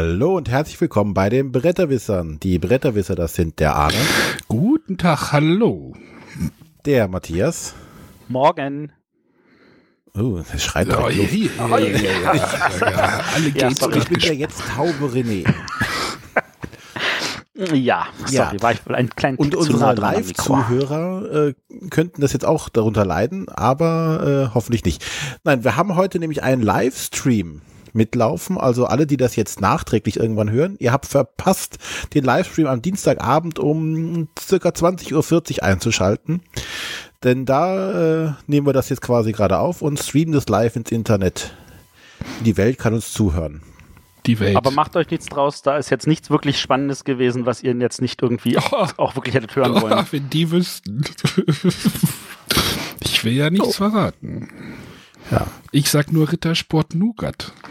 Hallo und herzlich willkommen bei den Bretterwissern. Die Bretterwisser, das sind der Arne. Guten Tag, hallo. Der Matthias. Morgen. Oh, das schreit Oh, ja, los. ja, ja, ja, ja, ja, ja. Alle Ja, geht's sorry. Ich bin ja jetzt taube René. Ja, Ja. sorry, war ich wohl ein kleinen Und unsere. Live-Zuhörer äh, könnten das jetzt auch darunter leiden, aber äh, hoffentlich nicht. Nein, wir haben heute nämlich einen Livestream mitlaufen. Also alle, die das jetzt nachträglich irgendwann hören, ihr habt verpasst, den Livestream am Dienstagabend um circa 20.40 Uhr einzuschalten. Denn da äh, nehmen wir das jetzt quasi gerade auf und streamen das live ins Internet. Die Welt kann uns zuhören. Die Welt. Aber macht euch nichts draus, da ist jetzt nichts wirklich Spannendes gewesen, was ihr jetzt nicht irgendwie Oh. auch wirklich hättet hören wollen. Ach, wenn die wüssten. Ich will ja nichts verraten. Ja. Ich sag nur Rittersport Nougat.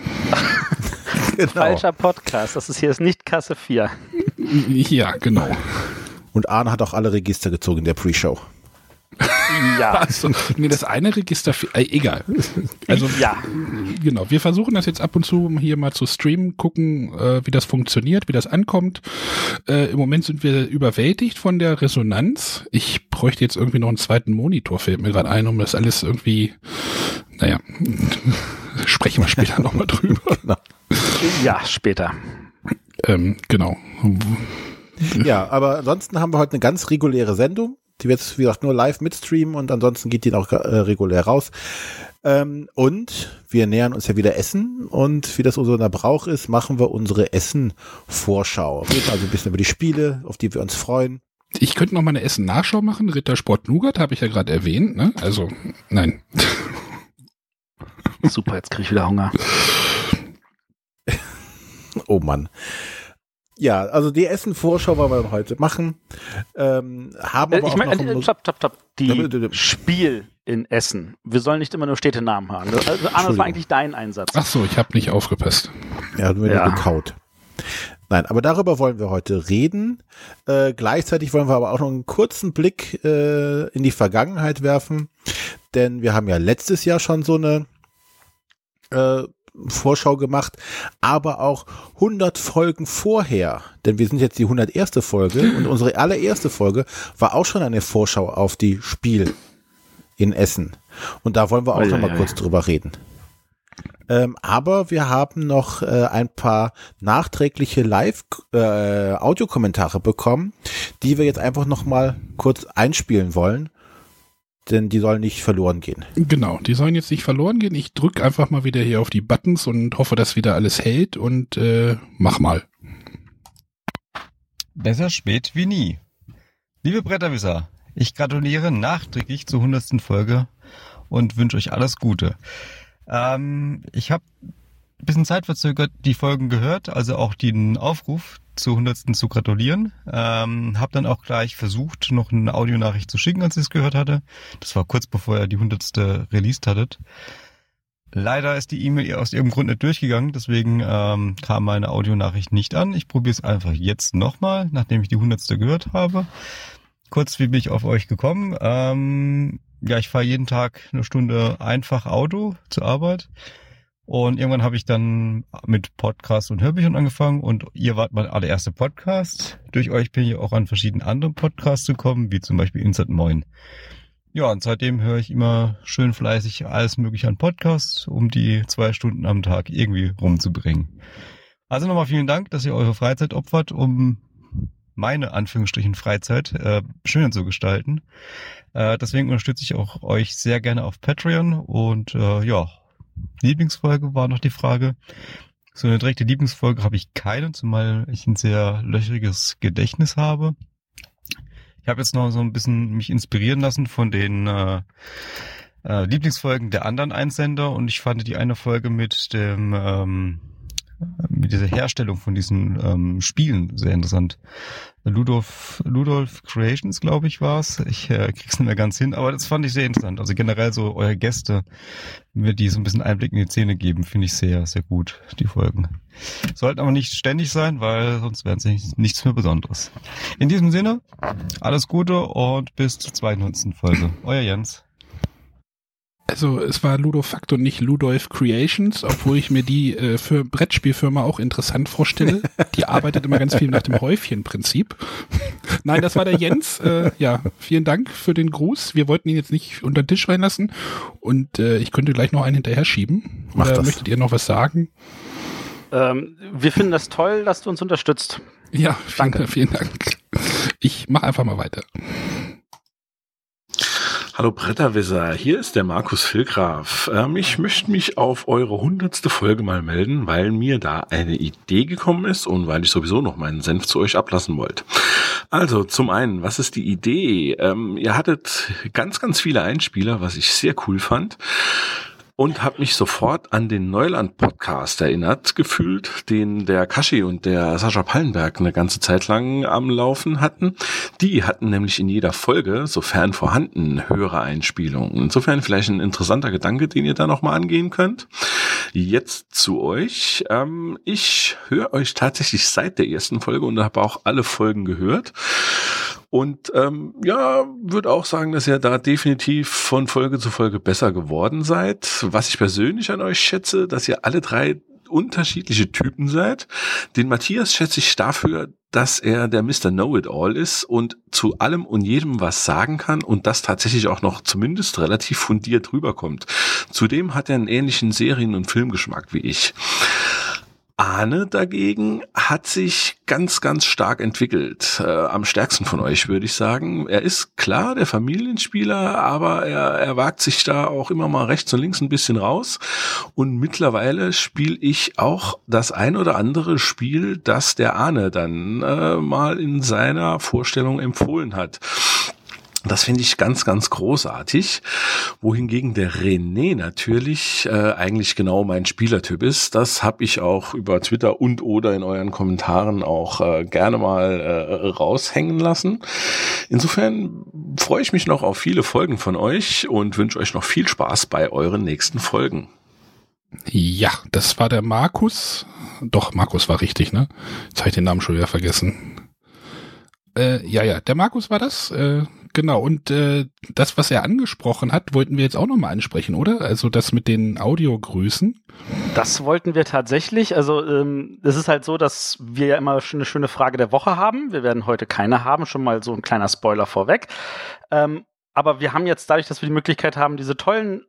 Genau. Falscher Podcast, das ist hier ist nicht Kasse 4. Ja, genau. Und Arne hat auch alle Register gezogen in der Pre-Show. Ja, Also, nee, das eine Register, äh, egal. Also, ja. genau, wir versuchen das jetzt ab und zu hier mal zu streamen, gucken, äh, wie das funktioniert, wie das ankommt. Äh, Im Moment sind wir überwältigt von der Resonanz. Ich bräuchte jetzt irgendwie noch einen zweiten Monitor, fällt mir gerade ein, um das alles irgendwie, naja, sprechen wir später nochmal drüber. Ja, später. Ähm, genau. Ja, aber ansonsten haben wir heute eine ganz reguläre Sendung. Die wird jetzt, wie gesagt, nur live mitstreamen und ansonsten geht die auch äh, regulär raus. Ähm, und wir nähern uns ja wieder Essen und wie das unser Brauch ist, machen wir unsere Essen-Vorschau. Also ein bisschen über die Spiele, auf die wir uns freuen. Ich könnte noch mal eine Essen-Nachschau machen. Rittersport Nougat habe ich ja gerade erwähnt. Ne? Also, nein. Super, jetzt kriege ich wieder Hunger. Oh Mann. Ja, also die Essen-Vorschau wollen wir heute machen. Ähm, haben Äh, aber ich auch noch meine, äh, ein- stopp, stopp, stopp. Ja, bitte, Die bitte. Spiel in Essen. Wir sollen nicht immer nur Städtenamen haben. Das, also, Arne, das war eigentlich dein Einsatz. Ach so, ich habe nicht aufgepasst. Ja, nur Ja. gekaut. Nein, aber darüber wollen wir heute reden. Äh, gleichzeitig wollen wir aber auch noch einen kurzen Blick äh, in die Vergangenheit werfen, denn wir haben ja letztes Jahr schon so eine äh, Vorschau gemacht, aber auch 100 Folgen vorher, denn wir sind jetzt die 101. Folge und unsere allererste Folge war auch schon eine Vorschau auf die Spiel in Essen. Und da wollen wir auch Ui, noch mal ui. kurz drüber reden. Ähm, aber wir haben noch äh, ein paar nachträgliche Live-Audiokommentare bekommen, die wir jetzt einfach noch mal kurz einspielen wollen, denn die sollen nicht verloren gehen. Genau, die sollen jetzt nicht verloren gehen. Ich drück einfach mal wieder hier auf die Buttons und hoffe, dass wieder alles hält und äh, mach mal. Besser spät wie nie. Liebe Bretterwisser, ich gratuliere nachträglich zur 100. Folge und wünsche euch alles Gute. Ähm, ich habe ein bisschen zeitverzögert die Folgen gehört, also auch den Aufruf zur 100. zu gratulieren. Ähm, habe dann auch gleich versucht, noch eine Audionachricht zu schicken, als ich es gehört hatte. Das war kurz bevor ihr die 100. released hattet. Leider ist die E-Mail aus irgendeinem Grund nicht durchgegangen, deswegen ähm, kam meine Audionachricht nicht an. Ich probiere es einfach jetzt nochmal, nachdem ich die hundertste gehört habe. Kurz, wie bin ich auf euch gekommen? Ähm, ja, ich fahre jeden Tag eine Stunde einfach Auto zur Arbeit. Und irgendwann habe ich dann mit Podcasts und Hörbüchern angefangen und ihr wart mein allererster Podcast. Durch euch bin ich auch an verschiedenen anderen Podcasts gekommen, wie zum Beispiel Insert Moin. Ja, und seitdem höre ich immer schön fleißig alles mögliche an Podcasts, um die zwei Stunden am Tag irgendwie rumzubringen. Also nochmal vielen Dank, dass ihr eure Freizeit opfert, um meine Anführungsstrichen Freizeit äh, schöner zu gestalten. Äh, deswegen unterstütze ich auch euch sehr gerne auf Patreon und äh, ja, Lieblingsfolge war noch die Frage. So eine direkte Lieblingsfolge habe ich keine, zumal ich ein sehr löchriges Gedächtnis habe. Ich habe jetzt noch so ein bisschen mich inspirieren lassen von den äh, äh, Lieblingsfolgen der anderen Einsender und ich fand die eine Folge mit dem ähm, mit dieser Herstellung von diesen ähm, Spielen sehr interessant. Ludolf, Ludolf Creations, glaube ich, war's. Ich äh, krieg's nicht mehr ganz hin, aber das fand ich sehr interessant. Also generell so eure Gäste, mir die so ein bisschen Einblick in die Szene geben, finde ich sehr, sehr gut, die Folgen. Sollten aber nicht ständig sein, weil sonst wären sie nichts mehr Besonderes. In diesem Sinne, alles Gute und bis zur 200. Folge. Euer Jens. Also es war Ludofakt und nicht Ludolf Creations, obwohl ich mir die äh, für Brettspielfirma auch interessant vorstelle. Die arbeitet immer ganz viel nach dem Häufchenprinzip. Nein, das war der Jens. Äh, ja, vielen Dank für den Gruß. Wir wollten ihn jetzt nicht unter den Tisch reinlassen und äh, ich könnte gleich noch einen hinterher schieben. Mach Oder das. möchtet ihr noch was sagen? Ähm, wir finden das toll, dass du uns unterstützt. Ja, vielen, Danke. vielen Dank. Ich mache einfach mal weiter. Hallo Bretterwisser, hier ist der Markus Filgraf. Ähm, ich möchte mich auf eure hundertste Folge mal melden, weil mir da eine Idee gekommen ist und weil ich sowieso noch meinen Senf zu euch ablassen wollte. Also zum einen, was ist die Idee? Ähm, ihr hattet ganz, ganz viele Einspieler, was ich sehr cool fand und habe mich sofort an den Neuland-Podcast erinnert gefühlt, den der Kashi und der Sascha Pallenberg eine ganze Zeit lang am Laufen hatten. Die hatten nämlich in jeder Folge, sofern vorhanden, höhere Einspielungen. Insofern vielleicht ein interessanter Gedanke, den ihr da nochmal angehen könnt. Jetzt zu euch. Ähm, ich höre euch tatsächlich seit der ersten Folge und habe auch alle Folgen gehört. Und ähm, ja, würde auch sagen, dass ihr da definitiv von Folge zu Folge besser geworden seid. Was ich persönlich an euch schätze, dass ihr alle drei unterschiedliche Typen seid. Den Matthias schätze ich dafür, dass er der Mr. Know-it-all ist und zu allem und jedem was sagen kann und das tatsächlich auch noch zumindest relativ fundiert rüberkommt. Zudem hat er einen ähnlichen Serien- und Filmgeschmack wie ich. Arne dagegen hat sich ganz, ganz stark entwickelt. Äh, am stärksten von euch, würde ich sagen. Er ist klar der Familienspieler, aber er, er wagt sich da auch immer mal rechts und links ein bisschen raus. Und mittlerweile spiele ich auch das ein oder andere Spiel, das der Arne dann äh, mal in seiner Vorstellung empfohlen hat. Das finde ich ganz, ganz großartig. Wohingegen der René natürlich äh, eigentlich genau mein Spielertyp ist. Das habe ich auch über Twitter und oder in euren Kommentaren auch äh, gerne mal äh, raushängen lassen. Insofern freue ich mich noch auf viele Folgen von euch und wünsche euch noch viel Spaß bei euren nächsten Folgen. Ja, das war der Markus. Doch, Markus war richtig, ne? Jetzt habe ich den Namen schon wieder vergessen. Äh, ja, ja, der Markus war das. Äh, genau, und äh, das, was er angesprochen hat, wollten wir jetzt auch nochmal ansprechen, oder? Also das mit den Audiogrüßen. Das wollten wir tatsächlich. Also ähm, es ist halt so, dass wir ja immer eine schöne Frage der Woche haben. Wir werden heute keine haben, schon mal so ein kleiner Spoiler vorweg. Ähm, aber wir haben jetzt dadurch, dass wir die Möglichkeit haben, diese tollen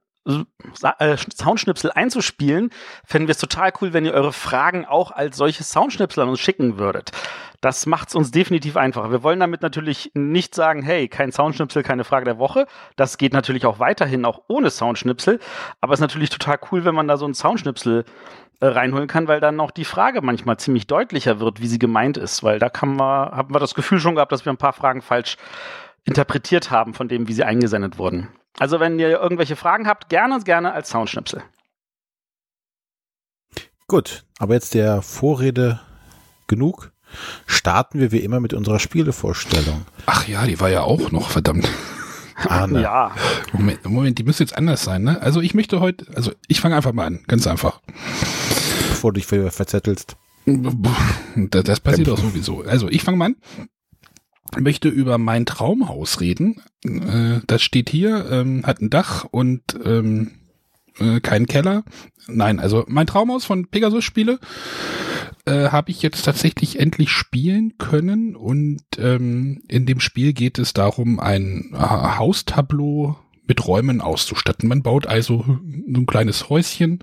äh, Soundschnipsel einzuspielen, fänden wir es total cool, wenn ihr eure Fragen auch als solche Soundschnipsel an uns schicken würdet. Das macht es uns definitiv einfacher. Wir wollen damit natürlich nicht sagen, hey, kein Soundschnipsel, keine Frage der Woche. Das geht natürlich auch weiterhin, auch ohne Soundschnipsel. Aber es ist natürlich total cool, wenn man da so einen Soundschnipsel äh, reinholen kann, weil dann auch die Frage manchmal ziemlich deutlicher wird, wie sie gemeint ist. Weil da kann man, haben wir das Gefühl schon gehabt, dass wir ein paar Fragen falsch interpretiert haben von dem, wie sie eingesendet wurden. Also wenn ihr irgendwelche Fragen habt, gerne, gerne als Soundschnipsel. Gut, aber jetzt der Vorrede genug. Starten wir wie immer mit unserer Spielevorstellung. Ach ja, die war ja auch noch, verdammt. Arne, Ja, Moment, Moment, die müsste jetzt anders sein, ne? Also ich möchte heute, also ich fange einfach mal an, ganz einfach. bevor du dich ver- verzettelst. Das, das passiert doch sowieso. Also ich fange mal an. Ich möchte über mein Traumhaus reden. Äh, das steht hier, ähm, hat ein Dach und ähm, äh, keinen Keller. Nein, also mein Traumhaus von Pegasus Spiele äh, habe ich jetzt tatsächlich endlich spielen können und ähm, in dem Spiel geht es darum, ein äh, Haustableau mit Räumen auszustatten. Man baut also so ein kleines Häuschen.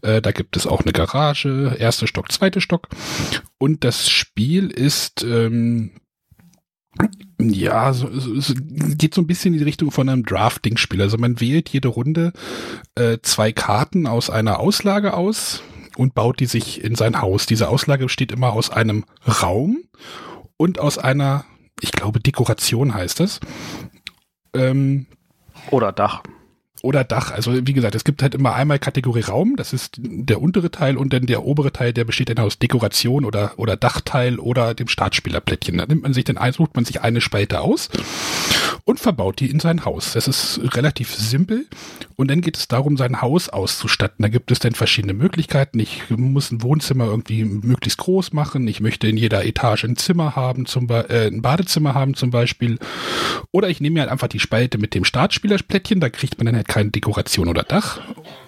Äh, da gibt es auch eine Garage, erster Stock, zweiter Stock. Und das Spiel ist ähm, ja, so, so, es geht so ein bisschen in die Richtung von einem Drafting-Spiel. Also man wählt jede Runde äh, zwei Karten aus einer Auslage aus und baut die sich in sein Haus. Diese Auslage besteht immer aus einem Raum und aus einer, ich glaube, Dekoration heißt das. Ähm, oder Dach. Oder Dach. Also wie gesagt, es gibt halt immer einmal Kategorie Raum, das ist der untere Teil und dann der obere Teil, der besteht dann aus Dekoration oder, oder Dachteil oder dem Startspielerplättchen. Da nimmt man sich dann ein, sucht man sich eine Spalte aus und verbaut die in sein Haus. Das ist relativ simpel Und dann geht es darum, sein Haus auszustatten. Da gibt es dann verschiedene Möglichkeiten. Ich muss ein Wohnzimmer irgendwie möglichst groß machen. Ich möchte in jeder Etage ein Zimmer haben, zum äh, ein Badezimmer haben zum Beispiel. Oder ich nehme mir halt einfach die Spalte mit dem Startspielerplättchen. Da kriegt man dann halt keine Dekoration oder Dach.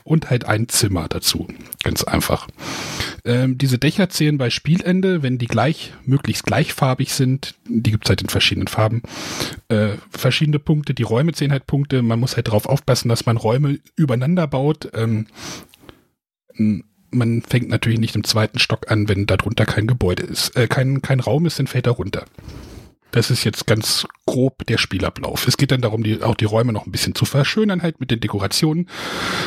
Und halt ein Zimmer dazu. Ganz einfach. Ähm, diese Dächer zählen bei Spielende, wenn die gleich, möglichst gleichfarbig sind. Die gibt es halt in verschiedenen Farben. Äh, verschiedene Punkte. Die Räume zählen halt Punkte. Man muss halt darauf aufpassen, dass man Räume übereinander baut. Ähm, man fängt natürlich nicht im zweiten Stock an, wenn darunter kein Gebäude ist, äh, kein, kein Raum ist, dann fällt er runter. Das ist jetzt ganz grob der Spielablauf. Es geht dann darum, die, auch die Räume noch ein bisschen zu verschönern, halt mit den Dekorationen.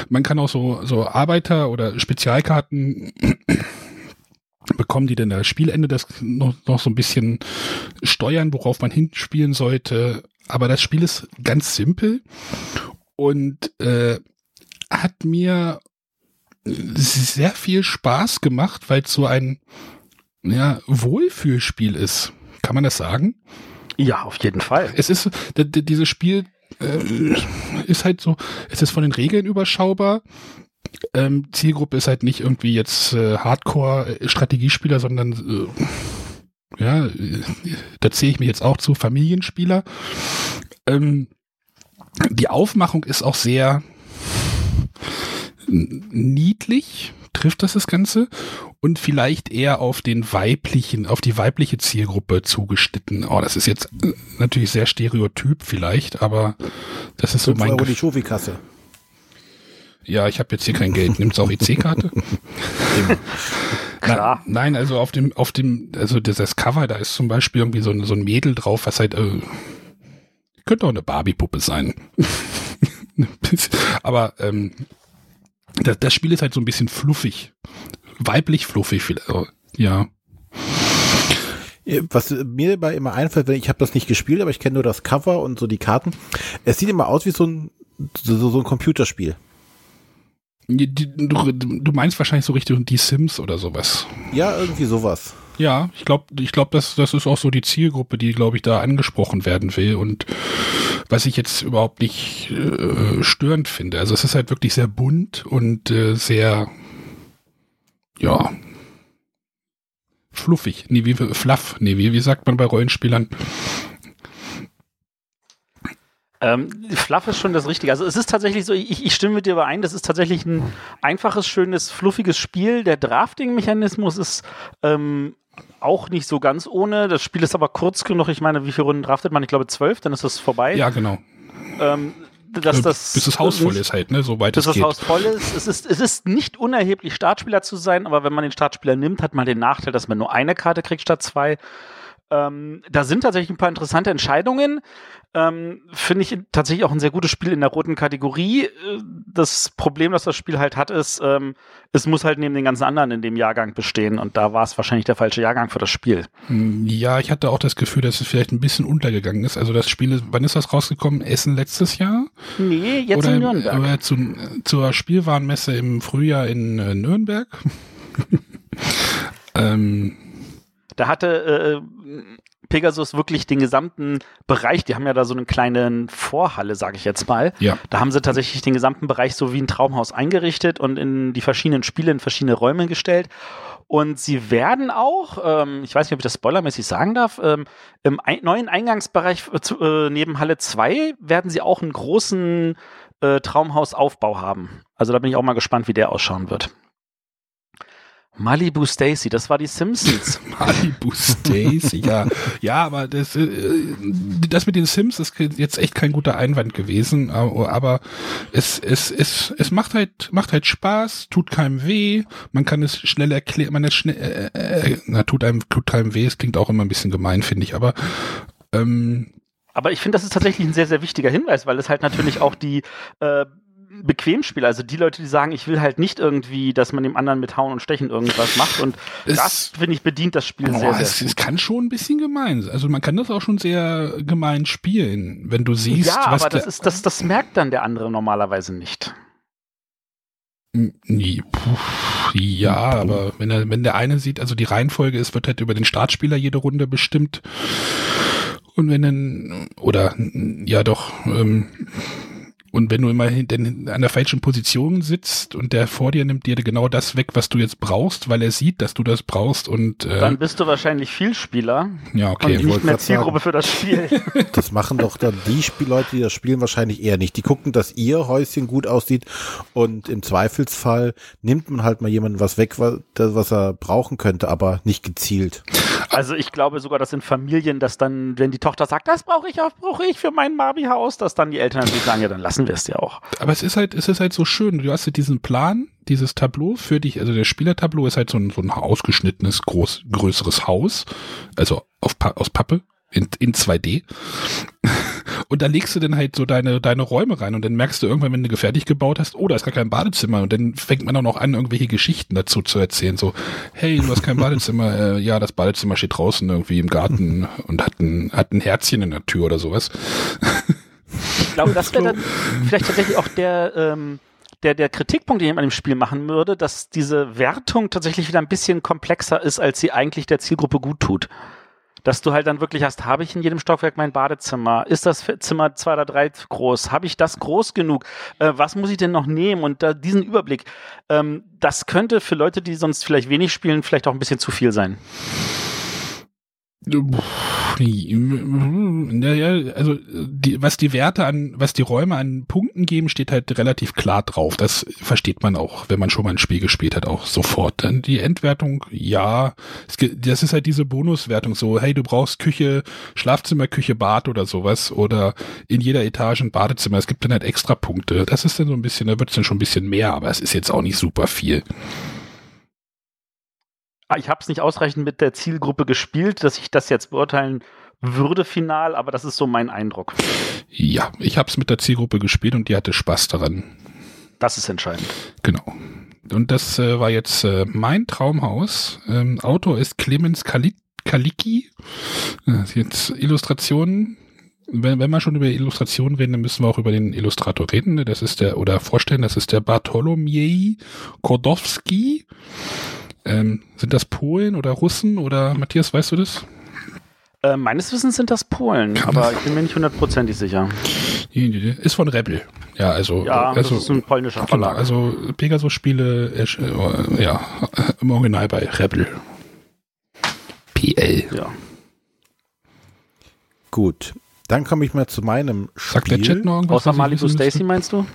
Man kann auch so, so Arbeiter- oder Spezialkarten bekommen, die dann das Spielende das noch, noch so ein bisschen steuern, worauf man hinspielen sollte. Aber das Spiel ist ganz simpel und äh, hat mir sehr viel Spaß gemacht, weil es so ein ja, Wohlfühlspiel ist. Kann man das sagen? Ja, auf jeden Fall. Es ist, dieses Spiel äh, ist halt so, es ist von den Regeln überschaubar. Ähm, Zielgruppe ist halt nicht irgendwie jetzt äh, Hardcore-Strategiespieler, sondern äh, ja, da zähle ich mich jetzt auch zu Familienspieler. Ähm, die Aufmachung ist auch sehr niedlich, trifft das das Ganze und vielleicht eher auf den weiblichen, auf die weibliche Zielgruppe zugeschnitten. Oh, das ist jetzt äh, natürlich sehr stereotyp vielleicht, aber das ist so mein Euro die Schofi-Kasse. Ja, ich habe jetzt hier kein Geld. Nimmt's auch EC-Karte? Klar. Na, nein, also auf dem, auf dem, also das Cover, da ist zum Beispiel irgendwie so ein, so ein Mädel drauf, was halt, äh, könnte auch eine Barbie-Puppe sein. Aber ähm, das, das Spiel ist halt so ein bisschen fluffig. Weiblich fluffig, ja. Was mir dabei immer einfällt, wenn ich habe das nicht gespielt, aber ich kenne nur das Cover und so die Karten. Es sieht immer aus wie so ein so, so ein Computerspiel. Du, du meinst wahrscheinlich so Richtung die Sims oder sowas. Ja, irgendwie sowas. Ja, ich glaube, ich glaube, das, das ist auch so die Zielgruppe, die, glaube ich, da angesprochen werden will und was ich jetzt überhaupt nicht äh, störend finde. Also es ist halt wirklich sehr bunt und äh, sehr, ja, fluffig. Nee, wie, fluff. Nee, wie, wie sagt man bei Rollenspielern? Ähm, Fluff ist schon das Richtige. Also es ist tatsächlich so, ich, ich stimme mit dir überein, das ist tatsächlich ein einfaches, schönes, fluffiges Spiel. Der Drafting-Mechanismus ist ähm, auch nicht so ganz ohne. Das Spiel ist aber kurz genug. Ich meine, wie viele Runden draftet man? Ich glaube zwölf, dann ist es vorbei. Ja, genau. Ähm, dass das bis das Haus voll ist halt, ne? Soweit bis es das Haus voll ist. Es, ist. es ist nicht unerheblich, Startspieler zu sein, aber wenn man den Startspieler nimmt, hat man den Nachteil, dass man nur eine Karte kriegt statt zwei. Ähm, da sind tatsächlich ein paar interessante Entscheidungen. Ähm, Finde ich tatsächlich auch ein sehr gutes Spiel in der roten Kategorie. Äh, das Problem, das das Spiel halt hat, ist, ähm, es muss halt neben den ganzen anderen in dem Jahrgang bestehen und da war es wahrscheinlich der falsche Jahrgang für das Spiel. Hm, ja, ich hatte auch das Gefühl, dass es vielleicht ein bisschen untergegangen ist. Also das Spiel, wann ist das rausgekommen? Essen letztes Jahr? Nee, jetzt oder, in Nürnberg. Oder zu, zur Spielwarenmesse im Frühjahr in äh, Nürnberg. ähm, da hatte äh, Pegasus wirklich den gesamten Bereich, die haben ja da so eine kleine Vorhalle, sage ich jetzt mal. Ja. Da haben sie tatsächlich den gesamten Bereich so wie ein Traumhaus eingerichtet und in die verschiedenen Spiele in verschiedene Räume gestellt. Und sie werden auch, ähm, ich weiß nicht, ob ich das spoilermäßig sagen darf, ähm, im ein neuen Eingangsbereich zu, äh, neben Halle 2 werden sie auch einen großen äh, Traumhausaufbau haben. Also da bin ich auch mal gespannt, wie der ausschauen wird. Malibu Stacy, das war die Simpsons. Malibu Stacy, ja. Ja, aber das, äh, das mit den Sims ist jetzt echt kein guter Einwand gewesen, aber es, es, es, es macht halt, macht halt Spaß, tut keinem weh, man kann es schnell erklären, man ist schnell, äh, äh, na, tut einem, tut keinem weh, es klingt auch immer ein bisschen gemein, finde ich, aber, ähm, aber ich finde, das ist tatsächlich ein sehr, sehr wichtiger Hinweis, weil es halt natürlich auch die äh, Bequemspieler, also die Leute, die sagen, ich will halt nicht irgendwie, dass man dem anderen mit Hauen und Stechen irgendwas macht und Es- das, finde ich, bedient das Spiel Boah, sehr, sehr es, gut. es kann schon ein bisschen gemein sein. Also man kann das auch schon sehr gemein spielen, wenn du siehst, ja, was aber das ist, das, das merkt dann der andere normalerweise nicht. Nee, puh, ja, aber wenn er, wenn der eine sieht, also die Reihenfolge ist, wird halt über den Startspieler jede Runde bestimmt. Und wenn dann, oder ja doch, ähm, Und wenn du immer hin, an der falschen Position sitzt und der vor dir nimmt dir genau das weg, was du jetzt brauchst, weil er sieht, dass du das brauchst und äh, dann bist du wahrscheinlich Vielspieler. Ja, okay. Und nicht mehr Zielgruppe für das Spiel. Das machen doch dann die Spielleute, die das spielen, wahrscheinlich eher nicht. Die gucken, dass ihr Häuschen gut aussieht und im Zweifelsfall nimmt man halt mal jemanden was weg, was, er brauchen könnte, aber nicht gezielt. Also ich glaube sogar, dass in Familien, dass dann, wenn die Tochter sagt, das brauche ich auch, brauche ich für mein Barbie-Haus, dass dann die Eltern sagen, ja, dann lassen wir es ja auch. Aber es ist halt, es ist halt so schön. Du hast ja diesen Plan, dieses Tableau für dich, also der Spielertableau ist halt so ein, so ein ausgeschnittenes, groß, größeres Haus, also auf, aus Pappe, in, in 2D. Und da legst du dann halt so deine, deine Räume rein und dann merkst du irgendwann, wenn du fertig gebaut hast, oh, da ist gar kein Badezimmer. Und dann fängt man auch noch an, irgendwelche Geschichten dazu zu erzählen. So, hey, du hast kein Badezimmer. äh, ja, das Badezimmer steht draußen irgendwie im Garten und hat ein, hat ein Herzchen in der Tür oder sowas. Ich glaube, das wäre dann vielleicht tatsächlich auch der, ähm, der, der Kritikpunkt, den ich an dem Spiel machen würde, dass diese Wertung tatsächlich wieder ein bisschen komplexer ist, als sie eigentlich der Zielgruppe gut tut dass du halt dann wirklich hast, habe ich in jedem Stockwerk mein Badezimmer? Ist das Zimmer zwei oder drei groß? Habe ich das groß genug? Äh, was muss ich denn noch nehmen? Und da, diesen Überblick, ähm, das könnte für Leute, die sonst vielleicht wenig spielen, vielleicht auch ein bisschen zu viel sein. Naja, also die, was die Werte an, was die Räume an Punkten geben, steht halt relativ klar drauf. Das versteht man auch, wenn man schon mal ein Spiel gespielt hat, auch sofort. Dann die Endwertung, ja, das ist halt diese Bonuswertung, so, hey, du brauchst Küche, Schlafzimmer, Küche, Bad oder sowas oder in jeder Etage ein Badezimmer. Es gibt dann halt extra Punkte. Das ist dann so ein bisschen, da wird es dann schon ein bisschen mehr, aber es ist jetzt auch nicht super viel. Ah, ich habe es nicht ausreichend mit der Zielgruppe gespielt, dass ich das jetzt beurteilen würde final, aber das ist so mein Eindruck. Ja, ich habe es mit der Zielgruppe gespielt und die hatte Spaß daran. Das ist entscheidend. Genau. Und das äh, war jetzt äh, mein Traumhaus. Ähm, Autor ist Clemens Kalik Kaliki. Äh, jetzt Illustrationen. Wenn, wenn wir schon über Illustrationen reden, dann müssen wir auch über den Illustrator reden. Das ist der, oder vorstellen, das ist der Bartolomiej Kordowski. Ähm, sind das Polen oder Russen oder Matthias, weißt du das? Äh, meines Wissens sind das Polen, aber ich bin mir nicht hundertprozentig sicher. Ist von Rebel. Ja, also. Ja, also, das ist ein polnischer Verlag. Genau, also Pegasus-Spiele, äh, ja, im Original bei Rebel. PL. Ja. Gut. Dann komme ich mal zu meinem Spiel. Sagt der Chat noch irgendwas? Außer Malibu Stacy meinst du?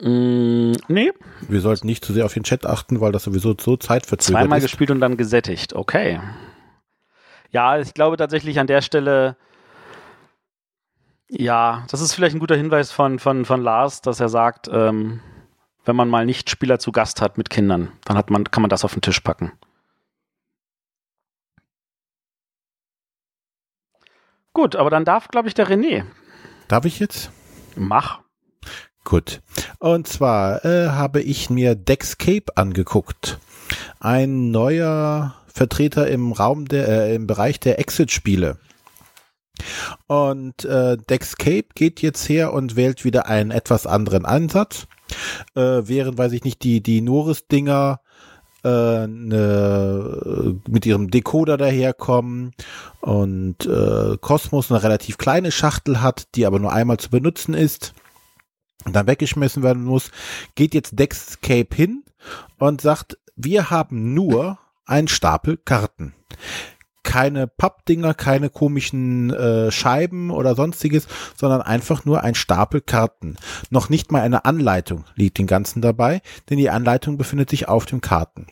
Mm, nee. Wir sollten nicht zu sehr auf den Chat achten, weil das sowieso so zeitverzögert Zweimal ist. gespielt und dann gesättigt. Okay. Ja, ich glaube tatsächlich an der Stelle, ja, das ist vielleicht ein guter Hinweis von, von, von Lars, dass er sagt, ähm, wenn man mal nicht Spieler zu Gast hat mit Kindern, dann hat man, kann man das auf den Tisch packen. Gut, aber dann darf, glaube ich, der René. Darf ich jetzt? Mach. Gut. Und zwar äh, habe ich mir Dexcape angeguckt. Ein neuer Vertreter im Raum der, äh, im Bereich der Exit-Spiele. Und äh, Dexcape geht jetzt her und wählt wieder einen etwas anderen Ansatz. Äh, während, weiß ich nicht, die, die Norris-Dinger äh, ne, mit ihrem Decoder daherkommen und äh, Cosmos eine relativ kleine Schachtel hat, die aber nur einmal zu benutzen ist dann weggeschmissen werden muss, geht jetzt Dexcape hin und sagt, wir haben nur einen Stapel Karten. Keine Pappdinger, keine komischen äh, Scheiben oder sonstiges, sondern einfach nur ein Stapel Karten. Noch nicht mal eine Anleitung liegt den Ganzen dabei, denn die Anleitung befindet sich auf den Karten.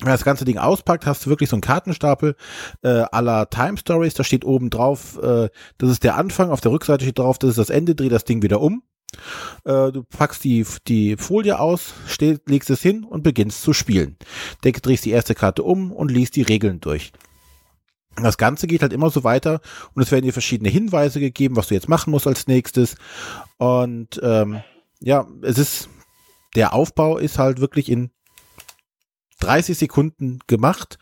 Wenn das ganze Ding auspackt, hast du wirklich so einen Kartenstapel äh, aller Time Stories. Da steht oben drauf, äh, das ist der Anfang, auf der Rückseite steht drauf, das ist das Ende, dreh das Ding wieder um. Äh, du packst die, die Folie aus, steh, legst es hin und beginnst zu spielen. Denk, drehst die erste Karte um und liest die Regeln durch. Das Ganze geht halt immer so weiter und es werden dir verschiedene Hinweise gegeben, was du jetzt machen musst als nächstes. Und ähm, ja, es ist, der Aufbau ist halt wirklich in 30 Sekunden gemacht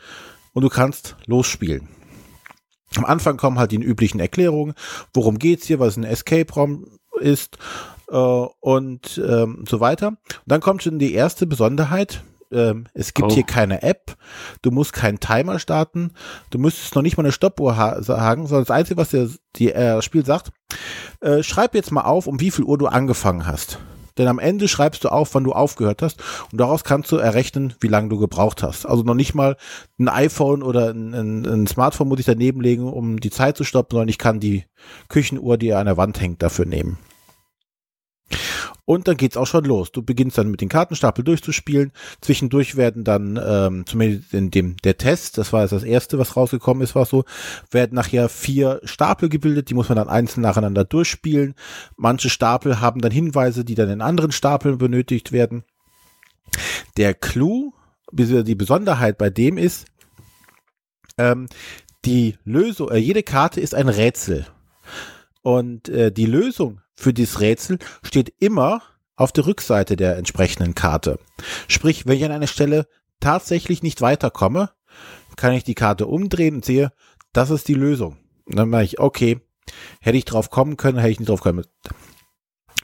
und du kannst losspielen. Am Anfang kommen halt die üblichen Erklärungen, worum geht's hier, was ein Escape-Raum ist äh, und ähm, so weiter. Und dann kommt schon die erste Besonderheit. ähm, es gibt Oh. hier keine App, du musst keinen Timer starten, du müsstest noch nicht mal eine Stoppuhr ha sagen, sondern das Einzige, was der, die, äh, das Spiel sagt, äh, schreib jetzt mal auf, um wie viel Uhr du angefangen hast. Denn am Ende schreibst du auf, wann du aufgehört hast und daraus kannst du errechnen, wie lange du gebraucht hast. Also noch nicht mal ein iPhone oder ein, ein, ein Smartphone muss ich daneben legen, um die Zeit zu stoppen, sondern ich kann die Küchenuhr, die an der Wand hängt, dafür nehmen. Und dann geht's auch schon los. Du beginnst dann mit den Kartenstapel durchzuspielen. Zwischendurch werden dann, ähm, zumindest in dem der Test, das war jetzt das erste, was rausgekommen ist, war so, werden nachher vier Stapel gebildet, die muss man dann einzeln nacheinander durchspielen. Manche Stapel haben dann Hinweise, die dann in anderen Stapeln benötigt werden. Der Clou, die Besonderheit bei dem ist, ähm, die Lösung, äh, jede Karte ist ein Rätsel. Und äh, die Lösung für dieses Rätsel steht immer auf der Rückseite der entsprechenden Karte. Sprich, wenn ich an einer Stelle tatsächlich nicht weiterkomme, kann ich die Karte umdrehen und sehe, das ist die Lösung. Und dann mache ich, okay, hätte ich drauf kommen können, hätte ich nicht drauf kommen.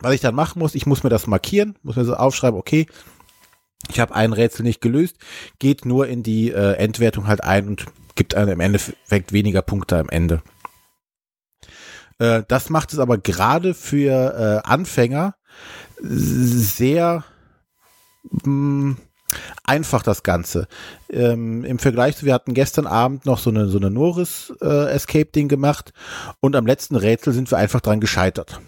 Was ich dann machen muss, ich muss mir das markieren, muss mir so aufschreiben, okay, ich habe ein Rätsel nicht gelöst, geht nur in die äh, Endwertung halt ein und gibt einem im Endeffekt weniger Punkte am Ende. Äh, das macht es aber gerade für äh, Anfänger sehr mh, einfach das Ganze. Ähm, Im Vergleich zu, wir hatten gestern Abend noch so eine, so eine Norris äh, gemacht und am letzten Rätsel sind wir einfach dran gescheitert.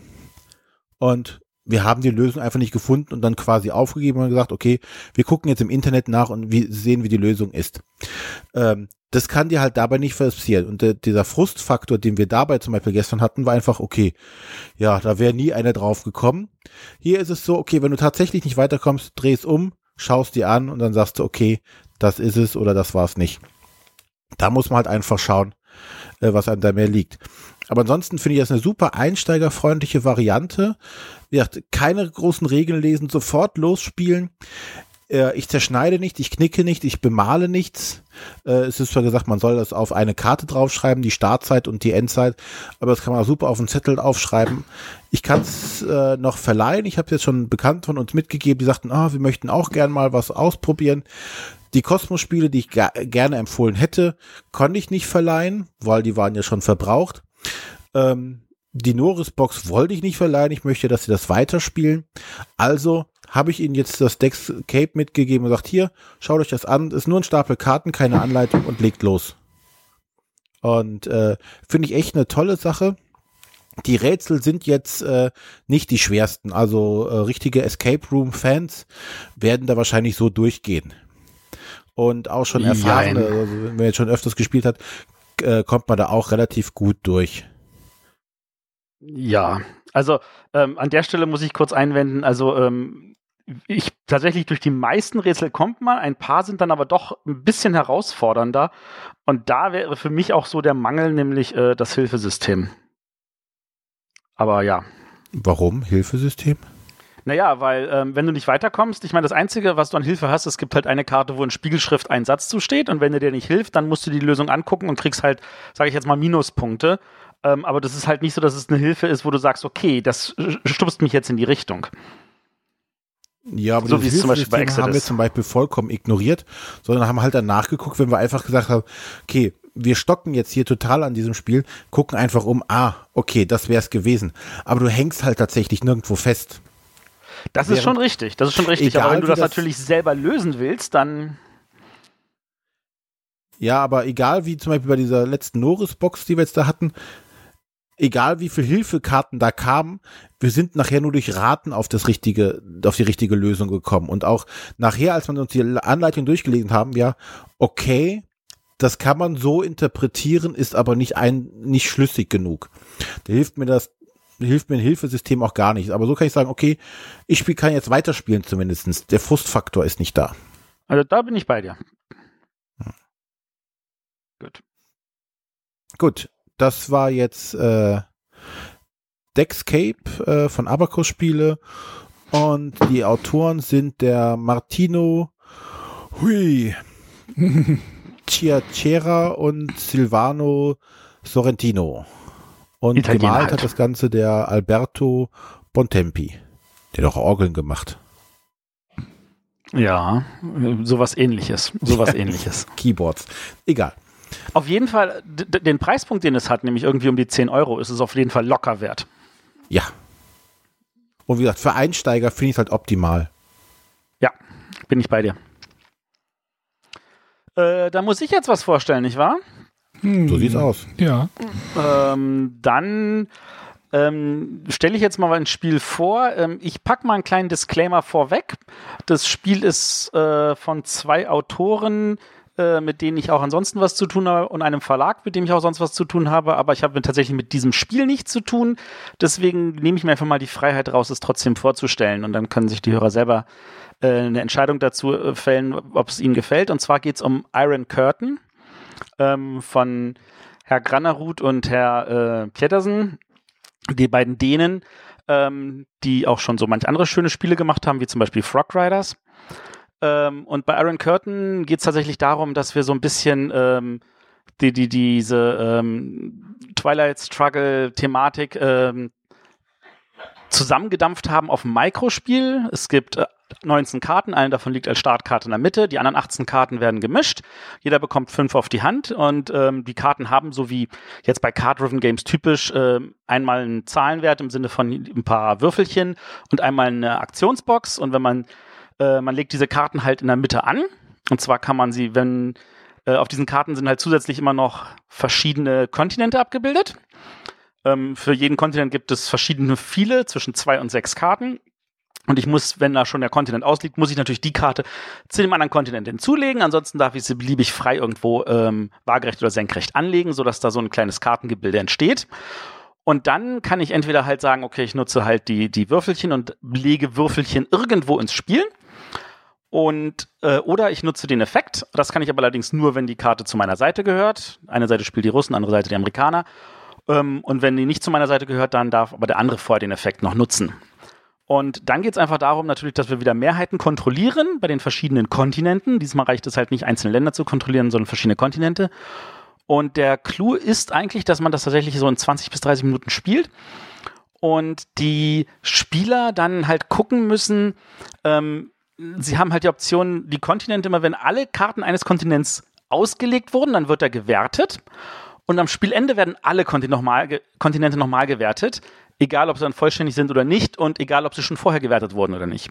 Und wir haben die Lösung einfach nicht gefunden und dann quasi aufgegeben und gesagt, okay, wir gucken jetzt im Internet nach und wie, sehen, wie die Lösung ist. Ähm, das kann dir halt dabei nicht passieren. Und der, dieser Frustfaktor, den wir dabei zum Beispiel gestern hatten, war einfach, okay, ja, da wäre nie einer drauf gekommen. Hier ist es so, okay, wenn du tatsächlich nicht weiterkommst, dreh es um, schaust dir an und dann sagst du, okay, das ist es oder das war es nicht. Da muss man halt einfach schauen, äh, was einem da mehr liegt. Aber ansonsten finde ich das eine super einsteigerfreundliche Variante. Wie gesagt, keine großen Regeln lesen, sofort losspielen. Äh, Ich zerschneide nicht, ich knicke nicht, ich bemale nichts. Äh, Es ist zwar gesagt, man soll das auf eine Karte draufschreiben, die Startzeit und die Endzeit, aber das kann man auch super auf einen Zettel aufschreiben. Ich kann es äh, noch verleihen. Ich habe jetzt schon bekannt von uns mitgegeben, die sagten, ah, wir möchten auch gern mal was ausprobieren. Die Kosmos-Spiele, die ich gerne empfohlen hätte, konnte ich nicht verleihen, weil die waren ja schon verbraucht. Ähm, die Norris-Box wollte ich nicht verleihen. Ich möchte, dass sie das weiterspielen. Also habe ich ihnen jetzt das Dex Cape mitgegeben und gesagt, hier, schaut euch das an. Ist nur ein Stapel Karten, keine Anleitung und legt los. Und äh, finde ich echt eine tolle Sache. Die Rätsel sind jetzt äh, nicht die schwersten. Also äh, richtige Escape Room Fans werden da wahrscheinlich so durchgehen. Und auch schon erfahrene, also wenn man jetzt schon öfters gespielt hat, äh, kommt man da auch relativ gut durch. Ja, also ähm, an der Stelle muss ich kurz einwenden, also ähm, ich tatsächlich durch die meisten Rätsel kommt man, ein paar sind dann aber doch ein bisschen herausfordernder und da wäre für mich auch so der Mangel, nämlich äh, das Hilfesystem. Aber ja. Warum? Hilfesystem? Naja, weil ähm, wenn du nicht weiterkommst, ich meine, das Einzige, was du an Hilfe hast, es gibt halt eine Karte, wo in Spiegelschrift ein Satz zusteht und wenn der dir nicht hilft, dann musst du die Lösung angucken und kriegst halt, sage ich jetzt mal, Minuspunkte. Ähm, aber das ist halt nicht so, dass es eine Hilfe ist, wo du sagst, okay, das äh, stupst mich jetzt in die Richtung. Ja, aber So wie es zum Beispiel bei Hilfesystem haben wir Exodus. zum Beispiel vollkommen ignoriert, sondern haben halt dann nachgeguckt, wenn wir einfach gesagt haben, okay, wir stocken jetzt hier total an diesem Spiel, gucken einfach um, ah, okay, das wär's gewesen. Aber du hängst halt tatsächlich nirgendwo fest. Das Während- ist schon richtig, das ist schon richtig. Egal, aber wenn du das, das- natürlich selber lösen willst, dann Ja, aber egal wie zum Beispiel bei dieser letzten Norris-Box, die wir jetzt da hatten, egal wie viel Hilfekarten da kamen, wir sind nachher nur durch Raten auf das richtige, auf die richtige Lösung gekommen. Und auch nachher, als wir uns die Anleitung durchgelesen haben, ja, okay, das kann man so interpretieren, ist aber nicht ein, nicht schlüssig genug. Da hilft mir das, hilft mir ein Hilfesystem auch gar nicht. Aber so kann ich sagen, okay, ich spiel, kann jetzt weiterspielen zumindestens. Der Frustfaktor ist nicht da. also da bin ich bei dir. Gut. Gut, das war jetzt äh, Dexcape äh, von Abacus Spiele und die Autoren sind der Martino Hui Chiacera und Silvano Sorrentino. Und Italiener gemalt halt. hat das Ganze der Alberto Bontempi. Der hat auch Orgeln gemacht. Ja, sowas ähnliches. Sowas ähnliches. Keyboards. Egal. Auf jeden Fall, den Preispunkt, den es hat, nämlich irgendwie um die 10 Euro, ist es auf jeden Fall locker wert. Ja. Und wie gesagt, für Einsteiger finde ich es halt optimal. Ja, bin ich bei dir. Äh, da muss ich jetzt was vorstellen, nicht wahr? Hm. So sieht's aus. Ja. Ähm, dann ähm, stelle ich jetzt mal ein Spiel vor. Ähm, ich packe mal einen kleinen Disclaimer vorweg. Das Spiel ist äh, von zwei Autoren, äh, mit denen ich auch ansonsten was zu tun habe und einem Verlag, mit dem ich auch sonst was zu tun habe, aber ich habe tatsächlich mit diesem Spiel nichts zu tun. Deswegen nehme ich mir einfach mal die Freiheit raus, es trotzdem vorzustellen und dann können sich die Hörer selber äh, eine Entscheidung dazu äh, fällen, ob es ihnen gefällt. Und zwar geht es um Iron Curtain ähm, von Herr Granerud und Herr äh, Pjettersen die beiden Dänen, ähm, die auch schon so manch andere schöne Spiele gemacht haben, wie zum Beispiel Frog Riders. Ähm, und bei Iron Curtain geht es tatsächlich darum, dass wir so ein bisschen ähm, die, die, diese ähm, Twilight Struggle-Thematik ähm, zusammengedampft haben auf ein Mikrospiel. Es gibt äh, 19 Karten, eine davon liegt als Startkarte in der Mitte, die anderen 18 Karten werden gemischt, jeder bekommt fünf auf die Hand. Und ähm, die Karten haben, so wie jetzt bei Card-Driven Games typisch, äh, einmal einen Zahlenwert im Sinne von ein paar Würfelchen und einmal eine Aktionsbox. Und wenn man, äh, man legt diese Karten halt in der Mitte an und zwar kann man sie, wenn äh, auf diesen Karten sind halt zusätzlich immer noch verschiedene Kontinente abgebildet. Ähm, für jeden Kontinent gibt es verschiedene viele, zwischen zwei und sechs Karten. Und ich muss, wenn da schon der Kontinent ausliegt, muss ich natürlich die Karte zu dem anderen Kontinent hinzulegen. Ansonsten darf ich sie beliebig frei irgendwo ähm, waagerecht oder senkrecht anlegen, sodass da so ein kleines Kartengebilde entsteht. Und dann kann ich entweder halt sagen, okay, ich nutze halt die, die Würfelchen und lege Würfelchen irgendwo ins Spiel. Und äh, oder ich nutze den Effekt. Das kann ich aber allerdings nur, wenn die Karte zu meiner Seite gehört. Eine Seite spielt die Russen, andere Seite die Amerikaner. Ähm, und wenn die nicht zu meiner Seite gehört, dann darf aber der andere vorher den Effekt noch nutzen. Und dann geht es einfach darum, natürlich, dass wir wieder Mehrheiten kontrollieren bei den verschiedenen Kontinenten. Diesmal reicht es halt nicht, einzelne Länder zu kontrollieren, sondern verschiedene Kontinente. Und der Clou ist eigentlich, dass man das tatsächlich so in 20 bis 30 Minuten spielt. Und die Spieler dann halt gucken müssen, ähm, sie haben halt die Option, die Kontinente immer, wenn alle Karten eines Kontinents ausgelegt wurden, dann wird er gewertet. Und am Spielende werden alle Kontinente nochmal gewertet egal ob sie dann vollständig sind oder nicht und egal ob sie schon vorher gewertet wurden oder nicht.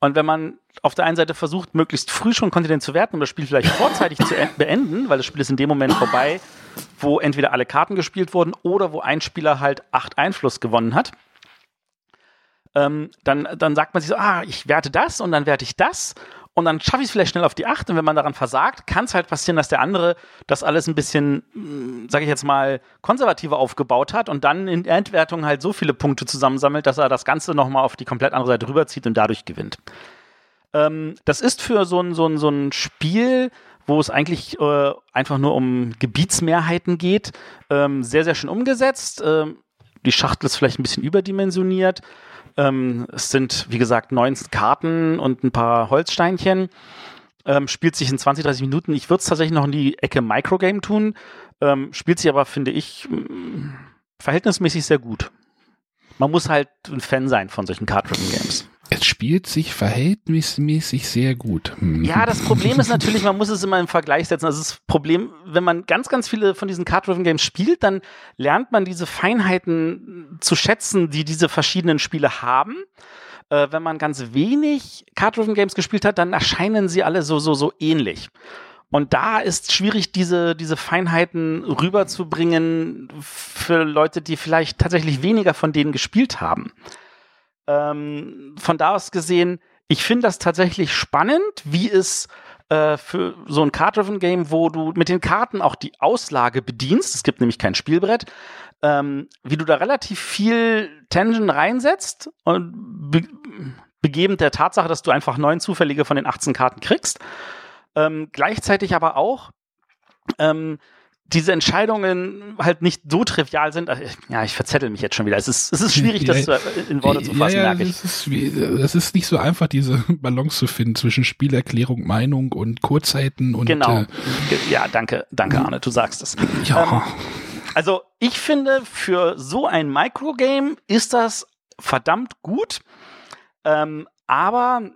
Und wenn man auf der einen Seite versucht, möglichst früh schon Kontinent zu werten, um das Spiel vielleicht vorzeitig zu beenden, weil das Spiel ist in dem Moment vorbei, wo entweder alle Karten gespielt wurden oder wo ein Spieler halt acht Einfluss gewonnen hat, ähm, dann, dann sagt man sich so, ah, ich werte das und dann werte ich das und dann schaffe ich es vielleicht schnell auf die 8 und wenn man daran versagt, kann es halt passieren, dass der andere das alles ein bisschen, hm, sage ich jetzt mal, konservativer aufgebaut hat und dann in der Endwertung halt so viele Punkte zusammensammelt, dass er das Ganze nochmal auf die komplett andere Seite rüberzieht und dadurch gewinnt. Ähm, das ist für so ein, so ein, so ein Spiel, wo es eigentlich äh, einfach nur um Gebietsmehrheiten geht, ähm, sehr, sehr schön umgesetzt. Ähm, die Schachtel ist vielleicht ein bisschen überdimensioniert. Ähm, es sind, wie gesagt, neun Karten und ein paar Holzsteinchen. Ähm, spielt sich in 20, 30 Minuten. Ich würde es tatsächlich noch in die Ecke Microgame tun. Ähm, spielt sich aber, finde ich, verhältnismäßig sehr gut. Man muss halt ein Fan sein von solchen Card-Driven Games. Es spielt sich verhältnismäßig sehr gut. Hm. Ja, das Problem ist natürlich, man muss es immer im Vergleich setzen. Also das Problem, wenn man ganz, ganz viele von diesen Card-Driven Games spielt, dann lernt man diese Feinheiten zu schätzen, die diese verschiedenen Spiele haben. Äh, wenn man ganz wenig Card-Driven Games gespielt hat, dann erscheinen sie alle so, so, so ähnlich. Und da ist schwierig, diese, diese Feinheiten rüberzubringen für Leute, die vielleicht tatsächlich weniger von denen gespielt haben. Ähm, von da aus gesehen, ich finde das tatsächlich spannend, wie es äh, für so ein Card-Driven-Game, wo du mit den Karten auch die Auslage bedienst, es gibt nämlich kein Spielbrett, ähm, wie du da relativ viel Tension reinsetzt und be begebend der Tatsache, dass du einfach neun zufällige von den 18 Karten kriegst. Ähm, gleichzeitig aber auch ähm, diese Entscheidungen halt nicht so trivial sind. Ja, ich verzettel mich jetzt schon wieder. Es ist, es ist schwierig, ja, das in Worte zu fassen, ja, ja, merke ich. Es ist, es ist nicht so einfach, diese Balance zu finden zwischen Spielerklärung, Meinung und Kurzzeiten und. Genau. Äh, ja, danke, danke, Arne, du sagst es. Ja. Ähm, also, ich finde, für so ein Microgame ist das verdammt gut. Ähm, aber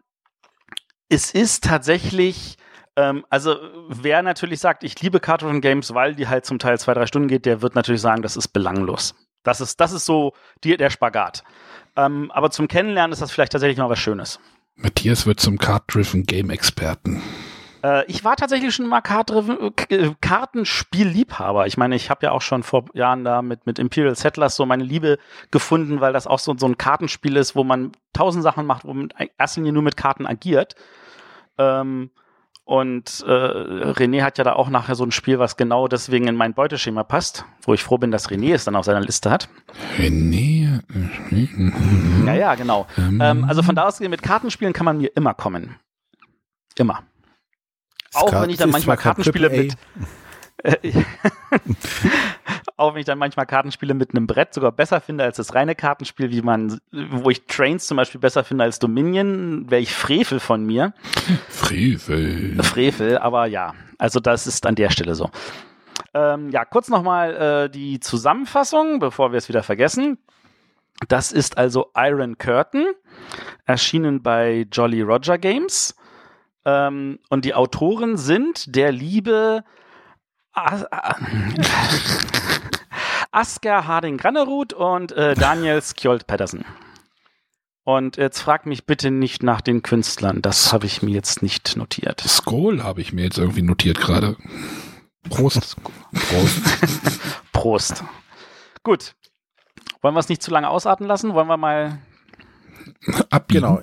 es ist tatsächlich, ähm, also wer natürlich sagt, ich liebe Card Games, weil die halt zum Teil zwei, drei Stunden geht, der wird natürlich sagen, das ist belanglos. Das ist, das ist so die, der Spagat. Ähm, aber zum Kennenlernen ist das vielleicht tatsächlich mal was Schönes. Matthias wird zum Card-Driven Game-Experten. Äh, ich war tatsächlich schon mal äh, Kartenspielliebhaber. Ich meine, ich habe ja auch schon vor Jahren da mit, mit Imperial Settlers so meine Liebe gefunden, weil das auch so, so ein Kartenspiel ist, wo man tausend Sachen macht, wo man Linie nur mit Karten agiert. Ähm, und äh, René hat ja da auch nachher so ein Spiel, was genau deswegen in mein Beuteschema passt, wo ich froh bin, dass René es dann auf seiner Liste hat. René? Ja, ja, genau. Ähm, ähm also von da aus mit Kartenspielen kann man mir immer kommen. Immer. Auch wenn ich dann manchmal Kartenspiele mit. auch wenn ich dann manchmal Kartenspiele mit einem Brett sogar besser finde als das reine Kartenspiel, wie man, wo ich Trains zum Beispiel besser finde als Dominion, wäre ich Frevel von mir. Frevel. Frevel, aber ja, also das ist an der Stelle so. Ähm, ja, kurz nochmal äh, die Zusammenfassung, bevor wir es wieder vergessen. Das ist also Iron Curtain, erschienen bei Jolly Roger Games. Ähm, und die Autoren sind der liebe Asker Harding Grannerud und äh, Daniel Skjold Patterson. Und jetzt frag mich bitte nicht nach den Künstlern. Das habe ich mir jetzt nicht notiert. Skoll habe ich mir jetzt irgendwie notiert gerade. Prost. Prost. Prost. Gut. Wollen wir es nicht zu lange ausarten lassen? Wollen wir mal abbiegen? Genau.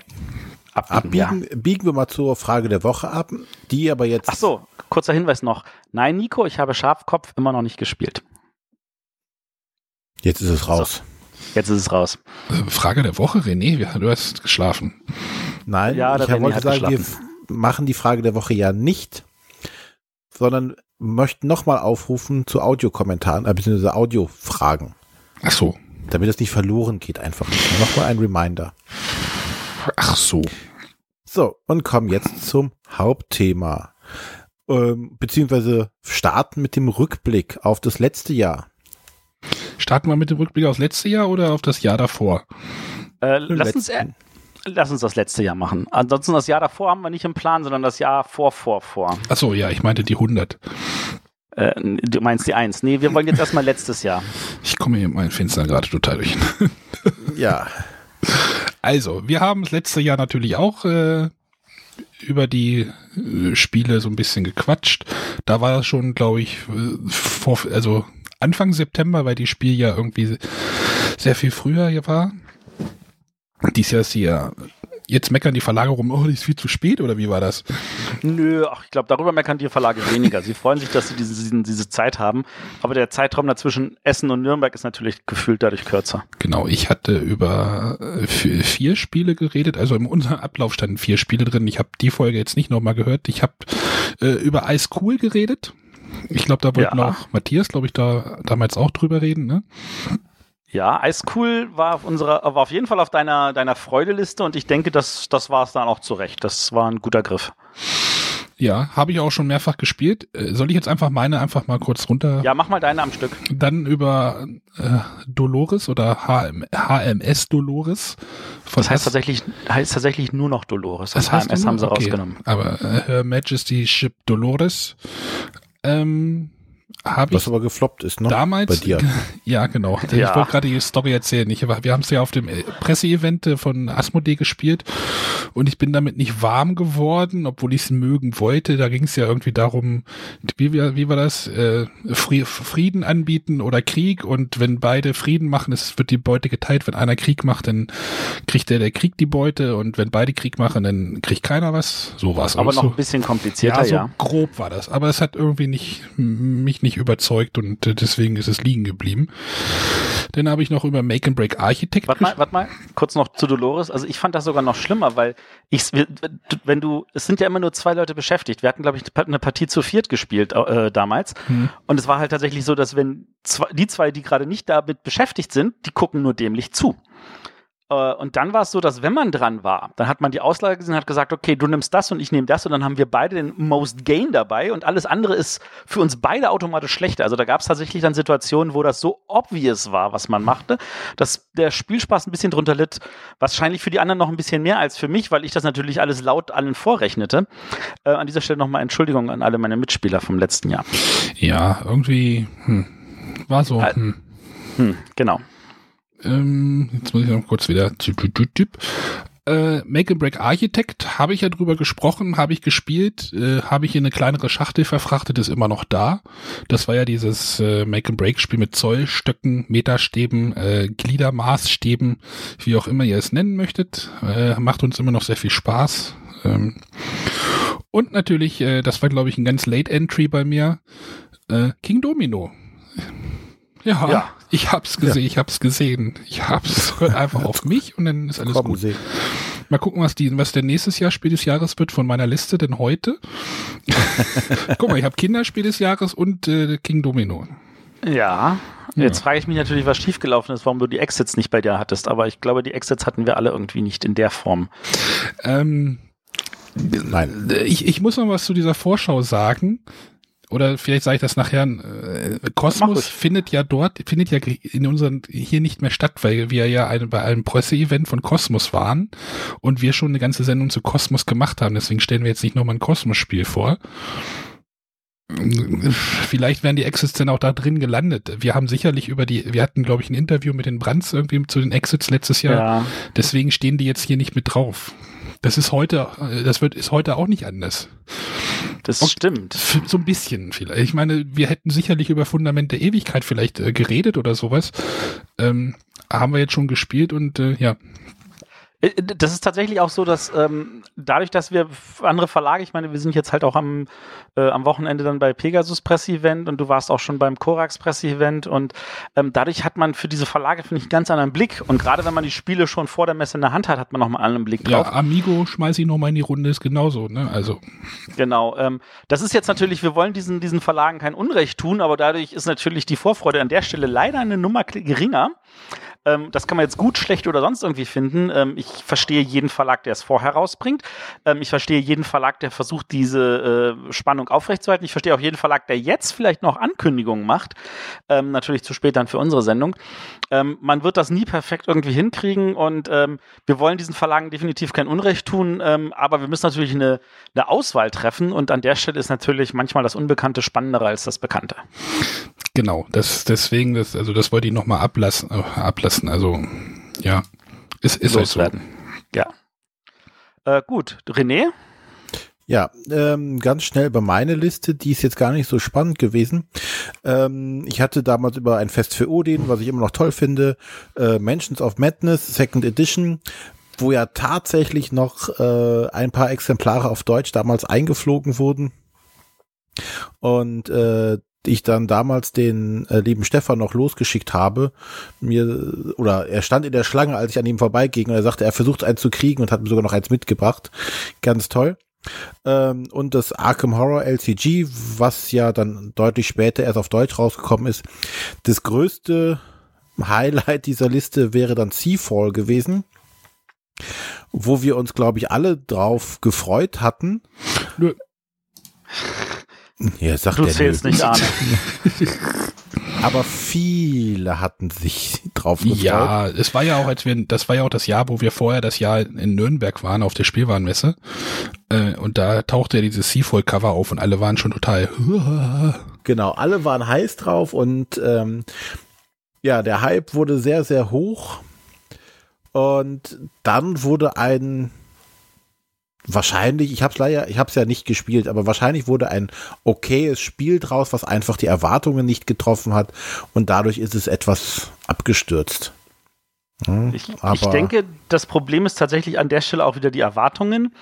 Abbiegen, abbiegen ja. biegen wir mal zur Frage der Woche ab, die aber jetzt. Ach so, kurzer Hinweis noch. Nein, Nico, ich habe Schafkopf immer noch nicht gespielt. Jetzt ist es raus. So, jetzt ist es raus. Äh, Frage der Woche, René, du hast geschlafen. Nein, ja, ich wollte sagen, wir machen die Frage der Woche ja nicht, sondern möchten nochmal aufrufen zu Audiokommentaren, äh, beziehungsweise Audiofragen. Ach so. Damit es nicht verloren geht, einfach. Nochmal ein Reminder. Ach so. So, und kommen jetzt zum Hauptthema. Ähm, beziehungsweise starten mit dem Rückblick auf das letzte Jahr. Starten wir mit dem Rückblick aufs letzte Jahr oder auf das Jahr davor? Äh, lass, uns, äh, lass uns das letzte Jahr machen. Ansonsten das Jahr davor haben wir nicht im Plan, sondern das Jahr vor, vor, vor. Ach so, ja, ich meinte die 100. Äh, du meinst die 1. Nee, wir wollen jetzt erstmal letztes Jahr. Ich komme hier in meinen Fenster gerade total durch. ja. Also, wir haben das letzte Jahr natürlich auch äh, über die äh, Spiele so ein bisschen gequatscht. Da war das schon, glaube ich, äh, vor, also Anfang September, weil die Spiel ja irgendwie sehr viel früher hier war. Dies Jahr ist sie ja jetzt meckern die Verlage rum, oh, die ist viel zu spät oder wie war das? Nö, ach, ich glaube, darüber meckern die Verlage weniger. Sie freuen sich, dass sie diese, diese, diese Zeit haben, aber der Zeitraum dazwischen Essen und Nürnberg ist natürlich gefühlt dadurch kürzer. Genau, ich hatte über äh, vier Spiele geredet, also in unserem Ablauf standen vier Spiele drin. Ich habe die Folge jetzt nicht nochmal gehört. Ich habe äh, über Ice Cool geredet. Ich glaube, da wollte ja. noch Matthias, glaube ich, da damals auch drüber reden, ne? Ja, Eiscool war auf unserer, war auf jeden Fall auf deiner, deiner Freudeliste und ich denke, das, das war es dann auch zurecht. Das war ein guter Griff. Ja, habe ich auch schon mehrfach gespielt. Äh, soll ich jetzt einfach meine einfach mal kurz runter? Ja, mach mal deine am Stück. Dann über äh, Dolores oder HM, HMS Dolores. das heißt tatsächlich, heißt tatsächlich nur noch Dolores. Das, das HMS haben sie okay. rausgenommen. Aber äh, Her Majesty Ship Dolores. Ähm, habe Was aber gefloppt ist, ne? Damals, bei dir. Ja, genau. Ja. Ich wollte gerade die Story erzählen. Ich, wir haben es ja auf dem äh, Presseevent äh, von Asmodee gespielt und ich bin damit nicht warm geworden, obwohl ich es mögen wollte. Da ging es ja irgendwie darum, wie, wie war das? Äh, Frieden anbieten oder Krieg und wenn beide Frieden machen, es wird die Beute geteilt. Wenn einer Krieg macht, dann kriegt der, der Krieg die Beute und wenn beide Krieg machen, dann kriegt keiner was. So war es. Aber noch so. ein bisschen komplizierter, ja. So ja. grob war das. Aber es hat irgendwie nicht, mich nicht überzeugt und äh, deswegen ist es liegen geblieben. Dann habe ich noch über Make and Break Architect. Warte mal, warte mal, kurz noch zu Dolores. Also ich fand das sogar noch schlimmer, weil ich, wenn du, es sind ja immer nur zwei Leute beschäftigt. Wir hatten, glaube ich, eine Partie zu viert gespielt äh, damals. Hm. Und es war halt tatsächlich so, dass wenn zwei, die zwei, die gerade nicht damit beschäftigt sind, die gucken nur dämlich zu. Äh, und dann war es so, dass wenn man dran war, dann hat man die Auslage gesehen und hat gesagt, okay, du nimmst das und ich nehme das und dann haben wir beide den Most Gain dabei und alles andere ist für uns beide automatisch schlechter. Also da gab es tatsächlich dann Situationen, wo das so obvious war, was man machte, dass der Spielspaß ein bisschen drunter litt. Wahrscheinlich für die anderen noch ein bisschen mehr als für mich, weil ich das natürlich alles laut allen vorrechnete. Äh, an dieser Stelle nochmal Entschuldigung an alle meine Mitspieler vom letzten Jahr. Ja, irgendwie hm, war so. Hm. Hm, genau. Ähm, jetzt muss ich noch kurz wieder. Äh, Make and Break Architect habe ich ja drüber gesprochen, habe ich gespielt, äh, habe ich in eine kleinere Schachtel verfrachtet, ist immer noch da. Das war ja dieses äh, Make and Break Spiel mit Zollstöcken, Meterstäben, äh, Gliedermaßstäben, wie auch immer ihr es nennen möchtet. Äh, macht uns immer noch sehr viel Spaß. Ähm, und natürlich, äh, das war glaube ich ein ganz Late Entry bei mir, äh, King Domino. Ja, ja, ich hab's gesehen, ja. ich hab's gesehen. Ich hab's hört einfach auf mich und dann ist alles Kommen gut. Sie. Mal gucken, was die, was der nächstes Jahr Spiel des Jahres wird von meiner Liste, denn heute. Guck mal, ich habe Kinderspiel des Jahres und äh, King Domino. Ja, jetzt ja. frage ich mich natürlich, was schiefgelaufen ist, warum du die Exits nicht bei dir hattest, aber ich glaube, die Exits hatten wir alle irgendwie nicht in der Form. Ähm, Nein. Ich, ich muss noch was zu dieser Vorschau sagen oder vielleicht sage ich das nachher, äh, Kosmos findet ja dort, findet ja in unseren hier nicht mehr statt, weil wir ja eine, bei einem Presseevent von Kosmos waren und wir schon eine ganze Sendung zu Kosmos gemacht haben. Deswegen stellen wir jetzt nicht nochmal ein Kosmos-Spiel vor. Vielleicht wären die Exits dann auch da drin gelandet. Wir haben sicherlich über die, wir hatten, glaube ich, ein Interview mit den Brands irgendwie zu den Exits letztes Jahr. Ja. Deswegen stehen die jetzt hier nicht mit drauf. Das ist heute, das wird, ist heute auch nicht anders. Das Und stimmt. So ein bisschen vielleicht. Ich meine, wir hätten sicherlich über Fundament der Ewigkeit vielleicht äh, geredet oder sowas. Ähm, haben wir jetzt schon gespielt und äh, ja, äh, das ist tatsächlich auch so, dass ähm, dadurch, dass wir andere Verlage, ich meine, wir sind jetzt halt auch am, äh, am Wochenende dann bei Pegasus Presse-Event und du warst auch schon beim Korax Presse-Event und ähm, dadurch hat man für diese Verlage, finde ich, einen ganz anderen Blick und gerade wenn man die Spiele schon vor der Messe in der Hand hat, hat man nochmal einen anderen Blick drauf. Ja, Amigo schmeiße ich nochmal in die Runde, ist genauso, ne, also. Genau, ähm, das ist jetzt natürlich, wir wollen diesen, diesen Verlagen kein Unrecht tun, aber dadurch ist natürlich die Vorfreude an der Stelle leider eine Nummer geringer. Ähm, das kann man jetzt gut, schlecht oder sonst irgendwie finden. Ähm, ich verstehe jeden Verlag, der es vorher rausbringt. Ähm, ich verstehe jeden Verlag, der versucht, diese äh, Spannung aufrechtzuerhalten. Ich verstehe auch jeden Verlag, der jetzt vielleicht noch Ankündigungen macht. Ähm, natürlich zu spät dann für unsere Sendung. Ähm, man wird das nie perfekt irgendwie hinkriegen und ähm, wir wollen diesen Verlagen definitiv kein Unrecht tun, aber wir müssen natürlich eine, eine Auswahl treffen und an der Stelle ist natürlich manchmal das Unbekannte spannender als das Bekannte. Genau, das deswegen, das, also das wollte ich nochmal ablassen, äh, ablassen. Also ja, es ist halt so. Ja. Äh, gut, René? Ja, ähm, ganz schnell bei meiner Liste, die ist jetzt gar nicht so spannend gewesen. Ähm, ich hatte damals über ein Fest für Odin, was ich immer noch toll finde, äh, Mansions of Madness, Second Edition, wo ja tatsächlich noch äh, ein paar Exemplare auf Deutsch damals eingeflogen wurden. Und äh, ich dann damals den äh, lieben Stefan noch losgeschickt habe, mir, oder er stand in der Schlange, als ich an ihm vorbeiging und er sagte, er versucht eins zu kriegen und hat mir sogar noch eins mitgebracht. Ganz toll. Ähm, und das Arkham Horror LCG, was ja dann deutlich später erst auf Deutsch rausgekommen ist. Das größte Highlight dieser Liste wäre dann Seafall gewesen, wo wir uns, glaube ich, alle drauf gefreut hatten. Nö. Ja, sagt du zählst nicht, Arne. Aber viele hatten sich drauf gefreut. Ja, es war ja auch, als wir, das war ja auch das Jahr, wo wir vorher das Jahr in Nürnberg waren auf der Spielwarenmesse. Äh, und da tauchte ja dieses Seafoil-Cover auf und alle waren schon total. Genau, alle waren heiß drauf und ähm, ja, der Hype wurde sehr, sehr hoch. Und dann wurde ein wahrscheinlich, ich habe es leider, ich habe es ja nicht gespielt, aber wahrscheinlich wurde ein okayes Spiel draus, was einfach die Erwartungen nicht getroffen hat und dadurch ist es etwas abgestürzt. Hm, ich, ich, denke, das Problem ist tatsächlich an der Stelle auch wieder die Erwartungen,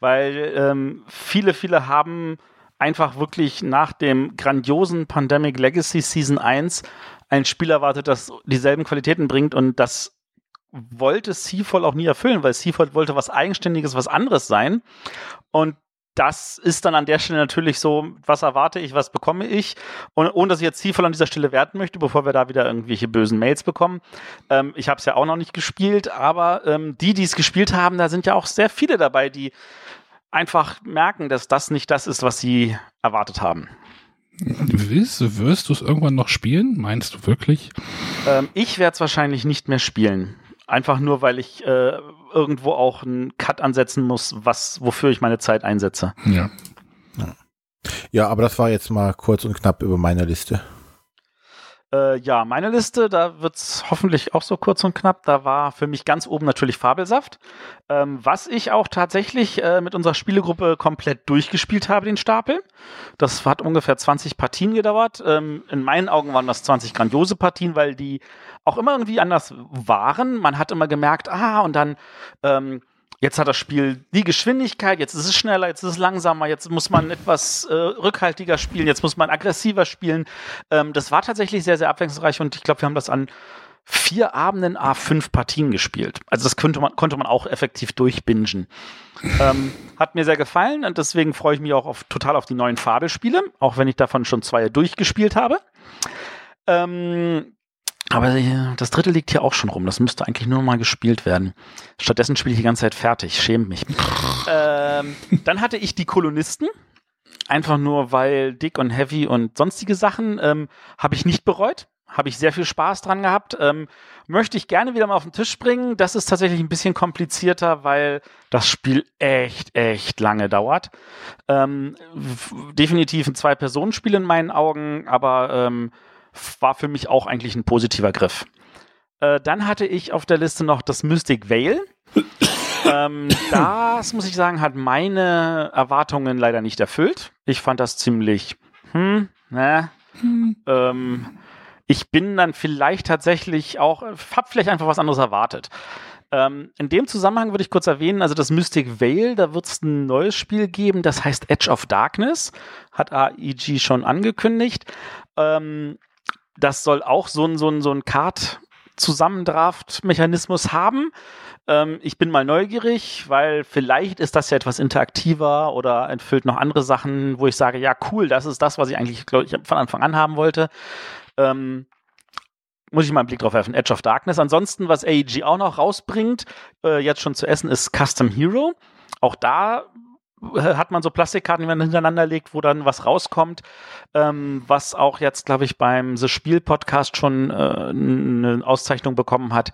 weil ähm, viele, viele haben einfach wirklich nach dem grandiosen Pandemic Legacy Season 1 ein Spiel erwartet, das dieselben Qualitäten bringt und das wollte Seafall auch nie erfüllen, weil Seafall wollte was Eigenständiges, was anderes sein. Und das ist dann an der Stelle natürlich so, was erwarte ich, was bekomme ich? Und ohne dass ich jetzt zielvoll an dieser Stelle werten möchte, bevor wir da wieder irgendwelche bösen Mails bekommen. Ähm, ich habe es ja auch noch nicht gespielt, aber ähm, die, die es gespielt haben, da sind ja auch sehr viele dabei, die einfach merken, dass das nicht das ist, was sie erwartet haben. Willst, wirst du es irgendwann noch spielen? Meinst du wirklich? Ähm, ich werde es wahrscheinlich nicht mehr spielen. Einfach nur, weil ich äh, irgendwo auch einen Cut ansetzen muss, was, wofür ich meine Zeit einsetze. Ja. Ja, aber das war jetzt mal kurz und knapp über meine Liste. Äh, ja, meine Liste, da wird es hoffentlich auch so kurz und knapp. Da war für mich ganz oben natürlich Fabelsaft, ähm, was ich auch tatsächlich äh, mit unserer Spielegruppe komplett durchgespielt habe, den Stapel. Das hat ungefähr 20 Partien gedauert. Ähm, in meinen Augen waren das 20 grandiose Partien, weil die auch immer irgendwie anders waren. Man hat immer gemerkt, ah, und dann ähm, Jetzt hat das Spiel die Geschwindigkeit, jetzt ist es schneller, jetzt ist es langsamer, jetzt muss man etwas äh, rückhaltiger spielen, jetzt muss man aggressiver spielen. Ähm, das war tatsächlich sehr, sehr abwechslungsreich und ich glaube, wir haben das an vier Abenden A5 Partien gespielt. Also das könnte man, konnte man auch effektiv durchbingen. ähm, hat mir sehr gefallen und deswegen freue ich mich auch auf, total auf die neuen Fabelspiele, auch wenn ich davon schon zwei durchgespielt habe. Ähm, aber das dritte liegt hier auch schon rum. Das müsste eigentlich nur mal gespielt werden. Stattdessen spiele ich die ganze Zeit fertig. Schämt mich. ähm, dann hatte ich die Kolonisten. Einfach nur, weil Dick und Heavy und sonstige Sachen ähm, habe ich nicht bereut. Habe ich sehr viel Spaß dran gehabt. Ähm, möchte ich gerne wieder mal auf den Tisch bringen. Das ist tatsächlich ein bisschen komplizierter, weil das Spiel echt, echt lange dauert. Ähm, definitiv ein Zwei-Personen-Spiel in meinen Augen, aber ähm, war für mich auch eigentlich ein positiver Griff. Äh, dann hatte ich auf der Liste noch das Mystic Veil. ähm, das, muss ich sagen, hat meine Erwartungen leider nicht erfüllt. Ich fand das ziemlich, hm, ne, hm. Ähm, ich bin dann vielleicht tatsächlich auch, hab vielleicht einfach was anderes erwartet. Ähm, in dem Zusammenhang würde ich kurz erwähnen, also das Mystic Veil, da wird es ein neues Spiel geben, das heißt Edge of Darkness, hat AEG schon angekündigt. Ähm, das soll auch so ein, so ein, so ein Card-Zusammendraft-Mechanismus haben. Ähm, ich bin mal neugierig, weil vielleicht ist das ja etwas interaktiver oder erfüllt noch andere Sachen, wo ich sage, ja, cool, das ist das, was ich eigentlich, glaube ich, von Anfang an haben wollte. Ähm, muss ich mal einen Blick drauf werfen. Edge of Darkness. Ansonsten, was AEG auch noch rausbringt, äh, jetzt schon zu essen, ist Custom Hero. Auch da hat man so Plastikkarten, die man hintereinander legt, wo dann was rauskommt, ähm, was auch jetzt, glaube ich, beim The Spiel Podcast schon äh, eine Auszeichnung bekommen hat.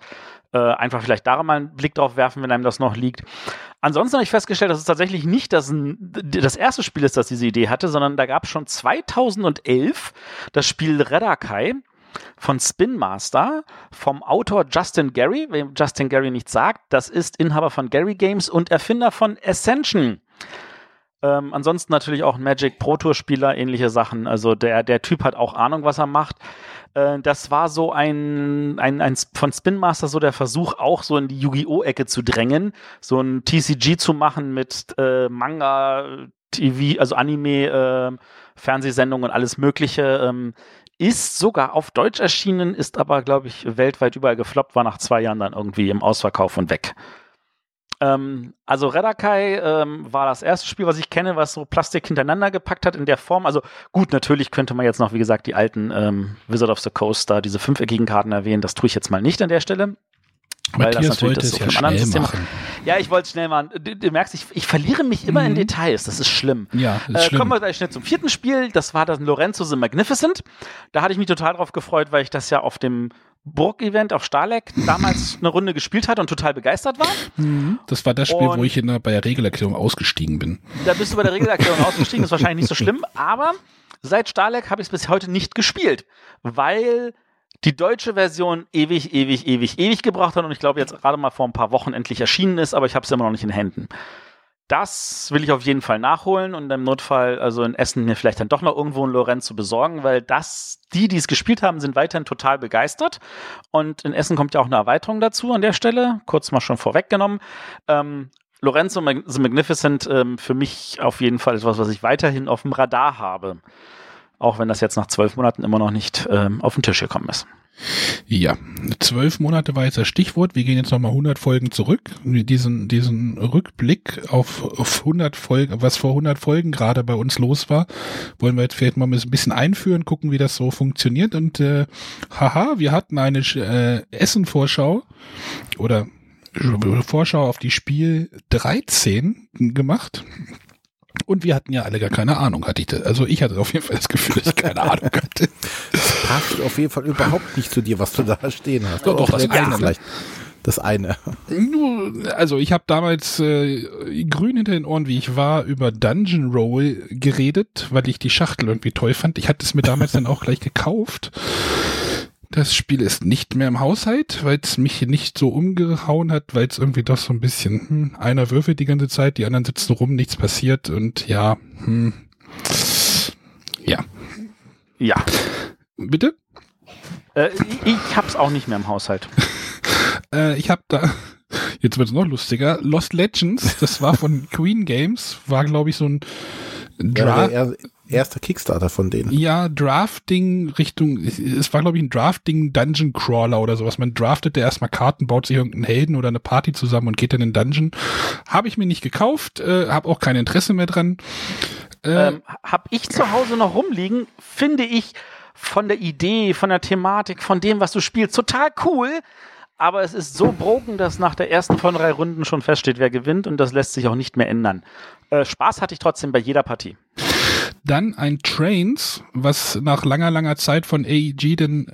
Äh, einfach vielleicht da mal einen Blick drauf werfen, wenn einem das noch liegt. Ansonsten habe ich festgestellt, dass es tatsächlich nicht das, das erste Spiel ist, das diese Idee hatte, sondern da gab es schon 2011 das Spiel Redakai von Spin Master vom Autor Justin Gary. Wem Justin Gary nichts sagt, das ist Inhaber von Gary Games und Erfinder von Ascension. Ähm, ansonsten natürlich auch ein Magic Pro Tour Spieler, ähnliche Sachen. Also der, der Typ hat auch Ahnung, was er macht. Äh, das war so ein, ein, ein von Spin Master so der Versuch, auch so in die Yu-Gi-Oh! Ecke zu drängen, so ein TCG zu machen mit äh, Manga, TV, also Anime, äh, Fernsehsendungen und alles Mögliche. Ähm, ist sogar auf Deutsch erschienen, ist aber, glaube ich, weltweit überall gefloppt, war nach zwei Jahren dann irgendwie im Ausverkauf und weg. Ähm, also Redakai ähm, war das erste Spiel, was ich kenne, was so Plastik hintereinander gepackt hat in der Form. Also gut, natürlich könnte man jetzt noch, wie gesagt, die alten ähm, Wizard of the Coast da, diese fünfeckigen Karten erwähnen. Das tue ich jetzt mal nicht an der Stelle. Weil Matthias das natürlich das so ja anderen System machen. Ja, ich wollte schnell machen. Du, du, merkst, ich, ich verliere mich immer mhm. in Details. Das ist schlimm. Ja, ist äh, schlimm. Kommen wir gleich schnell zum vierten Spiel. Das war das Lorenzo the Magnificent. Da hatte ich mich total drauf gefreut, weil ich das ja auf dem Burg-Event auf Starleck damals eine Runde gespielt hat und total begeistert war. Mhm. Das war das Spiel, und wo ich in der, bei der Regelerklärung ausgestiegen bin. Da bist du bei der Regelerklärung ausgestiegen, ist wahrscheinlich nicht so schlimm, aber seit Starleck habe ich es bis heute nicht gespielt, weil die deutsche Version ewig, ewig, ewig, ewig gebraucht hat und ich glaube jetzt gerade mal vor ein paar Wochen endlich erschienen ist, aber ich habe es immer noch nicht in Händen. Das will ich auf jeden Fall nachholen und im Notfall, also in Essen, mir vielleicht dann doch noch irgendwo ein Lorenz zu besorgen, weil das, die, die es gespielt haben, sind weiterhin total begeistert. Und in Essen kommt ja auch eine Erweiterung dazu an der Stelle, kurz mal schon vorweggenommen. Ähm, Lorenzo The Magnificent ähm, für mich auf jeden Fall etwas, was ich weiterhin auf dem Radar habe. Auch wenn das jetzt nach zwölf Monaten immer noch nicht ähm, auf den Tisch gekommen ist. Ja, zwölf Monate war jetzt das Stichwort. Wir gehen jetzt nochmal 100 Folgen zurück. Diesen, diesen Rückblick auf, auf 100 Folgen, was vor 100 Folgen gerade bei uns los war, wollen wir jetzt vielleicht mal ein bisschen einführen, gucken, wie das so funktioniert. Und äh, haha, wir hatten eine äh, Essen-Vorschau oder Vorschau auf die Spiel 13 gemacht. Und wir hatten ja alle gar keine Ahnung, hatte ich das. Also ich hatte auf jeden Fall das Gefühl, dass ich keine Ahnung hatte. Das passt auf jeden Fall überhaupt nicht zu dir, was du da stehen hast. Doch, doch, das eine. Vielleicht das eine. Nur, also ich habe damals äh, grün hinter den Ohren, wie ich war, über Dungeon Roll geredet, weil ich die Schachtel irgendwie toll fand. Ich hatte es mir damals dann auch gleich gekauft. Das Spiel ist nicht mehr im Haushalt, weil es mich nicht so umgehauen hat, weil es irgendwie doch so ein bisschen, hm, einer würfelt die ganze Zeit, die anderen sitzen rum, nichts passiert und ja, hm, ja. Ja. Bitte? Äh, ich hab's auch nicht mehr im Haushalt. Äh, ich habe da, jetzt wird's noch lustiger, Lost Legends, das war von Queen Games, war glaube ich so ein Ja, Dra der er- erste Kickstarter von denen. ja, Drafting Richtung, es war glaube ich ein Drafting Dungeon Crawler oder sowas. Man draftet ja erstmal Karten, baut sich irgendeinen Helden oder eine Party zusammen und geht dann in den Dungeon. Habe ich mir nicht gekauft, äh, habe auch kein Interesse mehr dran. Äh, Ähm, hab ich zu Hause noch rumliegen, finde ich von der Idee, von der Thematik, von dem, was du spielst, total cool. Aber es ist so broken, dass nach der ersten von drei Runden schon feststeht, wer gewinnt und das lässt sich auch nicht mehr ändern. Äh, Spaß hatte ich trotzdem bei jeder Partie. Dann ein Trains, was nach langer, langer Zeit von AEG denn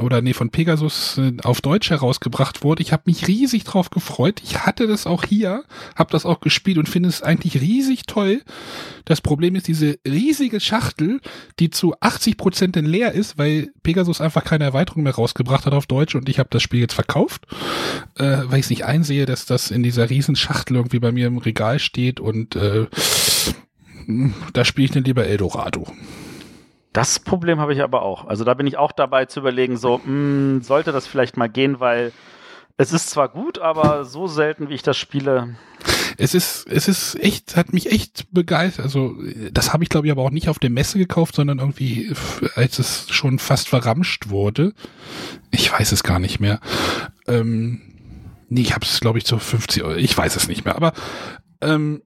oder nee, von Pegasus äh, auf Deutsch herausgebracht wurde. Ich habe mich riesig drauf gefreut. Ich hatte das auch hier, habe das auch gespielt und finde es eigentlich riesig toll. Das Problem ist diese riesige Schachtel, die zu 80 Prozent leer ist, weil Pegasus einfach keine Erweiterung mehr rausgebracht hat auf Deutsch und ich habe das Spiel jetzt verkauft, äh, weil ich es nicht einsehe, dass das in dieser riesen Schachtel irgendwie bei mir im Regal steht und äh, da spiele ich dann lieber Eldorado. Das Problem habe ich aber auch. Also da bin ich auch dabei zu überlegen, so, mh, sollte das vielleicht mal gehen, weil es ist zwar gut, aber so selten, wie ich das spiele. Es ist, es ist echt, hat mich echt begeistert. Also, das habe ich glaube ich aber auch nicht auf der Messe gekauft, sondern irgendwie, als es schon fast verramscht wurde. Ich weiß es gar nicht mehr. Ähm, nee, ich habe es glaube ich zu 50 Euro. Ich weiß es nicht mehr. Aber ähm,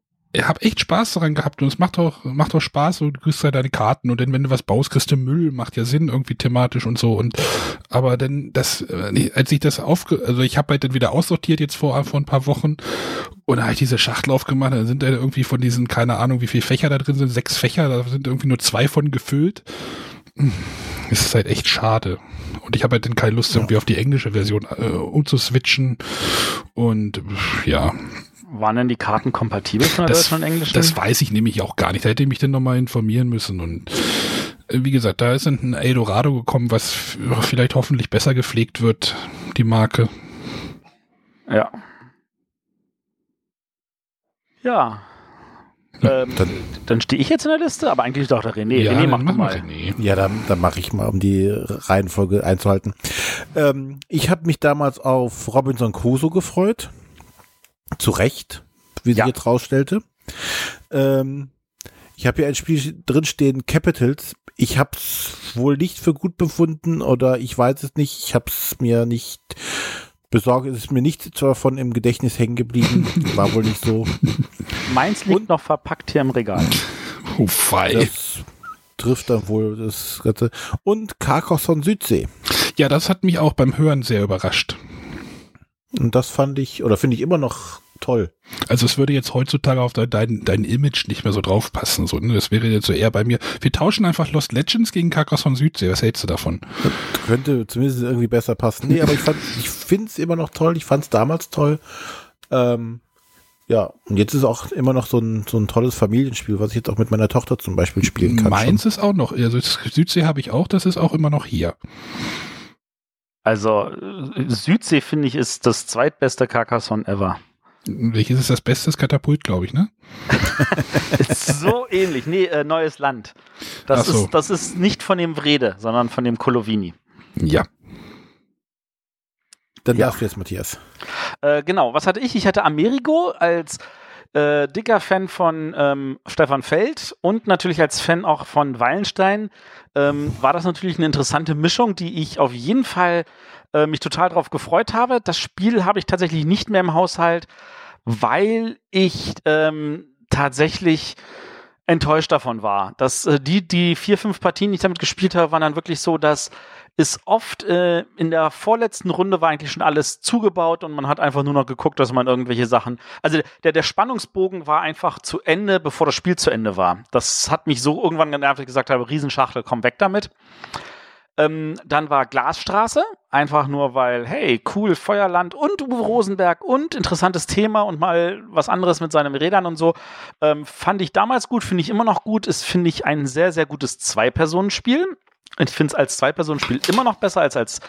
habe echt Spaß daran gehabt und es macht auch, macht auch Spaß und du kriegst halt deine Karten und dann, wenn du was baust, kriegst du Müll, macht ja Sinn irgendwie thematisch und so und aber dann das, äh, als ich das aufge, also ich habe halt dann wieder aussortiert jetzt vor, vor ein paar Wochen und da habe ich diese Schachtel aufgemacht, da sind da irgendwie von diesen, keine Ahnung, wie viele Fächer da drin sind, sechs Fächer, da sind irgendwie nur zwei von gefüllt. Es ist halt echt schade. Und ich habe halt dann keine Lust, irgendwie auf die englische Version äh, umzuswitchen. Und ja, Waren denn die Karten kompatibel von der das, deutschen und englischen? das weiß ich nämlich auch gar nicht. Da hätte ich mich dann nochmal informieren müssen. Und äh, wie gesagt, da ist ein Eldorado gekommen, was vielleicht hoffentlich besser gepflegt wird, die Marke. ja. Ja. Ähm, Dann- dann stehe ich jetzt in der Liste, aber eigentlich ist doch der René. ja, René, dann mach wir mal. René. Ja, dann, dann mache ich mal, um die Reihenfolge einzuhalten. Ähm, ich habe mich damals auf Robinson Crusoe gefreut. Zu Recht, wie sie Ja. jetzt rausstellte. Ähm, ich habe hier ein Spiel drinstehen, Capitals. Ich habe es wohl nicht für gut befunden oder ich weiß es nicht. Ich habe es mir nicht besorgt. Es ist mir nicht davon im Gedächtnis hängen geblieben. War wohl nicht so. Meins liegt Und- noch verpackt hier im Regal. Oh, fei. Das trifft dann wohl das Ganze. Und Carcassonne Südsee. Ja, das hat mich auch beim Hören sehr überrascht. Und das fand ich, oder finde ich immer noch toll. Also es würde jetzt heutzutage auf dein, dein, Image nicht mehr so draufpassen. So, ne? Das wäre jetzt so eher bei mir. Wir tauschen einfach Lost Legends gegen Carcassonne Südsee. Was hältst du davon? Könnte zumindest irgendwie besser passen. Nee, aber ich fand, ich finde es immer noch toll. Ich fand es damals toll. Ähm, ja, und jetzt ist auch immer noch so ein, so ein tolles Familienspiel, was ich jetzt auch mit meiner Tochter zum Beispiel spielen kann. Meins ist auch noch, also Südsee habe ich auch, das ist auch immer noch hier. Also Südsee, finde ich, ist das zweitbeste Carcassonne ever. Welches ist das Beste? Das Katapult, glaube ich, ne? Ist so ähnlich. Nee, äh, neues Land. Das, Ach so. ist, das ist nicht von dem Vrede, sondern von dem Colovini. Ja. Dann Ja. darfst du jetzt, Matthias. Äh, genau, was hatte ich? Ich hatte Amerigo als äh, dicker Fan von ähm, Stefan Feld und natürlich als Fan auch von Wallenstein ähm, war das natürlich eine interessante Mischung, die ich auf jeden Fall äh, mich total darauf gefreut habe. Das Spiel habe ich tatsächlich nicht mehr im Haushalt, weil ich ähm, tatsächlich enttäuscht davon war. Dass äh, die, die vier, fünf Partien, die ich damit gespielt habe, waren dann wirklich so, dass ist oft äh, in der vorletzten Runde war eigentlich schon alles zugebaut und man hat einfach nur noch geguckt, dass man irgendwelche Sachen. Also der, der Spannungsbogen war einfach zu Ende, bevor das Spiel zu Ende war. Das hat mich so irgendwann genervt, dass ich gesagt habe, Riesenschachtel, komm weg damit. Ähm, dann war Glasstraße, einfach nur weil, hey, cool, Feuerland und Uwe Rosenberg und interessantes Thema und mal was anderes mit seinen Rädern und so. Ähm, fand ich damals gut, finde ich immer noch gut. Ist, finde ich, ein sehr, sehr gutes Zwei-Personen-Spiel. Ich finde es als Zwei-Personen-Spiel immer noch besser als als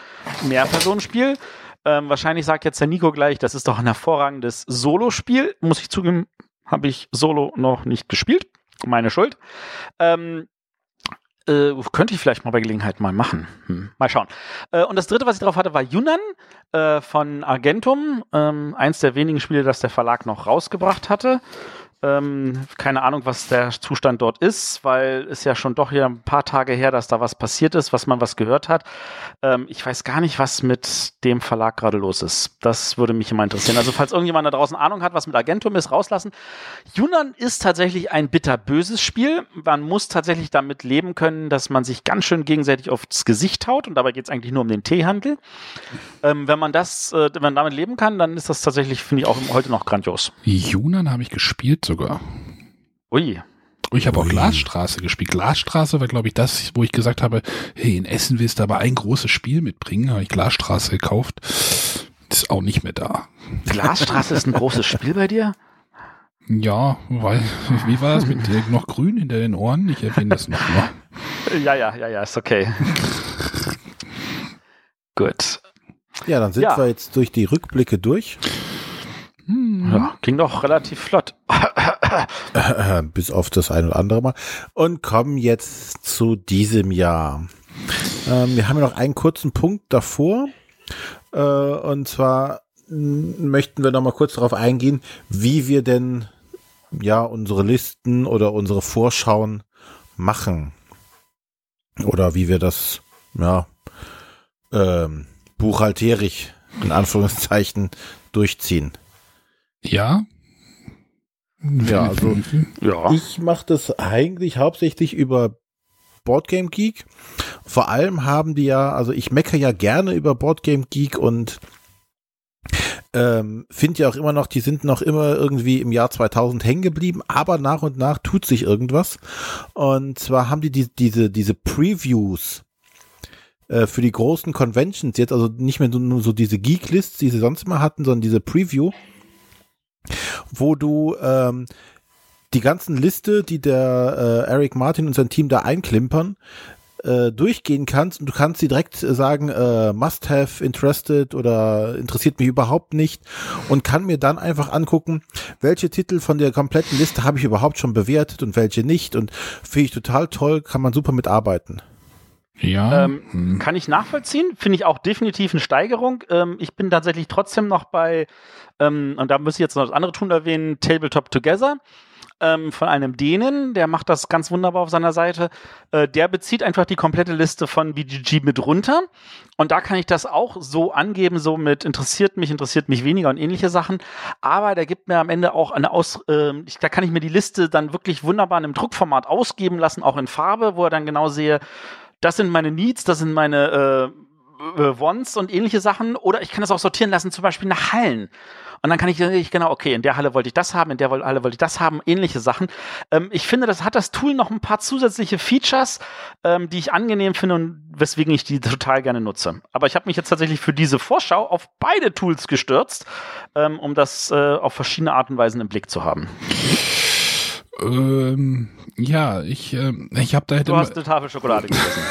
Mehr-Personen-Spiel. Ähm, wahrscheinlich sagt jetzt der Nico gleich, das ist doch ein hervorragendes Solo-Spiel. Muss ich zugeben, habe ich Solo noch nicht gespielt. Meine Schuld. Ähm, äh, könnte ich vielleicht mal bei Gelegenheit mal machen. Hm. Mal schauen. Äh, und das dritte, was ich drauf hatte, war Yunnan äh, von Argentum. Ähm, eins der wenigen Spiele, das der Verlag noch rausgebracht hatte. Ähm, keine Ahnung, was der Zustand dort ist, weil es ja schon doch hier ein paar Tage her, dass da was passiert ist, was man was gehört hat. Ähm, ich weiß gar nicht, was mit dem Verlag gerade los ist. Das würde mich immer interessieren. Also falls irgendjemand da draußen Ahnung hat, was mit Agentum ist, rauslassen. Yunnan ist tatsächlich ein bitterböses Spiel. Man muss tatsächlich damit leben können, dass man sich ganz schön gegenseitig aufs Gesicht haut und dabei geht es eigentlich nur um den Teehandel. Ähm, wenn man das, äh, wenn man damit leben kann, dann ist das tatsächlich, finde ich, auch heute noch grandios. Yunnan habe ich gespielt sogar. Ui. Ich habe auch. Glasstraße gespielt. Glasstraße war, glaube ich, das, wo ich gesagt habe, hey, in Essen willst du aber ein großes Spiel mitbringen. Habe ich Glasstraße gekauft. Ist auch nicht mehr da. Glasstraße ist ein großes Spiel bei dir? Ja, weil, wie war das mit dir? Noch grün hinter den Ohren? Ich erwähne das noch mal. Ja, ja, ja, ja, ist okay. Gut. Ja, dann sind Ja. wir jetzt durch die Rückblicke durch. Hm. Ja, ging doch relativ flott. Äh, bis auf das ein oder andere Mal. Und kommen jetzt zu diesem Jahr. Ähm, wir haben ja noch einen kurzen Punkt davor. Äh, und zwar m, möchten wir noch mal kurz darauf eingehen, wie wir denn ja unsere Listen oder unsere Vorschauen machen. Oder wie wir das ja ähm, buchhalterisch in Anführungszeichen durchziehen. Ja. Ja, also Ja. Ich mache das eigentlich hauptsächlich über Boardgame Geek. Vor allem haben die ja, also ich meckere ja gerne über Boardgame Geek und ähm, finde ja auch immer noch, die sind noch immer irgendwie im Jahr 2000 hängen geblieben, aber nach und nach tut sich irgendwas. Und zwar haben die, die diese, diese Previews äh, für die großen Conventions jetzt, also nicht mehr nur, nur so diese Geek-Lists, die sie sonst immer hatten, sondern diese Preview, wo du ähm, die ganzen Liste, die der äh, Eric Martin und sein Team da einklimpern, äh, durchgehen kannst und du kannst sie direkt äh, sagen, äh, must have, interested oder interessiert mich überhaupt nicht und kann mir dann einfach angucken, welche Titel von der kompletten Liste habe ich überhaupt schon bewertet und welche nicht und finde ich total toll, kann man super mitarbeiten. Ja. Ähm, hm. Kann ich nachvollziehen, finde ich auch definitiv eine Steigerung. Ähm, ich bin tatsächlich trotzdem noch bei, ähm, und da muss ich jetzt noch das andere tun erwähnen, Tabletop Together ähm, von einem Dänen, der macht das ganz wunderbar auf seiner Seite. Äh, der bezieht einfach die komplette Liste von BGG mit runter. Und da kann ich das auch so angeben, so mit interessiert mich, interessiert mich weniger und ähnliche Sachen. Aber der gibt mir am Ende auch eine Aus, ähm, ich, da kann ich mir die Liste dann wirklich wunderbar in einem Druckformat ausgeben lassen, auch in Farbe, wo er dann genau sehe, das sind meine Needs, das sind meine äh, äh, Wants und ähnliche Sachen. Oder ich kann das auch sortieren lassen, zum Beispiel nach Hallen. Und dann kann ich, ich genau, okay, in der Halle wollte ich das haben, in der Halle wollte ich das haben, ähnliche Sachen. Ähm, ich finde, das hat das Tool noch ein paar zusätzliche Features, ähm, die ich angenehm finde und weswegen ich die total gerne nutze. Aber ich habe mich jetzt tatsächlich für diese Vorschau auf beide Tools gestürzt, ähm, um das äh, auf verschiedene Art und Weisen im Blick zu haben. Ähm, ja, ich, ähm, ich habe da hätte Du hast eine Tafel Schokolade gegessen.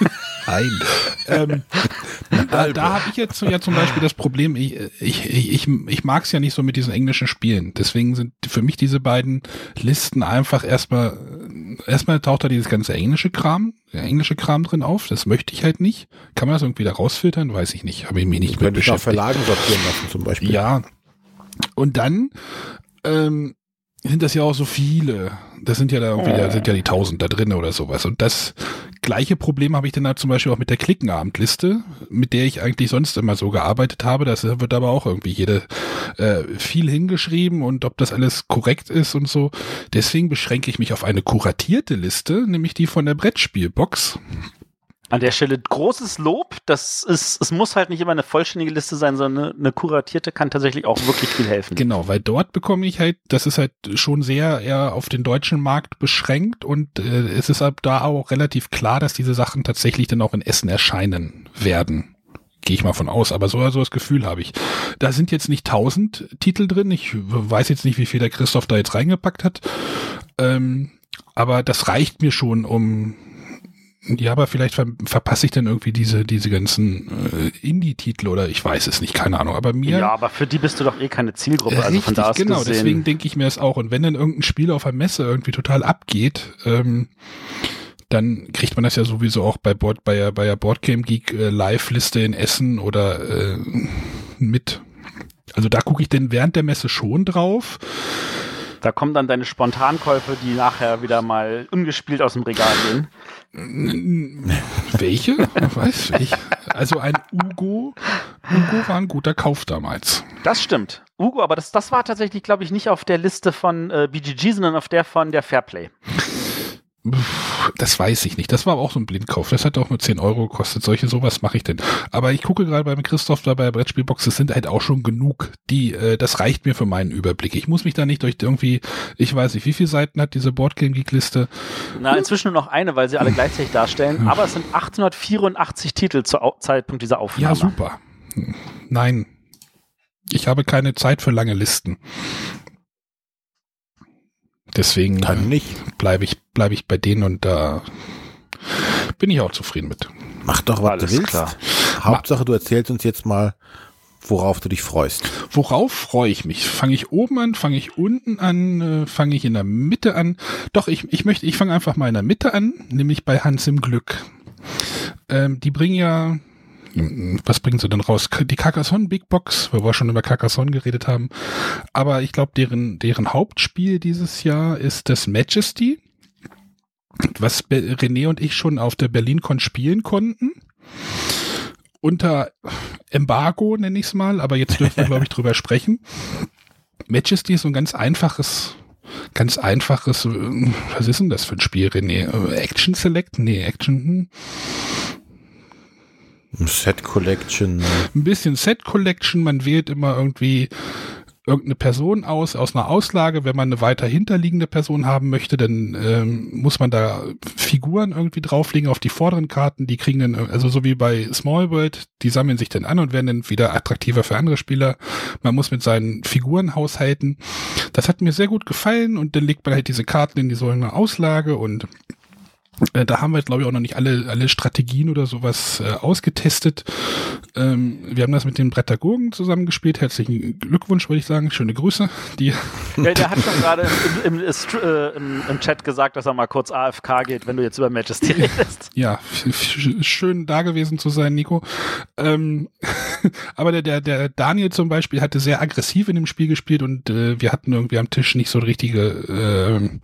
Nein. ähm, da da habe ich jetzt ja zum Beispiel das Problem, ich, ich, ich, ich mag es ja nicht so mit diesen englischen Spielen. Deswegen sind für mich diese beiden Listen einfach erstmal, erstmal taucht da dieses ganze englische Kram, der englische Kram drin auf. Das möchte ich halt nicht. Kann man das irgendwie da rausfiltern? Weiß ich nicht. Habe ich mich nicht mit Könnte ich beschäftigt. Verlagen sortieren lassen zum Beispiel. Ja. Und dann ähm, sind das ja auch so viele. Das sind ja da irgendwie, da sind ja die tausend da drin oder sowas. Und das gleiche Problem habe ich dann halt zum Beispiel auch mit der Klickenabendliste, mit der ich eigentlich sonst immer so gearbeitet habe. Das wird aber auch irgendwie jede äh, viel hingeschrieben und ob das alles korrekt ist und so. Deswegen beschränke ich mich auf eine kuratierte Liste, nämlich die von der Brettspielbox. An der Stelle großes Lob. Das ist, es muss halt nicht immer eine vollständige Liste sein, sondern eine, eine kuratierte kann tatsächlich auch wirklich viel helfen. Genau, weil dort bekomme ich halt, das ist halt schon sehr eher auf den deutschen Markt beschränkt und äh, es ist ab da auch relativ klar, dass diese Sachen tatsächlich dann auch in Essen erscheinen werden. Gehe ich mal von aus, aber so, so das Gefühl habe ich. Da sind jetzt nicht tausend Titel drin. Ich weiß jetzt nicht, wie viel der Christoph da jetzt reingepackt hat. Ähm, aber das reicht mir schon, um ja, aber vielleicht ver verpasse ich dann irgendwie diese, diese ganzen äh, Indie-Titel oder ich weiß es nicht, keine Ahnung. Aber mir. Ja, aber für die bist du doch eh keine Zielgruppe. Also richtig, von da aus genau, gesehen. deswegen denke ich mir es auch. Und wenn dann irgendein Spiel auf der Messe irgendwie total abgeht, ähm, dann kriegt man das ja sowieso auch bei Board, bei der, bei der Boardgame Geek äh, Live-Liste in Essen oder äh, mit. Also da gucke ich denn während der Messe schon drauf. Da kommen dann deine Spontankäufe, die nachher wieder mal ungespielt aus dem Regal gehen. Welche? Weiß ich. Also ein Ugo. Ugo war ein guter Kauf damals. Das stimmt. Ugo, aber das, das war tatsächlich, glaube ich, nicht auf der Liste von äh, BGG, sondern auf der von der Fairplay. Das weiß ich nicht. Das war aber auch so ein Blindkauf. Das hat auch nur 10 Euro gekostet. Solche sowas mache ich denn. Aber ich gucke gerade beim Christoph da bei der Brettspielbox, es sind halt auch schon genug. Die, äh, das reicht mir für meinen Überblick. Ich muss mich da nicht durch irgendwie, ich weiß nicht, wie viele Seiten hat diese Boardgame Geek Liste? Na, inzwischen nur noch eine, weil sie alle gleichzeitig darstellen. Aber es sind 884 Titel zu Au Zeitpunkt dieser Aufnahme. Ja, super. Nein. Ich habe keine Zeit für lange Listen. Deswegen Kann nicht. bleibe ich, bleibe ich bei denen und da bin ich auch zufrieden mit. Mach doch, was Alles du willst. klar. Hauptsache, du erzählst uns jetzt mal, worauf du dich freust. Worauf freue ich mich? Fange ich oben an, fange ich unten an, äh, fange ich in der Mitte an? Doch, ich, ich möchte, ich fange einfach mal in der Mitte an, nämlich bei Hans im Glück. Ähm, die bringen ja, was bringen sie denn raus? Die Carcassonne Big Box, wo wir schon über Carcassonne geredet haben. Aber ich glaube, deren, deren Hauptspiel dieses Jahr ist das Majesty, was René und ich schon auf der BerlinCon spielen konnten. Unter Embargo nenne ich es mal, aber jetzt dürfen wir, glaube ich, drüber sprechen. Majesty ist so ein ganz einfaches, ganz einfaches, äh, was ist denn das für ein Spiel, René? Äh, Action Select? Nee, Action, hm. Set Collection. ein bisschen Set Collection. Man wählt immer irgendwie irgendeine Person aus, aus einer Auslage. Wenn man eine weiter hinterliegende Person haben möchte, dann ähm, muss man da Figuren irgendwie drauflegen auf die vorderen Karten. Die kriegen dann, also so wie bei Small World, die sammeln sich dann an und werden dann wieder attraktiver für andere Spieler. Man muss mit seinen Figuren haushalten. Das hat mir sehr gut gefallen und dann legt man halt diese Karten in die so eine Auslage und äh, da haben wir, glaube ich, auch noch nicht alle, alle Strategien oder sowas äh, ausgetestet. Ähm, wir haben das mit den Brettagurgen zusammengespielt. Herzlichen Glückwunsch, würde ich sagen. Schöne Grüße. Die, Ja, der hat schon gerade im, im, im, äh, im, im Chat gesagt, dass er mal kurz AFK geht, wenn du jetzt über Majesty redest. ja, schön da gewesen zu sein, Nico. Ähm, aber der, der, der Daniel zum Beispiel hatte sehr aggressiv in dem Spiel gespielt und äh, wir hatten irgendwie am Tisch nicht so richtige k-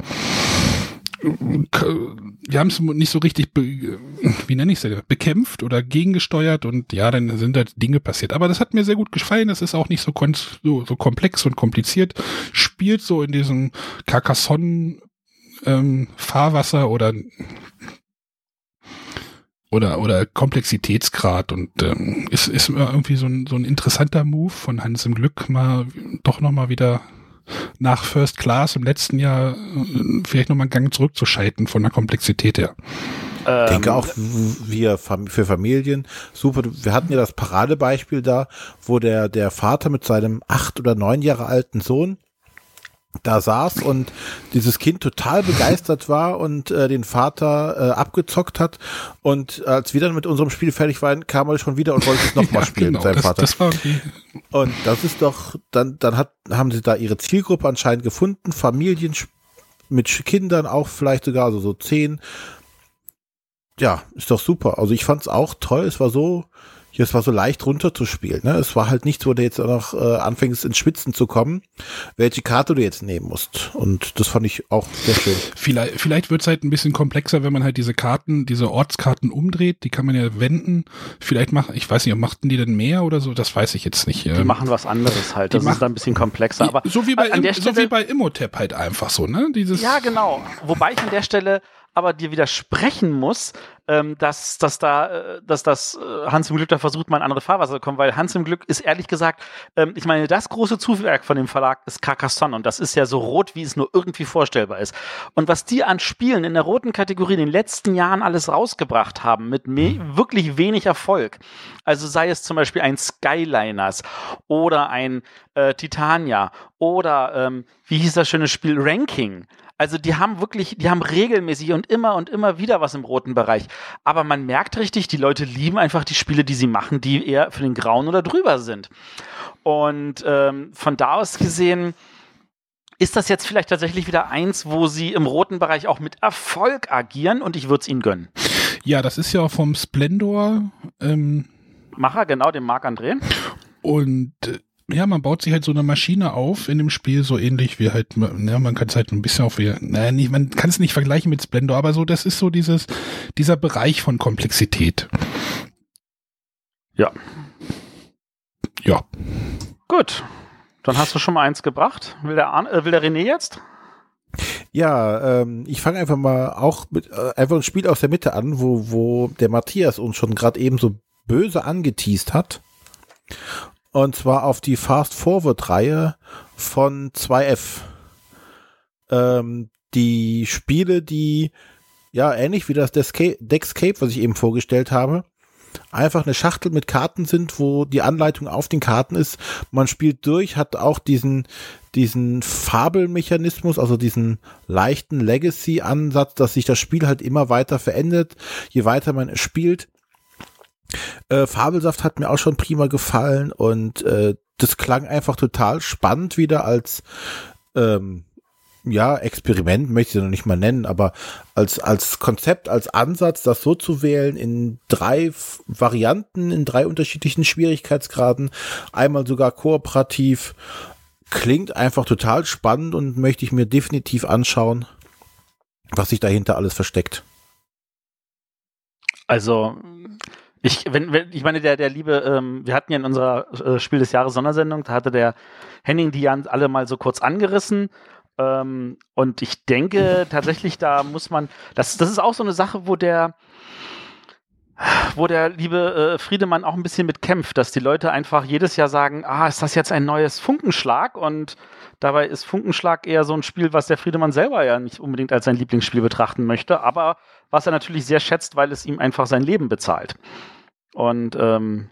wir haben es nicht so richtig, wie nenne ich es bekämpft oder gegengesteuert und ja, dann sind halt Dinge passiert. Aber das hat mir sehr gut gefallen. Das ist auch nicht so, so, so komplex und kompliziert. Spielt so in diesem Carcassonne ähm, Fahrwasser oder oder oder Komplexitätsgrad und ähm, ist ist irgendwie so ein so ein interessanter Move von Hans im Glück mal doch noch mal wieder nach First Class im letzten Jahr äh, vielleicht noch mal einen Gang zurückzuschalten von der Komplexität her. Ich Ähm, denke auch wir für Familien super. Wir hatten ja das Paradebeispiel da, wo der der Vater mit seinem acht oder neun Jahre alten Sohn da saß und dieses Kind total begeistert war und äh, den Vater äh, abgezockt hat und als wir dann mit unserem Spiel fertig waren, kam er schon wieder und wollte es nochmal Ja, spielen mit genau, seinem das, Vater. das war irgendwie, Und das ist doch, dann, dann hat, haben sie da ihre Zielgruppe anscheinend gefunden, Familien mit Kindern auch vielleicht sogar, also so zehn. Ja, ist doch super. Also ich fand's auch toll. Es war so Ja, es war so leicht runterzuspielen. Ne? Es war halt nicht so, der jetzt auch noch äh, anfängst ins Schwitzen zu kommen, welche Karte du jetzt nehmen musst. Und das fand ich auch sehr schön. Vielleicht, vielleicht wird es halt ein bisschen komplexer, wenn man halt diese Karten, diese Ortskarten umdreht. Die kann man ja wenden. Vielleicht machen, ich weiß nicht, machten die denn mehr oder so? Das weiß ich jetzt nicht. Die Ähm, machen was anderes halt. Das die ist machen- dann ein bisschen komplexer. Aber so wie bei, an der Stelle, so wie bei Immotep halt einfach so, ne? Dieses, Ja, genau. Wobei ich an der Stelle aber dir widersprechen muss, ähm, dass, dass da, äh, dass das äh, Hans im Glück da versucht, mal in andere Fahrwasser zu kommen, weil Hans im Glück ist ehrlich gesagt, ähm, ich meine, das große Zuwerk von dem Verlag ist Carcassonne und das ist ja so rot, wie es nur irgendwie vorstellbar ist. Und was die an Spielen in der roten Kategorie in den letzten Jahren alles rausgebracht haben, mit wirklich wenig Erfolg. Also sei es zum Beispiel ein Skyliners oder ein äh, Titania oder ähm, wie hieß das schöne Spiel Ranking. Also die haben wirklich, die haben regelmäßig und immer und immer wieder was im roten Bereich. Aber man merkt richtig, die Leute lieben einfach die Spiele, die sie machen, die eher für den Grauen oder drüber sind. Und ähm, von da aus gesehen ist das jetzt vielleicht tatsächlich wieder eins, wo sie im roten Bereich auch mit Erfolg agieren und ich würde es ihnen gönnen. ja, das ist ja vom Splendor. Ähm, Macher, genau, dem Marc André. Und äh, ja, man baut sich halt so eine Maschine auf in dem Spiel, so ähnlich wie halt, ja, man kann es halt ein bisschen auf, wie- naja, nicht, man kann es nicht vergleichen mit Splendor, aber so, das ist so dieses, dieser Bereich von Komplexität. Ja. Ja. Gut. Dann hast du schon mal eins gebracht. Will der, Arne, äh, will der René jetzt? Ja, ähm, ich fange einfach mal auch mit äh, einfach ein Spiel aus der Mitte an, wo, wo der Matthias uns schon gerade eben so böse angeteased hat. Und zwar auf die Fast Forward Reihe von 2F. Ähm, die Spiele, die ja ähnlich wie das Deckscape, was ich eben vorgestellt habe, einfach eine Schachtel mit Karten sind, wo die Anleitung auf den Karten ist. Man spielt durch, hat auch diesen diesen Fabelmechanismus, also diesen leichten Legacy-Ansatz, dass sich das Spiel halt immer weiter verändert, je weiter man spielt. Äh, Fabelsaft hat mir auch schon prima gefallen und äh, das klang einfach total spannend wieder als ähm, ja, Experiment möchte ich noch nicht mal nennen, aber als, als Konzept, als Ansatz, das so zu wählen in drei Varianten, in drei unterschiedlichen Schwierigkeitsgraden, einmal sogar kooperativ, klingt einfach total spannend und möchte ich mir definitiv anschauen, was sich dahinter alles versteckt. Also, ich, wenn, wenn, ich meine, der, der liebe, ähm, wir hatten ja in unserer äh, Spiel des Jahres Sondersendung, da hatte der Henning die ja alle mal so kurz angerissen. Ähm, und ich denke tatsächlich, da muss man, das, das ist auch so eine Sache, wo der, wo der liebe äh, Friedemann auch ein bisschen mit kämpft, dass die Leute einfach jedes Jahr sagen, ah, ist das jetzt ein neues Funkenschlag? Und dabei ist Funkenschlag eher so ein Spiel, was der Friedemann selber ja nicht unbedingt als sein Lieblingsspiel betrachten möchte, aber was er natürlich sehr schätzt, weil es ihm einfach sein Leben bezahlt. Und ähm,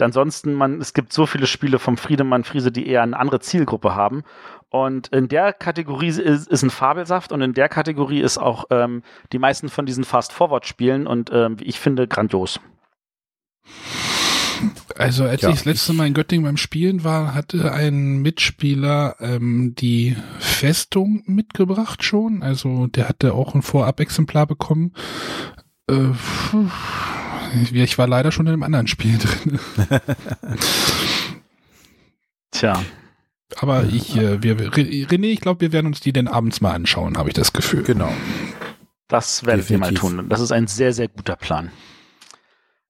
ansonsten, man, es gibt so viele Spiele vom Friedemann Friese, die eher eine andere Zielgruppe haben. Und in der Kategorie ist, ist ein Fabelsaft und in der Kategorie ist auch ähm, die meisten von diesen Fast-Forward-Spielen und ähm, wie ich finde, grandios. Also als Ja, ich das letzte Mal in Göttingen beim Spielen war, hatte ein Mitspieler ähm, die Festung mitgebracht schon. Also der hatte auch ein Vorab-Exemplar bekommen. Äh, ich war leider schon in einem anderen Spiel drin. Tja. Aber ich, äh, wir, René, ich glaube, wir werden uns die denn abends mal anschauen, habe ich das Gefühl. Genau. Das werdet ihr mal Definitiv. tun. Das ist ein sehr, sehr guter Plan.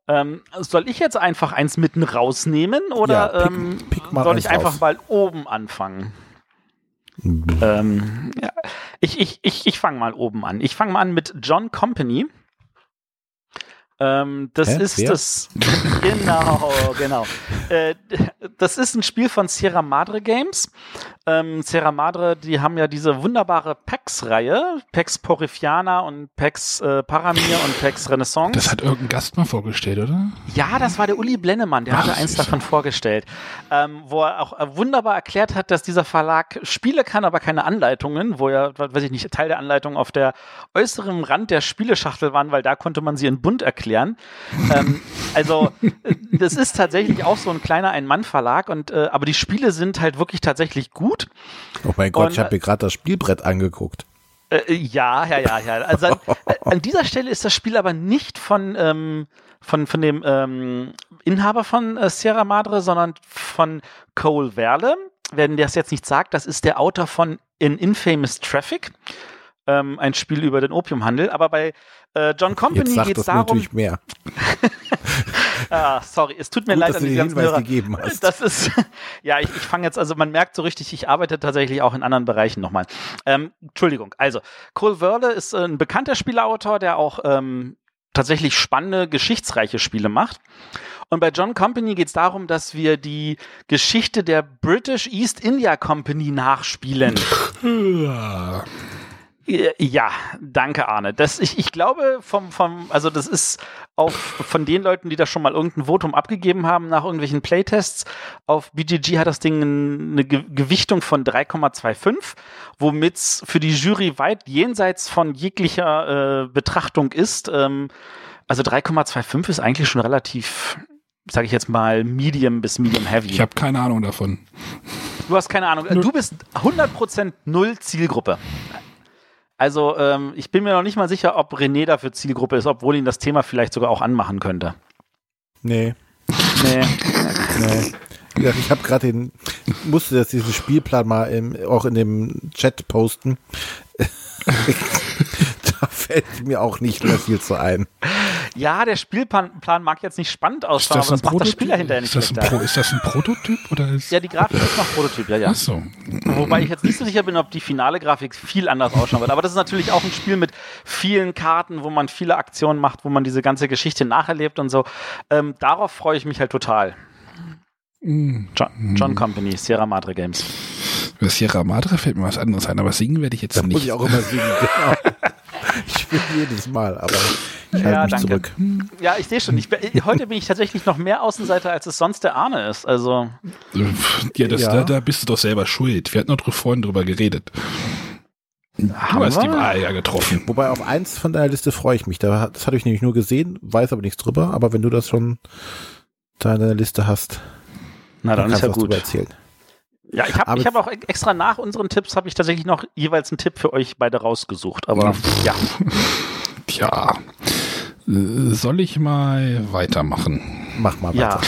Ähm, soll ich jetzt einfach eins mitten rausnehmen oder Ja, pick- ähm, pick mal soll ich einfach raus. mal oben anfangen? Ähm, ja. Ich, ich, ich, ich fange mal oben an. Ich fange mal an mit John Company. Ähm, das Hä? ist Wer? das. Genau, genau. Äh, das ist ein Spiel von Sierra Madre Games. Ähm, Sierra Madre, die haben ja diese wunderbare PAX-Reihe. PAX Porifiana und PAX äh, Paramir und PAX Renaissance. Das hat irgendein Gast mal vorgestellt, oder? Ja, das war der Uli Blennemann, der Ach, hatte eins davon vorgestellt, ähm, wo er auch äh, wunderbar erklärt hat, dass dieser Verlag Spiele kann, aber keine Anleitungen, wo ja, weiß ich nicht, Teil der Anleitung auf der äußeren Rand der Spieleschachtel waren, weil da konnte man sie in bunt erklären. ähm, also, äh, das ist tatsächlich auch so ein kleiner Ein-Mann-Verlag und, äh, aber die Spiele sind halt wirklich tatsächlich gut. Oh mein Gott, Und, ich habe mir gerade das Spielbrett angeguckt. Äh, ja, ja, ja, ja. Also an, äh, an, dieser Stelle ist das Spiel aber nicht von, ähm, von, von dem ähm, Inhaber von äh, Sierra Madre, sondern von Cole Verle. Wenn der das jetzt nicht sagt, das ist der Autor von In Infamous Traffic. Ähm, ein Spiel über den Opiumhandel. Aber bei äh, John Company geht es darum. natürlich mehr. ah, sorry, es tut mir Gut, leid dass an du die den ganzen Hinweis Hörer. gegeben hast. Das ist, ja, ich, ich fange jetzt, also man merkt so richtig, ich arbeite tatsächlich auch in anderen Bereichen nochmal. Ähm, Entschuldigung, also Cole Verle ist ein bekannter Spieleautor, der auch ähm, tatsächlich spannende, geschichtsreiche Spiele macht. Und bei John Company geht es darum, dass wir die Geschichte der British East India Company nachspielen. Ja, danke Arne. Das, ich, ich glaube, vom, vom, also das ist auf, von den Leuten, die da schon mal irgendein Votum abgegeben haben nach irgendwelchen Playtests, auf BGG hat das Ding eine Ge Gewichtung von 3,25, womit es für die Jury weit jenseits von jeglicher äh, Betrachtung ist. Ähm, also 3,25 ist eigentlich schon relativ, sage ich jetzt mal, medium bis medium heavy. Ich habe keine Ahnung davon. Du hast keine Ahnung. Du bist 100% null Zielgruppe. Also ähm, ich bin mir noch nicht mal sicher, ob René dafür Zielgruppe ist, obwohl ihn das Thema vielleicht sogar auch anmachen könnte. Nee. Nee. nee. Ja, ich habe gerade den, musste jetzt diesen Spielplan mal im, auch in dem Chat posten. da fällt mir auch nicht mehr viel zu ein. Ja, der Spielplan Plan mag jetzt nicht spannend ausschauen, aber das macht das Spiel dahinter nicht ist das, Pro, ist das ein Prototyp? Oder ist ja, die Grafik ist noch Prototyp, ja, ja. Ach so. Wobei ich jetzt nicht so sicher bin, ob die finale Grafik viel anders ausschauen wird. Aber das ist natürlich auch ein Spiel mit vielen Karten, wo man viele Aktionen macht, wo man diese ganze Geschichte nacherlebt und so. Ähm, darauf freue ich mich halt total. John, John Company, Sierra Madre Games. Bei Sierra Madre fällt mir was anderes ein, aber singen werde ich jetzt Da nicht. muss ich auch immer singen. Genau. Ich will jedes Mal, aber ich halte Ja, mich danke. zurück. Ja, ich sehe schon. Ich, heute bin ich tatsächlich noch mehr Außenseiter, als es sonst der Arne ist. Also, Ja, das, Ja. Da, da bist du doch selber schuld. Wir hatten doch vorhin drüber geredet. Du hast die wir? Wahl ja getroffen. Wobei auf eins von deiner Liste freue ich mich. Da, das hatte ich nämlich nur gesehen, weiß aber nichts drüber. Aber wenn du das schon da in deiner Liste hast, na dann kannst ist ja du was drüber gut. erzählen. Ja, ich habe ich hab auch extra nach unseren Tipps habe ich tatsächlich noch jeweils einen Tipp für euch beide rausgesucht. Aber ja, Tja, äh, soll ich mal weitermachen? Mach mal ja. weiter.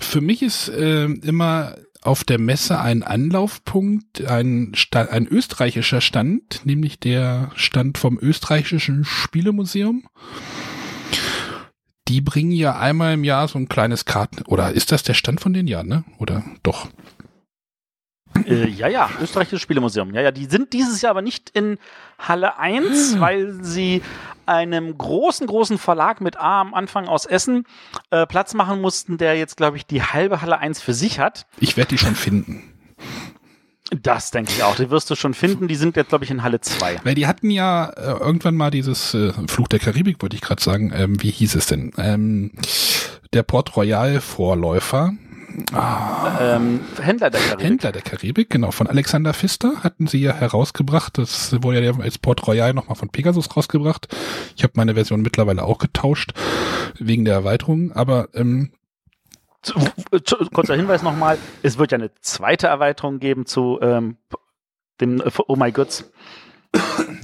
Für mich ist äh, immer auf der Messe ein Anlaufpunkt, ein, Sta ein österreichischer Stand, nämlich der Stand vom österreichischen Spielemuseum. Die bringen ja einmal im Jahr so ein kleines Karten. Oder ist das der Stand von denen? Ja, ne? Oder doch? Äh, ja, ja, österreichisches Spielemuseum. Ja, ja, die sind dieses Jahr aber nicht in Halle 1, weil sie einem großen, großen Verlag mit A am Anfang aus Essen äh, Platz machen mussten, der jetzt, glaube ich, die halbe Halle 1 für sich hat. Ich werde die schon finden. Das denke ich auch. Die wirst du schon finden. Die sind jetzt, glaube ich, in Halle 2. Weil die hatten ja äh, irgendwann mal dieses äh, Fluch der Karibik, wollte ich gerade sagen. Ähm, wie hieß es denn? Ähm, der Port Royal Vorläufer. Ähm, Händler der Karibik. Händler der Karibik, genau, von Alexander Pfister hatten sie ja herausgebracht. Das wurde ja als Port Royal nochmal von Pegasus rausgebracht. Ich habe meine Version mittlerweile auch getauscht, wegen der Erweiterung. Aber ähm, zu- Kurzer Hinweis nochmal. Es wird ja eine zweite Erweiterung geben zu ähm, dem äh, Oh My Goods.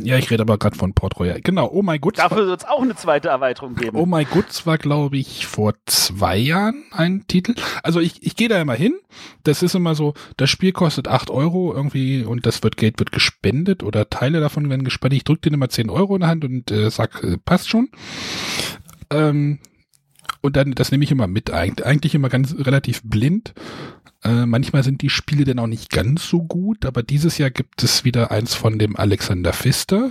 Ja, ich rede aber gerade von Port Royal. Genau, Oh My Goods. Dafür wird es auch eine zweite Erweiterung geben. Oh My Goods war, glaube ich, vor zwei Jahren ein Titel. Also ich, ich gehe da immer hin. Das ist immer so, das Spiel kostet acht Euro irgendwie und das wird Geld wird gespendet oder Teile davon werden gespendet. Ich drücke denen immer 10 Euro in der Hand und äh, sag, äh, passt schon. Ähm, und dann, das nehme ich immer mit, eigentlich immer ganz relativ blind. Äh, manchmal sind die Spiele dann auch nicht ganz so gut, aber dieses Jahr gibt es wieder eins von dem Alexander Pfister,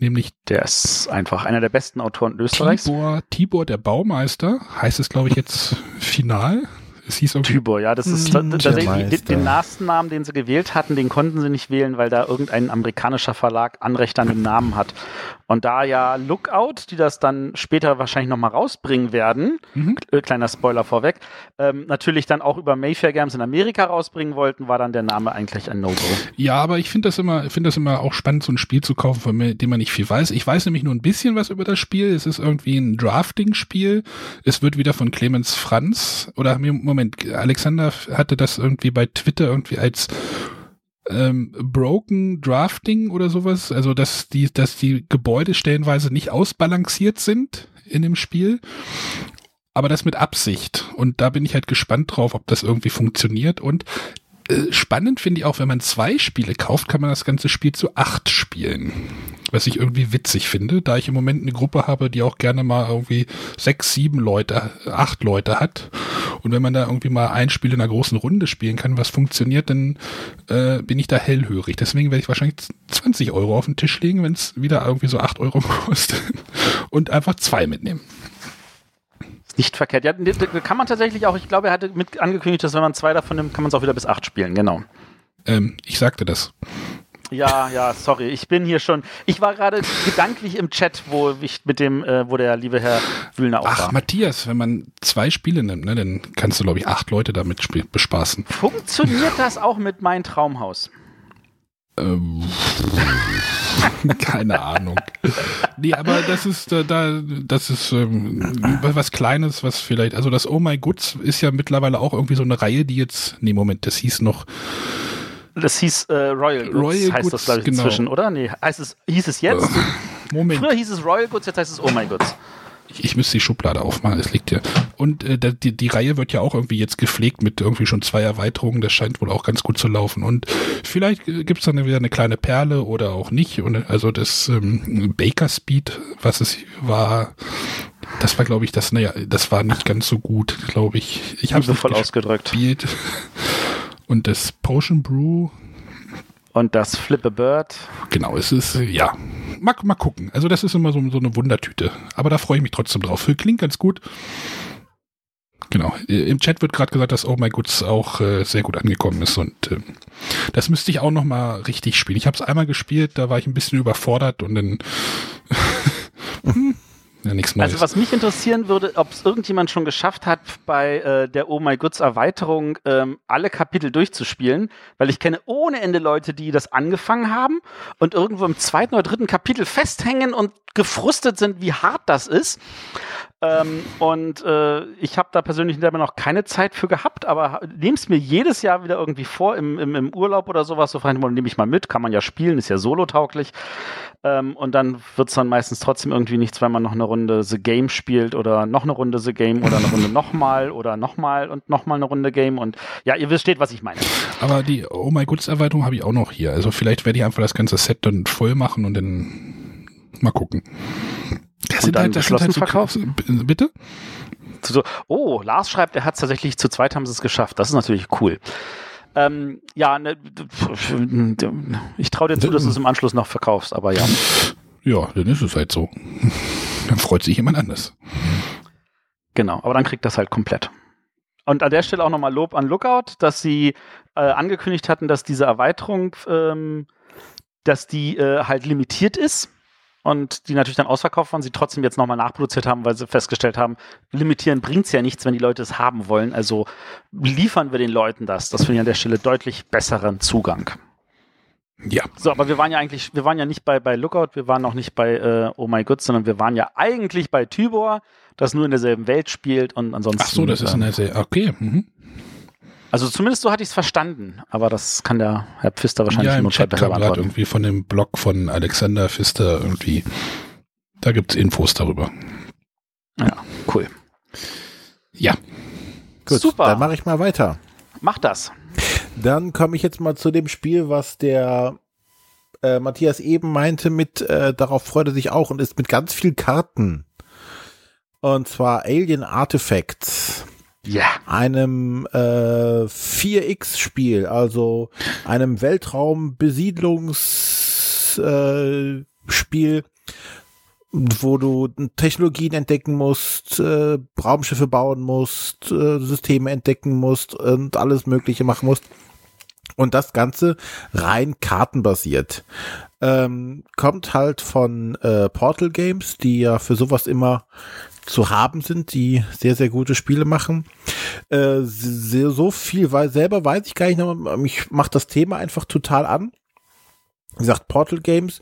nämlich Der ist einfach einer der besten Autoren Österreichs. Tibor, Tibor der Baumeister, heißt es glaube ich jetzt final. Es hieß irgendwie, Tybor, ja, das ist tatsächlich den, Meister. den Namen, den sie gewählt hatten, den konnten sie nicht wählen, weil da irgendein amerikanischer Verlag Anrecht an dem Namen hat. Und da ja Lookout, die das dann später wahrscheinlich nochmal rausbringen werden, Mhm. äh, kleiner Spoiler vorweg, ähm, natürlich dann auch über Mayfair Games in Amerika rausbringen wollten, war dann der Name eigentlich ein No-Go. ja, aber ich finde das immer, finde das immer auch spannend, so ein Spiel zu kaufen, von dem man nicht viel weiß. Ich weiß nämlich nur ein bisschen was über das Spiel. Es ist irgendwie ein Drafting-Spiel. Es wird wieder von Clemens Franz oder Moment, Alexander hatte das irgendwie bei Twitter irgendwie als ähm, Broken Drafting oder sowas, also dass die, dass die Gebäude stellenweise nicht ausbalanciert sind in dem Spiel, aber das mit Absicht. Und da bin ich halt gespannt drauf, ob das irgendwie funktioniert. Und spannend finde ich auch, wenn man zwei Spiele kauft, kann man das ganze Spiel zu acht spielen. Was ich irgendwie witzig finde, da ich im Moment eine Gruppe habe, die auch gerne mal irgendwie sechs, sieben Leute, acht Leute hat. Und wenn man da irgendwie mal ein Spiel in einer großen Runde spielen kann, was funktioniert, dann äh, bin ich da hellhörig. Deswegen werde ich wahrscheinlich 20 Euro auf den Tisch legen, wenn es wieder irgendwie so acht Euro kostet. Und einfach zwei mitnehmen nicht verkehrt. Ja, kann man tatsächlich auch, ich glaube, er hatte mit angekündigt, dass wenn man zwei davon nimmt, kann man es auch wieder bis acht spielen, genau. Ähm, ich sagte das. Ja, ja, sorry. Ich bin hier schon. Ich war gerade gedanklich im Chat, wo ich mit dem, äh, wo der liebe Herr Wühlner auch Ach, war. Matthias, wenn man zwei Spiele nimmt, ne, dann kannst du, glaube ich, acht Leute damit bespaßen. Funktioniert das auch mit mein Traumhaus? Ähm, keine Ahnung. Nee, aber das ist äh, da, das ist ähm, was Kleines, was vielleicht, also das Oh My Goods ist ja mittlerweile auch irgendwie so eine Reihe, die jetzt, nee, Moment, das hieß noch, das hieß äh, Royal Goods, Royal heißt Goods, das, glaube ich, genau. inzwischen, oder? Nee, heißt es, hieß es jetzt? Moment. Früher hieß es Royal Goods, jetzt heißt es Oh My Goods. Ich, ich müsste die Schublade aufmachen, es liegt ja. Und äh, die, die Reihe wird ja auch irgendwie jetzt gepflegt mit irgendwie schon zwei Erweiterungen, das scheint wohl auch ganz gut zu laufen. Und vielleicht äh, gibt es dann wieder eine kleine Perle oder auch nicht. Und also das ähm, Baker Speed, was es war, das war, glaube ich, das, naja, das war nicht ganz so gut, glaube ich. Ich habe es voll ausgedrückt. Und das Potion Brew. Und das Flip a Bird. Genau, es ist, ja, mal, mal gucken. Also das ist immer so, so eine Wundertüte. Aber da freue ich mich trotzdem drauf. Klingt ganz gut. Genau. Im Chat wird gerade gesagt, dass Oh My Goods auch äh, sehr gut angekommen ist und äh, das müsste ich auch noch mal richtig spielen. Ich habe es einmal gespielt, da war ich ein bisschen überfordert und dann Ja, nichts Neues. Also was mich interessieren würde, ob es irgendjemand schon geschafft hat, bei äh, der Oh My Goods Erweiterung ähm, alle Kapitel durchzuspielen, weil ich kenne ohne Ende Leute, die das angefangen haben und irgendwo im zweiten oder dritten Kapitel festhängen und gefrustet sind, wie hart das ist. Ähm, und äh, ich habe da persönlich selber noch keine Zeit für gehabt, aber nehme es mir jedes Jahr wieder irgendwie vor, im, im, im Urlaub oder sowas, so frei, nehme ich mal mit, kann man ja spielen, ist ja solo-tauglich. Ähm, und dann wird es dann meistens trotzdem irgendwie nichts, weil man noch eine Runde The Game spielt oder noch eine Runde The Game oder eine Runde nochmal oder nochmal und nochmal eine Runde Game. Und ja, ihr wisst, was ich meine. Aber die Oh My Goods Erweiterung habe ich auch noch hier. Also vielleicht werde ich einfach das ganze Set dann voll machen und dann mal gucken. Das sind halt, das sind halt so. Bitte? So, oh, Lars schreibt, er hat es tatsächlich zu zweit haben sie es geschafft. Das ist natürlich cool. Ähm, ja, ne, ich traue dir zu, dass du es im Anschluss noch verkaufst, aber ja. Ja, dann ist es halt so. Dann freut sich jemand anders. Genau, aber dann kriegt das halt komplett. Und an der Stelle auch nochmal Lob an Lookout, dass sie äh, angekündigt hatten, dass diese Erweiterung, ähm, dass die äh, halt limitiert ist und die natürlich dann ausverkauft waren, sie trotzdem jetzt nochmal nachproduziert haben, weil sie festgestellt haben, limitieren bringt es ja nichts, wenn die Leute es haben wollen. Also liefern wir den Leuten das. Das finde ich an der Stelle deutlich besseren Zugang. Ja. So, aber wir waren ja eigentlich, wir waren ja nicht bei, bei Lookout, wir waren auch nicht bei äh, Oh My God, sondern wir waren ja eigentlich bei Tybor, das nur in derselben Welt spielt und ansonsten. Ach so, das ist eine sehr, okay. Mhm. Also zumindest so hatte ich es verstanden, aber das kann der Herr Pfister wahrscheinlich ja, im Chat besser beantworten. irgendwie von dem Blog von Alexander Pfister irgendwie, da gibt es Infos darüber. Ja, cool. Ja. Gut, Super. Dann mache ich mal weiter. Mach das. Dann komme ich jetzt mal zu dem Spiel, was der äh, Matthias eben meinte, mit äh, darauf freut er sich auch und ist mit ganz viel Karten. Und zwar Alien Artifacts. Ja. Einem äh, 4X-Spiel, also einem Weltraumbesiedlungsspiel, äh, wo du Technologien entdecken musst, äh, Raumschiffe bauen musst, äh, Systeme entdecken musst und alles Mögliche machen musst. Und das Ganze rein kartenbasiert. Ähm, kommt halt von äh, Portal Games, die ja für sowas immer zu haben sind, die sehr, sehr gute Spiele machen. Äh, so viel, weil selber weiß ich gar nicht, mich macht das Thema einfach total an. Wie gesagt, Portal Games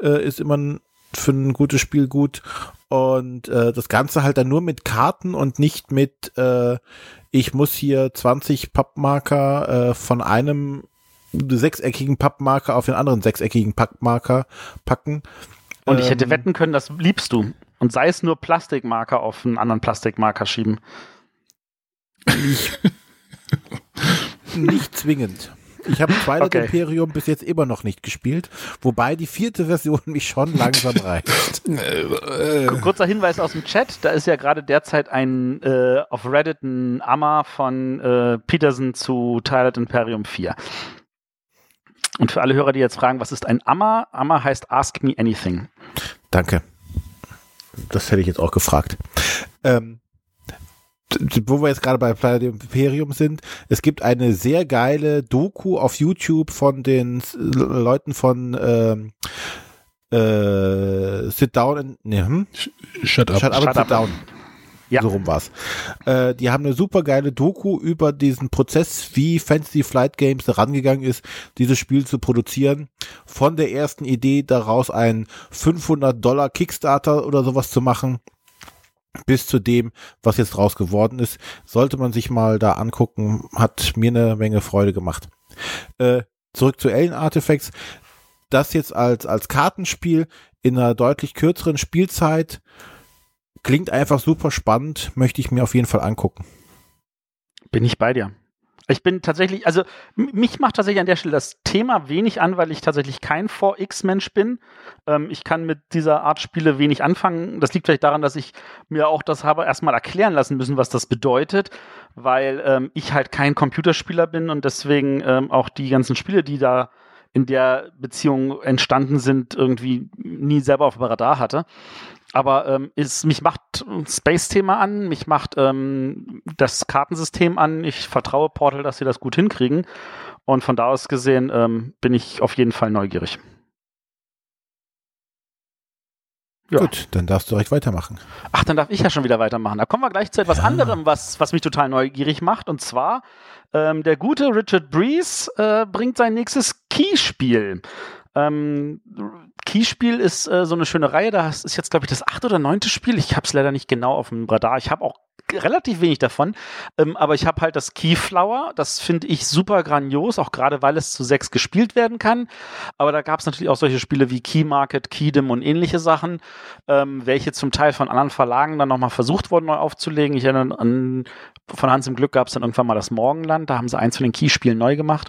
äh, ist immer für ein gutes Spiel gut. Und äh, das Ganze halt dann nur mit Karten und nicht mit, äh, ich muss hier 20 Pappmarker äh, von einem sechseckigen Pappmarker auf den anderen sechseckigen Pappmarker packen. Und ich hätte Ähm, wetten können, das liebst du. Und sei es nur Plastikmarker auf einen anderen Plastikmarker schieben. Nicht zwingend. Ich habe Twilight Okay. Imperium bis jetzt immer noch nicht gespielt, wobei die vierte Version mich schon langsam reizt. Äh, Kurzer Hinweis aus dem Chat, da ist ja gerade derzeit ein äh, auf Reddit ein Amma von äh, Peterson zu Twilight Imperium 4. Und für alle Hörer, die jetzt fragen, was ist ein Amma? Amma heißt Ask Me Anything. Danke. Das hätte ich jetzt auch gefragt. Ähm, wo wir jetzt gerade bei Planet Imperium sind, es gibt eine sehr geile Doku auf YouTube von den Leuten von ähm, äh, Sit Down and nee, hm? shut up. Shut up Shut up. sit down. Ja. So rum war's. Äh, die haben eine super geile Doku über diesen Prozess, wie Fantasy Flight Games rangegangen ist, dieses Spiel zu produzieren. Von der ersten Idee daraus einen 500 Dollar Kickstarter oder sowas zu machen, bis zu dem, was jetzt draus geworden ist. Sollte man sich mal da angucken, hat mir eine Menge Freude gemacht. Äh, zurück zu Alien Artifacts. Das jetzt als, als Kartenspiel in einer deutlich kürzeren Spielzeit klingt einfach super spannend, möchte ich mir auf jeden Fall angucken. Bin ich bei dir. Ich bin tatsächlich, also mich macht tatsächlich an der Stelle das Thema wenig an, weil ich tatsächlich kein 4X-Mensch bin. Ähm, ich kann mit dieser Art Spiele wenig anfangen. Das liegt vielleicht daran, dass ich mir auch das habe erstmal erklären lassen müssen, was das bedeutet, weil ähm, ich halt kein Computerspieler bin und deswegen ähm, auch die ganzen Spiele, die da in der Beziehung entstanden sind, irgendwie nie selber auf dem Radar hatte. Aber ähm, ist, mich macht Space-Thema an, mich macht ähm, das Kartensystem an. Ich vertraue Portal, dass sie das gut hinkriegen. Und von da aus gesehen ähm, bin ich auf jeden Fall neugierig. Ja. Gut, dann darfst du direkt weitermachen. Ach, dann darf ich ja schon wieder weitermachen. Da kommen wir gleich zu etwas Ja. anderem, was, was mich total neugierig macht. Und zwar, ähm, der gute Richard Breeze äh, bringt sein nächstes Keyspiel. Ähm, Keyspiel ist äh, so eine schöne Reihe. Das ist jetzt, glaube ich, das achte oder neunte Spiel. Ich habe es leider nicht genau auf dem Radar. Ich habe auch relativ wenig davon. Ähm, aber ich habe halt das Keyflower. Das finde ich super grandios, auch gerade weil es zu sechs gespielt werden kann. Aber da gab es natürlich auch solche Spiele wie Key Market, Keydom und ähnliche Sachen, ähm, welche zum Teil von anderen Verlagen dann nochmal versucht wurden, neu aufzulegen. Ich erinnere an, von Hans im Glück gab es dann irgendwann mal das Morgenland. Da haben sie eins von den Keyspielen neu gemacht.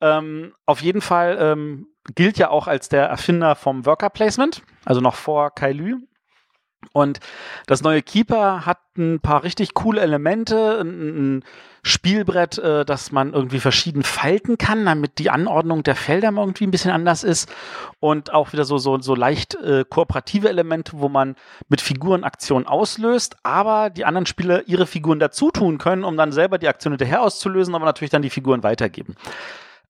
Ähm, auf jeden Fall ähm, gilt ja auch als der Erfinder vom Worker Placement, also noch vor Kai Lü. Und das neue Keeper hat ein paar richtig coole Elemente, ein, Spielbrett, äh, das man irgendwie verschieden falten kann, damit die Anordnung der Felder irgendwie ein bisschen anders ist. Und auch wieder so, so, so leicht äh, kooperative Elemente, wo man mit Figuren Aktionen auslöst, aber die anderen Spieler ihre Figuren dazu tun können, um dann selber die Aktion hinterher auszulösen, aber natürlich dann die Figuren weitergeben.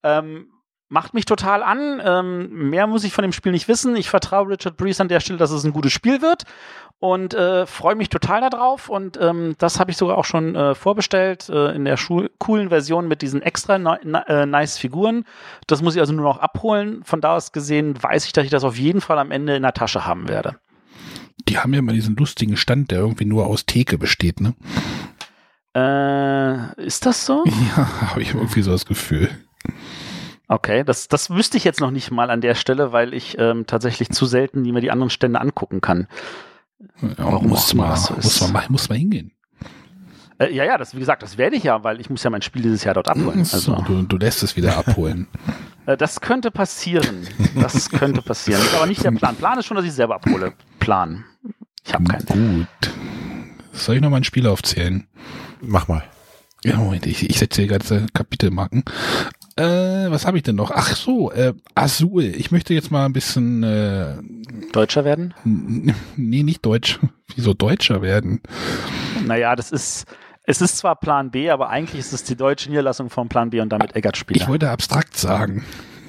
Ähm, macht mich total an. Ähm, mehr muss ich von dem Spiel nicht wissen. Ich vertraue Richard Breeze an der Stelle, dass es ein gutes Spiel wird und äh, freue mich total darauf. Und ähm, das habe ich sogar auch schon äh, vorbestellt äh, in der Schu coolen Version mit diesen extra äh, nice Figuren. Das muss ich also nur noch abholen. Von da aus gesehen weiß ich, dass ich das auf jeden Fall am Ende in der Tasche haben werde. Die haben ja immer diesen lustigen Stand, der irgendwie nur aus Theke besteht, ne? Äh, ist das so? Ja, habe ich irgendwie so das Gefühl. Okay, das, das wüsste ich jetzt noch nicht mal an der Stelle, weil ich ähm, tatsächlich zu selten die mir die anderen Stände angucken kann. Ja, Warum muss man, das so muss man mal, muss man hingehen. Äh, ja, ja, das, wie gesagt, das werde ich ja, weil ich muss ja mein Spiel dieses Jahr dort abholen. So, Also, du, du lässt es wieder abholen. äh, das könnte passieren. Das könnte passieren. Ist aber nicht der Plan. Plan ist schon, dass ich selber abhole. Plan. Ich habe keinen. Gut. Soll ich noch mal ein Spiel aufzählen? Mach mal. Ja, Moment, ich, ich setze hier ganze Kapitelmarken. Äh, was habe ich denn noch? Ach so, äh, Azul. Ich möchte jetzt mal ein bisschen, äh, Deutscher werden? nee, nicht Deutsch. Wieso Deutscher werden? Naja, das ist. Es ist zwar Plan B, aber eigentlich ist es die deutsche Niederlassung von Plan B und damit Ich Eggert-Spieler. wollte abstrakt sagen.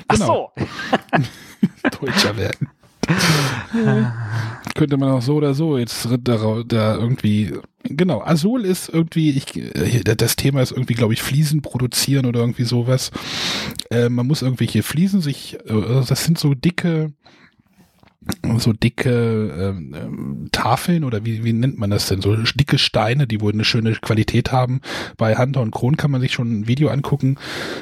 Ach genau. so. Deutscher werden. Könnte man auch so oder so jetzt da, da irgendwie. Genau, Azul ist irgendwie, ich, äh, das Thema ist irgendwie, glaube ich, Fliesen produzieren oder irgendwie sowas. Äh, man muss irgendwelche Fliesen sich, äh, das sind so dicke, so dicke ähm, ähm, Tafeln oder wie, wie nennt man das denn? So dicke Steine, die wohl eine schöne Qualität haben. Bei Hunter und Kron kann man sich schon ein Video angucken.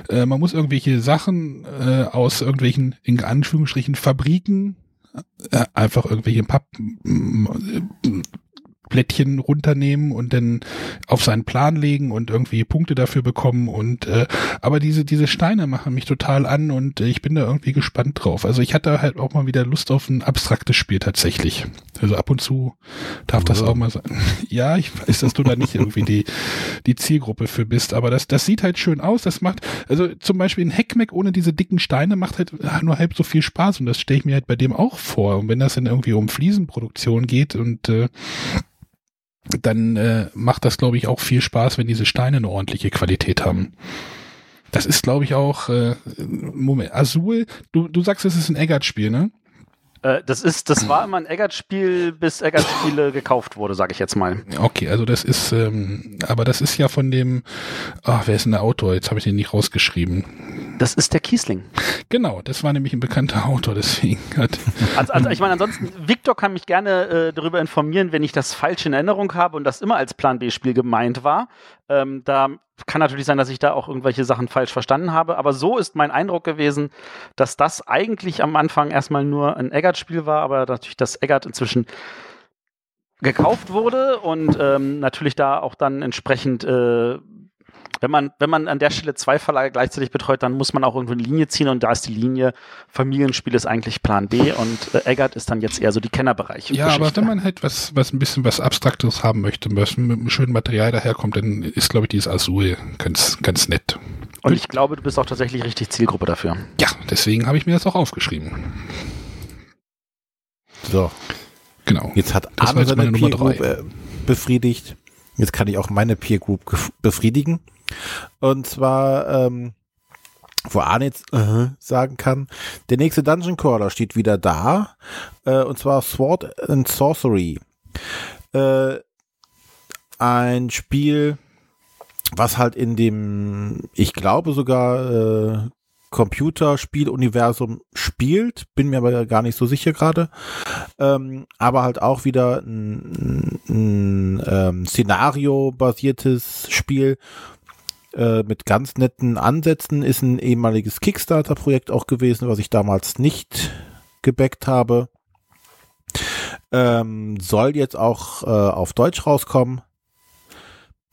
Äh, man muss irgendwelche Sachen äh, aus irgendwelchen, in Anführungsstrichen, Fabriken einfach irgendwelche Papp Blättchen runternehmen und dann auf seinen Plan legen und irgendwie Punkte dafür bekommen und äh, aber diese diese Steine machen mich total an und äh, ich bin da irgendwie gespannt drauf. Also ich hatte halt auch mal wieder Lust auf ein abstraktes Spiel tatsächlich. Also ab und zu darf das auch mal sein. Ja, ich weiß, dass du da nicht irgendwie die die Zielgruppe für bist, aber das das sieht halt schön aus. Das macht also zum Beispiel ein Hackmeck ohne diese dicken Steine macht halt nur halb so viel Spaß und das stelle ich mir halt bei dem auch vor. Und wenn das dann irgendwie um Fliesenproduktion geht und äh, dann äh, macht das, glaube ich, auch viel Spaß, wenn diese Steine eine ordentliche Qualität haben. Das ist, glaube ich, auch, äh, Moment, Azul, du, du sagst, es ist ein Eggert-Spiel, ne? Äh, das ist, das war immer ein Eggert-Spiel, bis Eggert-Spiele gekauft wurde, sage ich jetzt mal. Okay, also das ist, ähm, aber das ist ja von dem, ach, wer ist denn der Autor? Jetzt habe ich den nicht rausgeschrieben. Das ist der Kiesling. Genau, das war nämlich ein bekannter Autor, deswegen hat. Also, also ich meine, ansonsten, Victor kann mich gerne äh, darüber informieren, wenn ich das falsch in Erinnerung habe und das immer als Plan B-Spiel gemeint war. Ähm, da kann natürlich sein, dass ich da auch irgendwelche Sachen falsch verstanden habe, aber so ist mein Eindruck gewesen, dass das eigentlich am Anfang erstmal nur ein Eggert-Spiel war, aber natürlich, dass Eggert inzwischen gekauft wurde und ähm, natürlich da auch dann entsprechend äh, wenn man, wenn man an der Stelle zwei Verlage gleichzeitig betreut, dann muss man auch irgendwo eine Linie ziehen und da ist die Linie Familienspiel ist eigentlich Plan B und äh, Eggert ist dann jetzt eher so die Kennerbereich. Ja, aber wenn man halt was, was ein bisschen was Abstraktes haben möchte, was mit einem schönen Material daherkommt, dann ist, glaube ich, dieses Azul ganz, ganz nett. Und ich glaube, du bist auch tatsächlich richtig Zielgruppe dafür. Ja, deswegen habe ich mir das auch aufgeschrieben. So. Genau. Jetzt hat Das war Arne seine meine Nummer Peer Group drei. äh, befriedigt. Jetzt kann ich auch meine Peer Group befriedigen. Und zwar, ähm, wo Arne jetzt äh, sagen kann, der nächste Dungeon Crawler steht wieder da. Äh, und zwar Sword and Sorcery. Äh, ein Spiel, was halt in dem, ich glaube sogar, äh, Computerspieluniversum spielt, bin mir aber gar nicht so sicher gerade. Ähm, aber halt auch wieder ein, ein ähm, Szenario-basiertes Spiel äh, mit ganz netten Ansätzen. Ist ein ehemaliges Kickstarter-Projekt auch gewesen, was ich damals nicht gebackt habe. Ähm, soll jetzt auch äh, auf Deutsch rauskommen.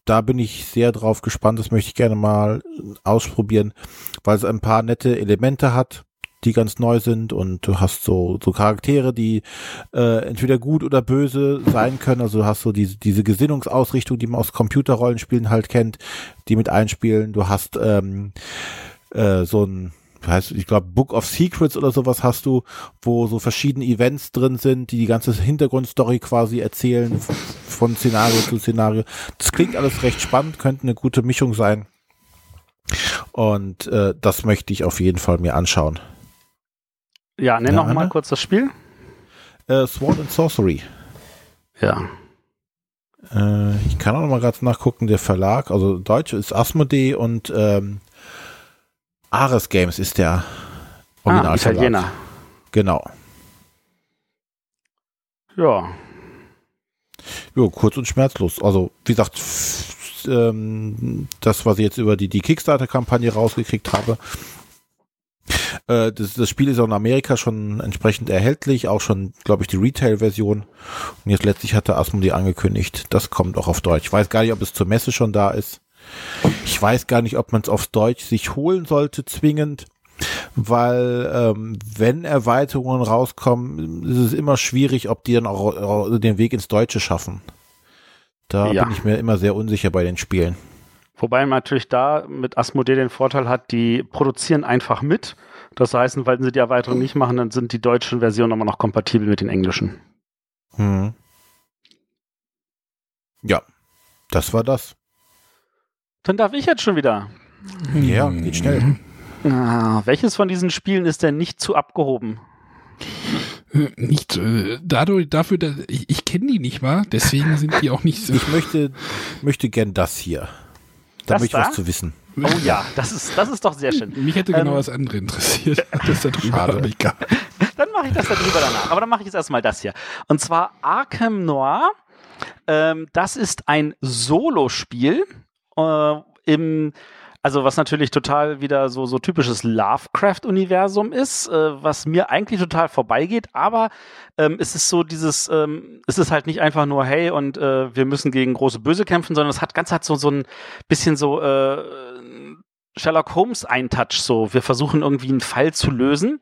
Da bin ich sehr drauf gespannt. Das möchte ich gerne mal ausprobieren, weil es ein paar nette Elemente hat, die ganz neu sind und du hast so, so Charaktere, die äh, entweder gut oder böse sein können. Also du hast so diese, diese Gesinnungsausrichtung, die man aus Computerrollenspielen halt kennt, die mit einspielen. Du hast ähm, äh, so ein heißt, ich glaube, Book of Secrets oder sowas hast du, wo so verschiedene Events drin sind, die die ganze Hintergrundstory quasi erzählen, von Szenario zu Szenario. Das klingt alles recht spannend, könnte eine gute Mischung sein. Und äh, das möchte ich auf jeden Fall mir anschauen. Ja, nenn noch mal kurz das Spiel. Äh, Sword and Sorcery. Ja. Äh, ich kann auch noch mal gerade nachgucken, der Verlag, also Deutsch ist Asmodee und ähm, Ares Games ist der Ah, Originalverlag. Italiener. Genau. Ja. Ja, kurz und schmerzlos. Also, wie gesagt, ähm, das, was ich jetzt über die, die Kickstarter-Kampagne rausgekriegt habe, äh, das, das Spiel ist auch in Amerika schon entsprechend erhältlich, auch schon, glaube ich, die Retail-Version. Und jetzt letztlich hatte Asmodee angekündigt, das kommt auch auf Deutsch. Ich weiß gar nicht, ob es zur Messe schon da ist. Ich weiß gar nicht, ob man es auf Deutsch sich holen sollte, zwingend. Weil ähm, wenn Erweiterungen rauskommen, ist es immer schwierig, ob die dann auch, den Weg ins Deutsche schaffen. Da Ja. bin ich mir immer sehr unsicher bei den Spielen. Wobei man natürlich da mit Asmodee den Vorteil hat, die produzieren einfach mit. Das heißt, weil sie die Erweiterung nicht machen, dann sind die deutschen Versionen immer noch kompatibel mit den englischen. Hm. Ja, das war das. Dann darf ich jetzt schon wieder. Ja, geht schnell. Ah, welches von diesen Spielen ist denn nicht zu abgehoben? Nicht äh, dadurch, dafür, dass ich, ich kenne die nicht mal, deswegen sind die auch nicht so. Ich möchte, möchte gern das hier. Da Das möchte ich da? was zu wissen. Oh ja, das ist, das ist doch sehr schön. Mich hätte genau Ähm, das andere interessiert. Das da drüber, Schade. aber egal. Dann mache ich das darüber danach. Aber dann mache ich jetzt erstmal das hier. Und zwar Arkham Noir. Ähm, das ist ein Solospiel äh, im also was natürlich total wieder so, so typisches Lovecraft-Universum ist, äh, was mir eigentlich total vorbeigeht, aber ähm, es ist so dieses, ähm, es ist halt nicht einfach nur, hey, und äh, wir müssen gegen große Böse kämpfen, sondern es hat ganz hat so, so ein bisschen so äh, Sherlock Holmes Eintouch, so wir versuchen irgendwie einen Fall zu lösen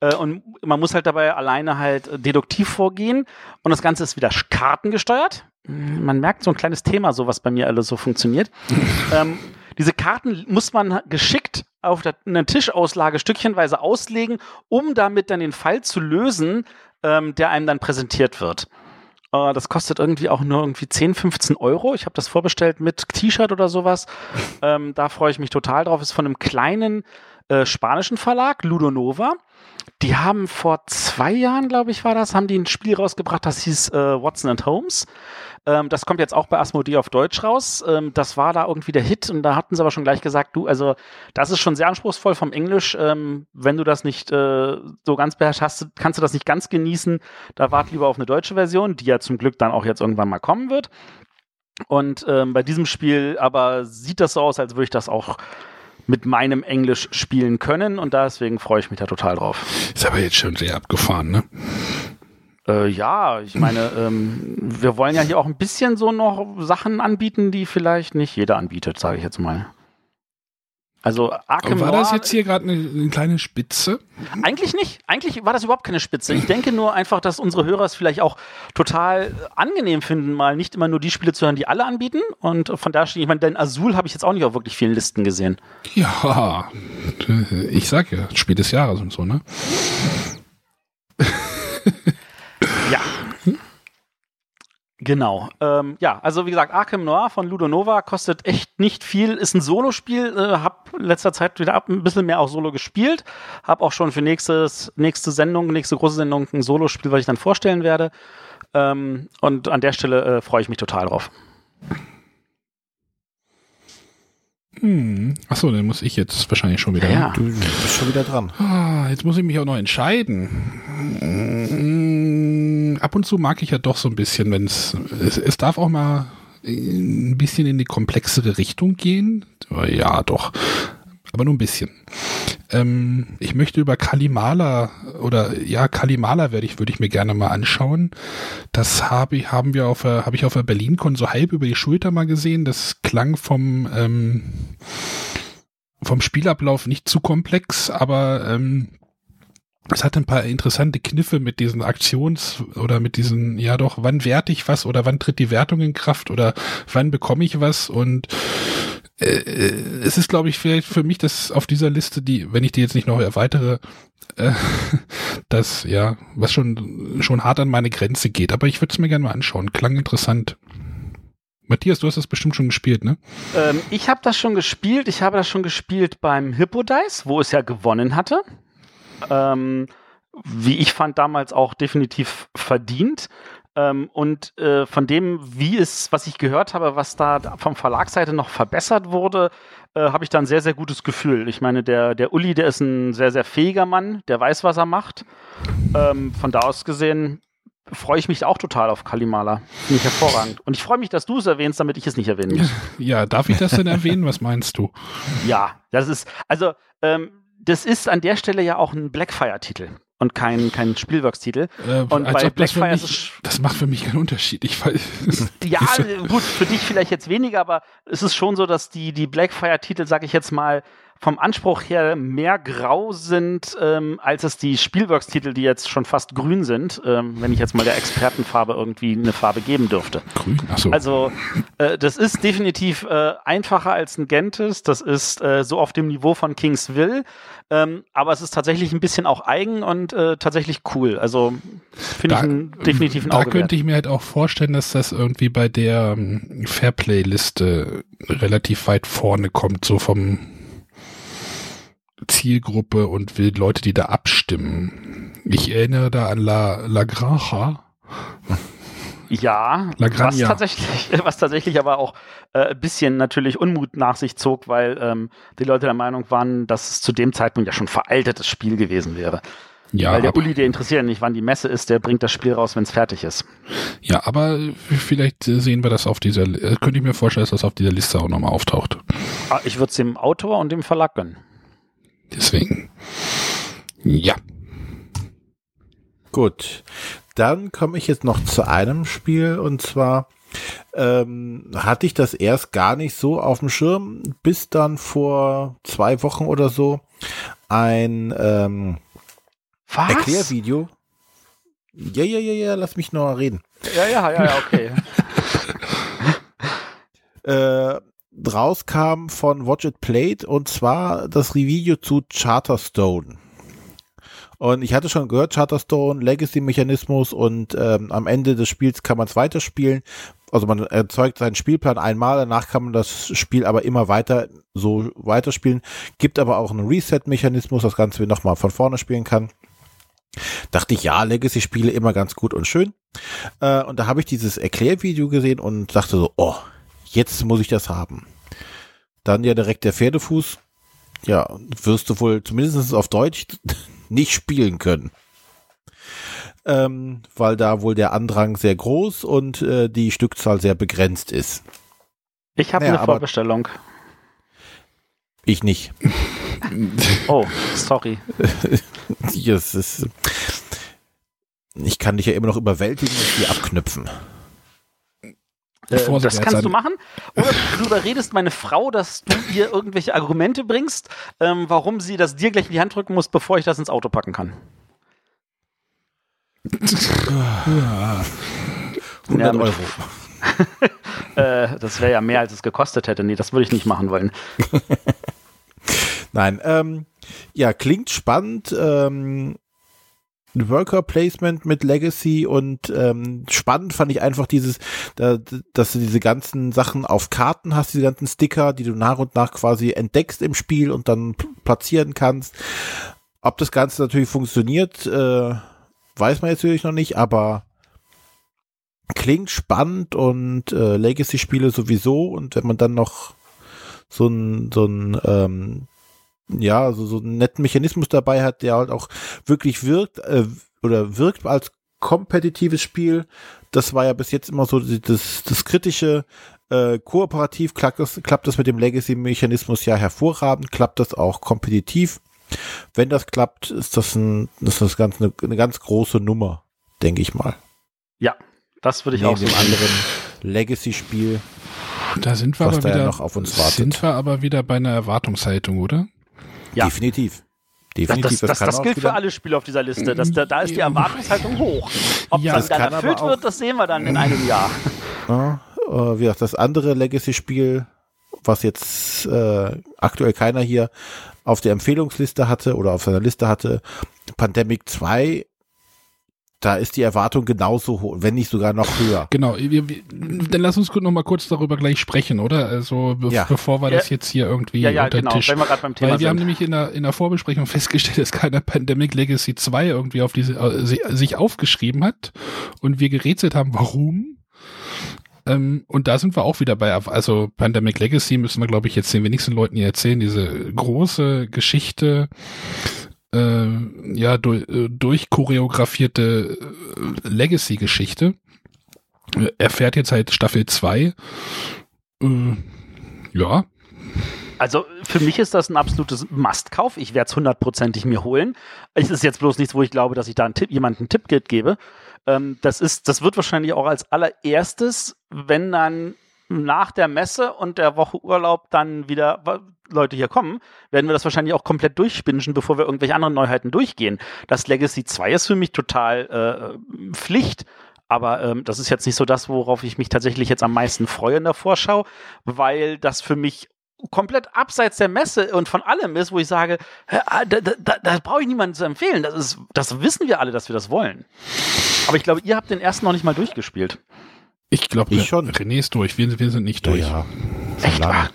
äh, und man muss halt dabei alleine halt äh, deduktiv vorgehen und das Ganze ist wieder kartengesteuert. Man merkt so ein kleines Thema, so was bei mir alles so funktioniert. ähm, diese Karten muss man geschickt auf der, eine Tischauslage stückchenweise auslegen, um damit dann den Fall zu lösen, ähm, der einem dann präsentiert wird. Äh, das kostet irgendwie auch nur irgendwie 10, 15 Euro. Ich habe das vorbestellt mit T-Shirt oder sowas. ähm, da freue ich mich total drauf. Ist von einem kleinen äh, spanischen Verlag, Ludonova. Die haben vor zwei Jahren, glaube ich, war das, haben die ein Spiel rausgebracht, das hieß äh, Watson and Holmes. Ähm, das kommt jetzt auch bei Asmodee auf Deutsch raus. Ähm, das war da irgendwie der Hit und da hatten sie aber schon gleich gesagt, du, also das ist schon sehr anspruchsvoll vom Englisch. Ähm, wenn du das nicht äh, so ganz beherrschst, hast, kannst du das nicht ganz genießen. Da wart lieber auf eine deutsche Version, die ja zum Glück dann auch jetzt irgendwann mal kommen wird. Und ähm, bei diesem Spiel aber sieht das so aus, als würde ich das auch mit meinem Englisch spielen können und deswegen freue ich mich da total drauf. Ist aber jetzt schon sehr abgefahren, ne? Äh, ja, ich meine, ähm, wir wollen ja hier auch ein bisschen so noch Sachen anbieten, die vielleicht nicht jeder anbietet, sage ich jetzt mal. Also Arkham War das jetzt hier gerade eine, eine kleine Spitze? Eigentlich nicht. Eigentlich war das überhaupt keine Spitze. Ich denke nur einfach, dass unsere Hörer es vielleicht auch total angenehm finden, mal nicht immer nur die Spiele zu hören, die alle anbieten. Und von da stehe ich meine, denn Azul habe ich jetzt auch nicht auf wirklich vielen Listen gesehen. Ja, ich sag ja, Spiel des Jahres und so, ne? Ja. Genau. Ähm, ja, also wie gesagt, Arkham Noir von Ludo Nova kostet echt nicht viel, ist ein Solospiel. Äh, hab in letzter Zeit wieder ab, ein bisschen mehr auch Solo gespielt. Hab auch schon für nächstes, nächste Sendung, nächste große Sendung ein Solospiel, was ich dann vorstellen werde. Ähm, und an der Stelle äh, freue ich mich total drauf. Hm. Achso, dann muss ich jetzt wahrscheinlich schon wieder. Ja. Du bist schon wieder dran. Ah, jetzt muss ich mich auch noch entscheiden. Ab und zu mag ich ja doch so ein bisschen, wenn es, es darf auch mal ein bisschen in die komplexere Richtung gehen. Ja, doch. Aber nur ein bisschen. Ähm, ich möchte über Kalimala oder ja, Kalimala werde ich, würde ich mir gerne mal anschauen. Das habe ich, haben wir auf, habe ich auf der BerlinCon so halb über die Schulter mal gesehen. Das klang vom, ähm, vom Spielablauf nicht zu komplex, aber ähm, es hat ein paar interessante Kniffe mit diesen Aktions- oder mit diesen, ja doch, wann werte ich was oder wann tritt die Wertung in Kraft oder wann bekomme ich was und äh, es ist, glaube ich, vielleicht für mich das auf dieser Liste, die, wenn ich die jetzt nicht noch erweitere, äh, das, ja, was schon, schon hart an meine Grenze geht. Aber ich würde es mir gerne mal anschauen. Klang interessant. Matthias, du hast das bestimmt schon gespielt, ne? Ähm, ich habe das schon gespielt. Ich habe das schon gespielt beim Hippo Dice, wo es ja gewonnen hatte. Ähm, wie ich fand, damals auch definitiv verdient. Ähm, und äh, von dem, wie es, was ich gehört habe, was da vom Verlagsseite noch verbessert wurde, äh, habe ich da ein sehr, sehr gutes Gefühl. Ich meine, der, der Uli, der ist ein sehr, sehr fähiger Mann, der weiß, was er macht. Ähm, von da aus gesehen freue ich mich auch total auf Kalimala. Finde ich hervorragend. Und ich freue mich, dass du es erwähnst, damit ich es nicht erwähnen muss. Ja, darf ich das denn erwähnen? Was meinst du? Ja, das ist, also, ähm, das ist an der Stelle ja auch ein Blackfire-Titel und kein, kein Spielworks-Titel. Äh, Und bei das, Blackfire ist mich, das macht für mich keinen Unterschied. Ich weiß. Ja, gut, für dich vielleicht jetzt weniger, aber es ist schon so, dass die, die Blackfire-Titel, sag ich jetzt mal, vom Anspruch her mehr grau sind, ähm, als es die Spielworks-Titel, die jetzt schon fast grün sind, ähm, wenn ich jetzt mal der Expertenfarbe irgendwie eine Farbe geben dürfte. Grün. Achso. Also, äh, das ist definitiv äh, einfacher als ein Gentes. Das ist äh, so auf dem Niveau von Kingsville. Ähm, aber es ist tatsächlich ein bisschen auch eigen und äh, tatsächlich cool. Also, finde ich Da- ein, definitiv ein da Auge könnte wert. ich mir halt auch vorstellen, dass das irgendwie bei der ähm, Fairplay-Liste relativ weit vorne kommt, so vom Zielgruppe und will Leute, die da abstimmen. Ich erinnere da an La, La Granja. Ja, was tatsächlich, was tatsächlich aber auch äh, ein bisschen natürlich Unmut nach sich zog, weil ähm, die Leute der Meinung waren, dass es zu dem Zeitpunkt ja schon veraltetes Spiel gewesen wäre. Ja, weil der aber, Uli, der interessiert ja nicht, wann die Messe ist, der bringt das Spiel raus, wenn es fertig ist. ja, aber vielleicht äh, sehen wir das auf dieser, äh, könnte ich mir vorstellen, dass das auf dieser Liste auch nochmal auftaucht. Ah, Ich würde es dem Autor und dem Verlag gönnen. Deswegen. Ja. Gut, dann komme ich jetzt noch zu einem Spiel und zwar ähm, hatte ich das erst gar nicht so auf dem Schirm, bis dann vor zwei Wochen oder so ein ähm, Was? Erklärvideo. Ja, ja, ja, ja, lass mich noch reden. Ja, ja, ja, ja, okay. Äh, rauskam von Watch It Played und zwar das Review zu Charterstone. Und ich hatte schon gehört, Charterstone, Legacy-Mechanismus und ähm, am Ende des Spiels kann man es weiterspielen. Also man erzeugt seinen Spielplan einmal, danach kann man das Spiel aber immer weiter so weiterspielen. Gibt aber auch einen Reset-Mechanismus, das Ganze nochmal von vorne spielen kann. Dachte ich, ja, Legacy-Spiele immer ganz gut und schön. Äh, und da habe ich dieses Erklärvideo gesehen und dachte so, oh, jetzt muss ich das haben. Dann ja direkt der Pferdefuß. Ja, wirst du wohl zumindest auf Deutsch nicht spielen können. Ähm, weil da wohl der Andrang sehr groß und äh, die Stückzahl sehr begrenzt ist. Ich habe Ja, eine Vorbestellung. Ich nicht. Oh, sorry. Das ist, ich kann dich ja immer noch überwältigen und die abknüpfen. Äh, das kannst an- du machen. Oder du überredest meine Frau, dass du ihr irgendwelche Argumente bringst, ähm, warum sie das dir gleich in die Hand drücken muss, bevor ich das ins Auto packen kann. ja. 100 mit- Euro. Äh, das wäre ja mehr, als es gekostet hätte. Nee, das würde ich nicht machen wollen. Nein, ähm, ja, klingt spannend. Ähm, Worker Placement mit Legacy und ähm, spannend fand ich einfach dieses, da, dass du diese ganzen Sachen auf Karten hast, diese ganzen Sticker, die du nach und nach quasi entdeckst im Spiel und dann platzieren kannst. Ob das Ganze natürlich funktioniert, äh, weiß man jetzt natürlich noch nicht, aber klingt spannend und äh, Legacy-Spiele sowieso und wenn man dann noch so ein, so ein ähm, ja, also so einen netten Mechanismus dabei hat, der halt auch wirklich wirkt äh, oder wirkt als kompetitives Spiel. Das war ja bis jetzt immer so das, das kritische. Äh, kooperativ klappt das, klappt das mit dem Legacy-Mechanismus ja hervorragend, klappt das auch kompetitiv. Wenn das klappt, ist das, ein, ist das ganz eine, eine ganz große Nummer, denke ich mal. Ja, das würde ich Neben auch so anderen Legacy-Spiel. Da sind wir Was aber da ja wieder, noch auf uns wartet. sind wir aber wieder bei einer Erwartungshaltung, oder? Ja. Definitiv. Das, Definitiv. das, das, das auch gilt für alle Spiele auf dieser Liste. Das, da, da ist die Erwartungshaltung hoch. Ob Ja, das das dann erfüllt wird, das sehen wir dann in einem Jahr. Ja, äh, wie gesagt, das andere Legacy-Spiel, was jetzt äh, aktuell keiner hier auf der Empfehlungsliste hatte oder auf seiner Liste hatte, Pandemic 2, da ist die Erwartung genauso hoch, wenn nicht sogar noch höher. Genau, wir, wir, dann lass uns noch mal kurz darüber gleich sprechen, oder? Also be Ja. bevor wir Ja. das jetzt hier irgendwie Ja, ja, unter den genau. Tisch Wenn wir beim Thema Weil wir haben sind. nämlich in der, in der Vorbesprechung festgestellt, dass keiner Pandemic Legacy 2 irgendwie auf diese, äh, sich, sich aufgeschrieben hat und wir gerätselt haben, warum. Ähm, und da sind wir auch wieder bei, also Pandemic Legacy müssen wir, glaube ich, jetzt den wenigsten Leuten hier erzählen, diese große Geschichte, äh, ja, durch, äh, durchchoreografierte äh, Legacy-Geschichte. Äh, Erfährt jetzt halt Staffel 2. Äh, ja, Also für mich ist das ein absolutes Must-Kauf. Ich werde es hundertprozentig mir holen. Es ist jetzt bloß nichts, wo ich glaube, dass ich da einen Tipp, jemandem einen Tipp gebe. Ähm, das ist, das wird wahrscheinlich auch als allererstes, wenn dann nach der Messe und der Woche Urlaub dann wieder Leute hier kommen, werden wir das wahrscheinlich auch komplett durchspinschen, bevor wir irgendwelche anderen Neuheiten durchgehen. Das Legacy 2 ist für mich total äh, Pflicht. Aber ähm, das ist jetzt nicht so das, worauf ich mich tatsächlich jetzt am meisten freue in der Vorschau, weil das für mich komplett abseits der Messe und von allem ist, wo ich sage, ah, da, da, da, brauche ich niemanden zu empfehlen. Das, ist, das wissen wir alle, dass wir das wollen. Aber ich glaube, ihr habt den ersten noch nicht mal durchgespielt. ich glaube, Ich schon. René ist durch, wir, wir sind nicht durch. Ja, Echt lange.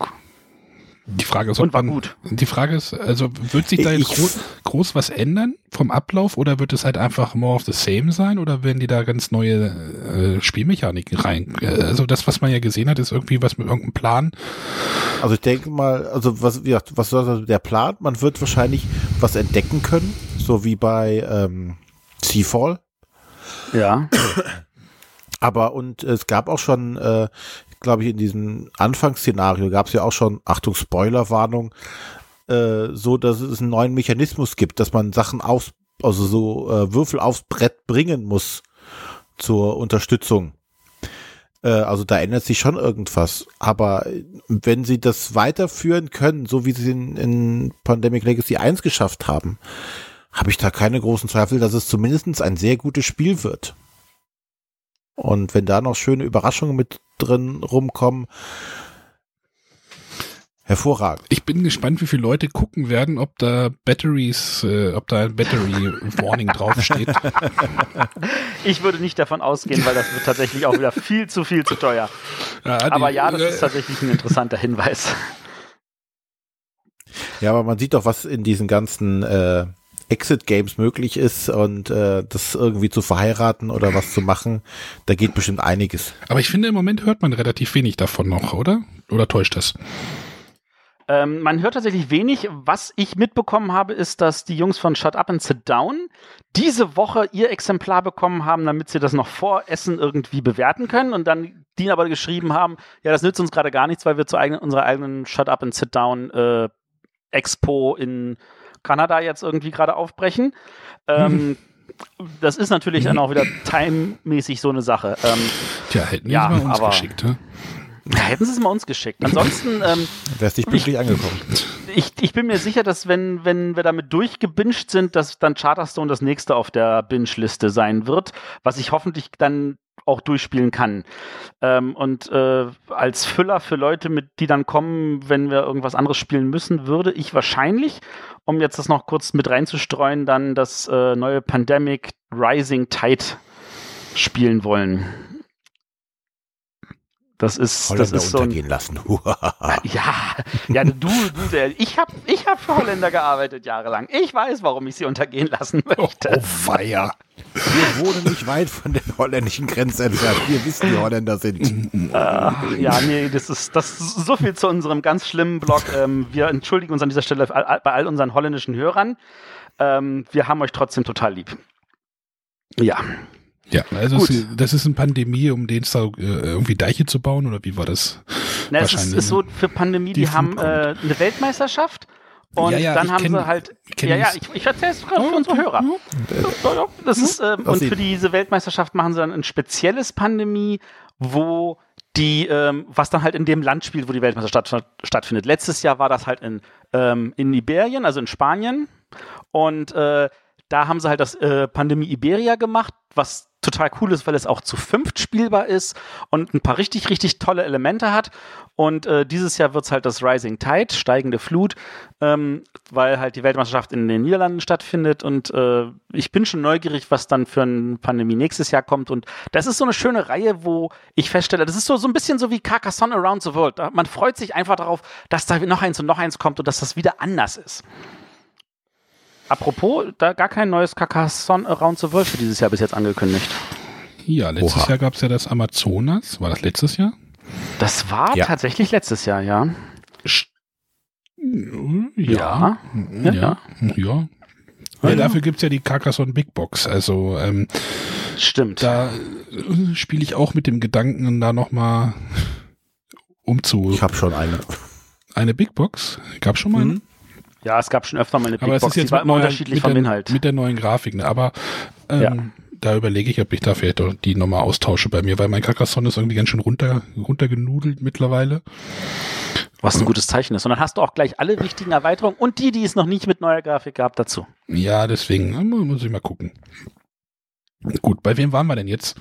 Die Frage ist, Und war man, gut. die Frage ist, also wird sich da jetzt Ich- groß, groß was ändern vom Ablauf oder wird es halt einfach more of the same sein oder werden die da ganz neue äh, Spielmechaniken rein? Äh, Also das, was man ja gesehen hat, ist irgendwie was mit irgendeinem Plan. Also ich denke mal, also was, wie gesagt, was soll also der Plan? Man wird wahrscheinlich was entdecken können, so wie bei ähm, Seafall. Ja. Aber und es gab auch schon, äh, glaube ich, in diesem Anfangsszenario gab es ja auch schon, Achtung, Spoilerwarnung, äh, so, dass es einen neuen Mechanismus gibt, dass man Sachen aufs, also so äh, Würfel aufs Brett bringen muss zur Unterstützung. Äh, also da ändert sich schon irgendwas. Aber wenn sie das weiterführen können, so wie sie in, in Pandemic Legacy 1 geschafft haben, habe ich da keine großen Zweifel, dass es zumindest ein sehr gutes Spiel wird. Und wenn da noch schöne Überraschungen mit drin rumkommen, hervorragend. Ich bin gespannt, wie viele Leute gucken werden, ob da Batteries, äh, ob da ein Battery Warning draufsteht. Ich würde nicht davon ausgehen, weil das wird tatsächlich auch wieder viel zu viel zu teuer. Ja, die- Aber ja, das äh, ist tatsächlich ein interessanter Hinweis. Ja, aber man sieht doch, was in diesen ganzen äh, Exit-Games möglich ist und äh, das irgendwie zu verheiraten oder was zu machen, da geht bestimmt einiges. Aber ich finde, im Moment hört man relativ wenig davon noch, oder? Oder täuscht das? Ähm, man hört tatsächlich wenig. Was ich mitbekommen habe, ist, dass die Jungs von Shut Up and Sit Down diese Woche ihr Exemplar bekommen haben, damit sie das noch vor Essen irgendwie bewerten können und dann die aber geschrieben haben, ja, das nützt uns gerade gar nichts, weil wir zu eigenen, unserer eigenen Shut Up and Sit Down äh, Expo in Kanada jetzt irgendwie gerade aufbrechen. Ähm, Das ist natürlich dann auch wieder timemäßig so eine Sache. Ähm, Tja, hätten die Ja, es mal uns aber- geschickt, ne? ja, hätten sie es mal uns geschickt. Ansonsten ähm, Wäre es nicht pünktlich angekommen. ich, ich bin mir sicher, dass wenn, wenn wir damit durchgebinged sind, dass dann Charterstone das nächste auf der Binge-Liste sein wird, was ich hoffentlich dann auch durchspielen kann. Ähm, und äh, als Füller für Leute, mit, die dann kommen, wenn wir irgendwas anderes spielen müssen, würde ich wahrscheinlich, um jetzt das noch kurz mit reinzustreuen, dann das äh, neue Pandemic Rising Tide spielen wollen. Das ist, das Holländer ist so ein, untergehen lassen. ja, ja, du, du, der, ich habe ich hab für Holländer gearbeitet jahrelang. Ich weiß, warum ich sie untergehen lassen möchte. Oh, weia. Wir wohnen nicht weit von der holländischen Grenze entfernt. Wir wissen, wie Holländer sind. Ja, nee, das ist, das ist so viel zu unserem ganz schlimmen Blog. Ähm, wir entschuldigen uns an dieser Stelle bei all- bei all unseren holländischen Hörern. Ähm, wir haben euch trotzdem total lieb. Ja, Ja, also es, das ist eine Pandemie, um den da äh, irgendwie Deiche zu bauen oder wie war das? Na, es ist, ist so für Pandemie, die, Die haben äh, eine Weltmeisterschaft und Ja, ja, dann haben kenn- sie halt. Ja, ja, ich, ich erzähle es gerade für unsere Hörer. Das ist, ähm, und für diese Weltmeisterschaft machen sie dann ein spezielles Pandemie, wo die, ähm, was dann halt in dem Land spielt, wo die Weltmeisterschaft statt, stattfindet. Letztes Jahr war das halt in, ähm, in Iberien, also in Spanien. Und äh, da haben sie halt das äh, Pandemie Iberia gemacht, was total cool ist, weil es auch zu fünft spielbar ist und ein paar richtig, richtig tolle Elemente hat. Und äh, dieses Jahr wird es halt das Rising Tide, steigende Flut, ähm, weil halt die Weltmeisterschaft in den Niederlanden stattfindet. Und äh, ich bin schon neugierig, was dann für eine Pandemie nächstes Jahr kommt. Und das ist so eine schöne Reihe, wo ich feststelle, das ist so, so ein bisschen so wie Carcassonne Around the World. Man freut sich einfach darauf, dass da noch eins und noch eins kommt und dass das wieder anders ist. Apropos, da gar kein neues Carcassonne Around the World für dieses Jahr bis jetzt angekündigt. Ja, letztes Oha. Jahr gab es ja das Amazonas. War das letztes Jahr? Das war Ja. tatsächlich letztes Jahr, ja. Ja. Ja. Ja. Ja. Ja, dafür gibt's ja die Carcassonne Big Box. Also ähm, Stimmt. da äh, spiele ich auch mit dem Gedanken, da nochmal umzu. Ich habe schon eine. Eine Big Box? Gab schon mal eine? Mhm. Ja, es gab schon öfter mal eine Big Aber es Box, ist jetzt die war mit immer neuer- unterschiedlich mit vom der, Inhalt. Mit der neuen Grafik, ne? Aber ähm, Ja. da überlege ich, ob ich da vielleicht die nochmal austausche bei mir, weil mein Carcassonne ist irgendwie ganz schön runter, runtergenudelt mittlerweile. Was ein gutes Zeichen ist. Und dann hast du auch gleich alle wichtigen Erweiterungen und die, die es noch nicht mit neuer Grafik gab, dazu. Ja, deswegen äh, muss ich mal gucken. Gut, bei wem waren wir denn jetzt?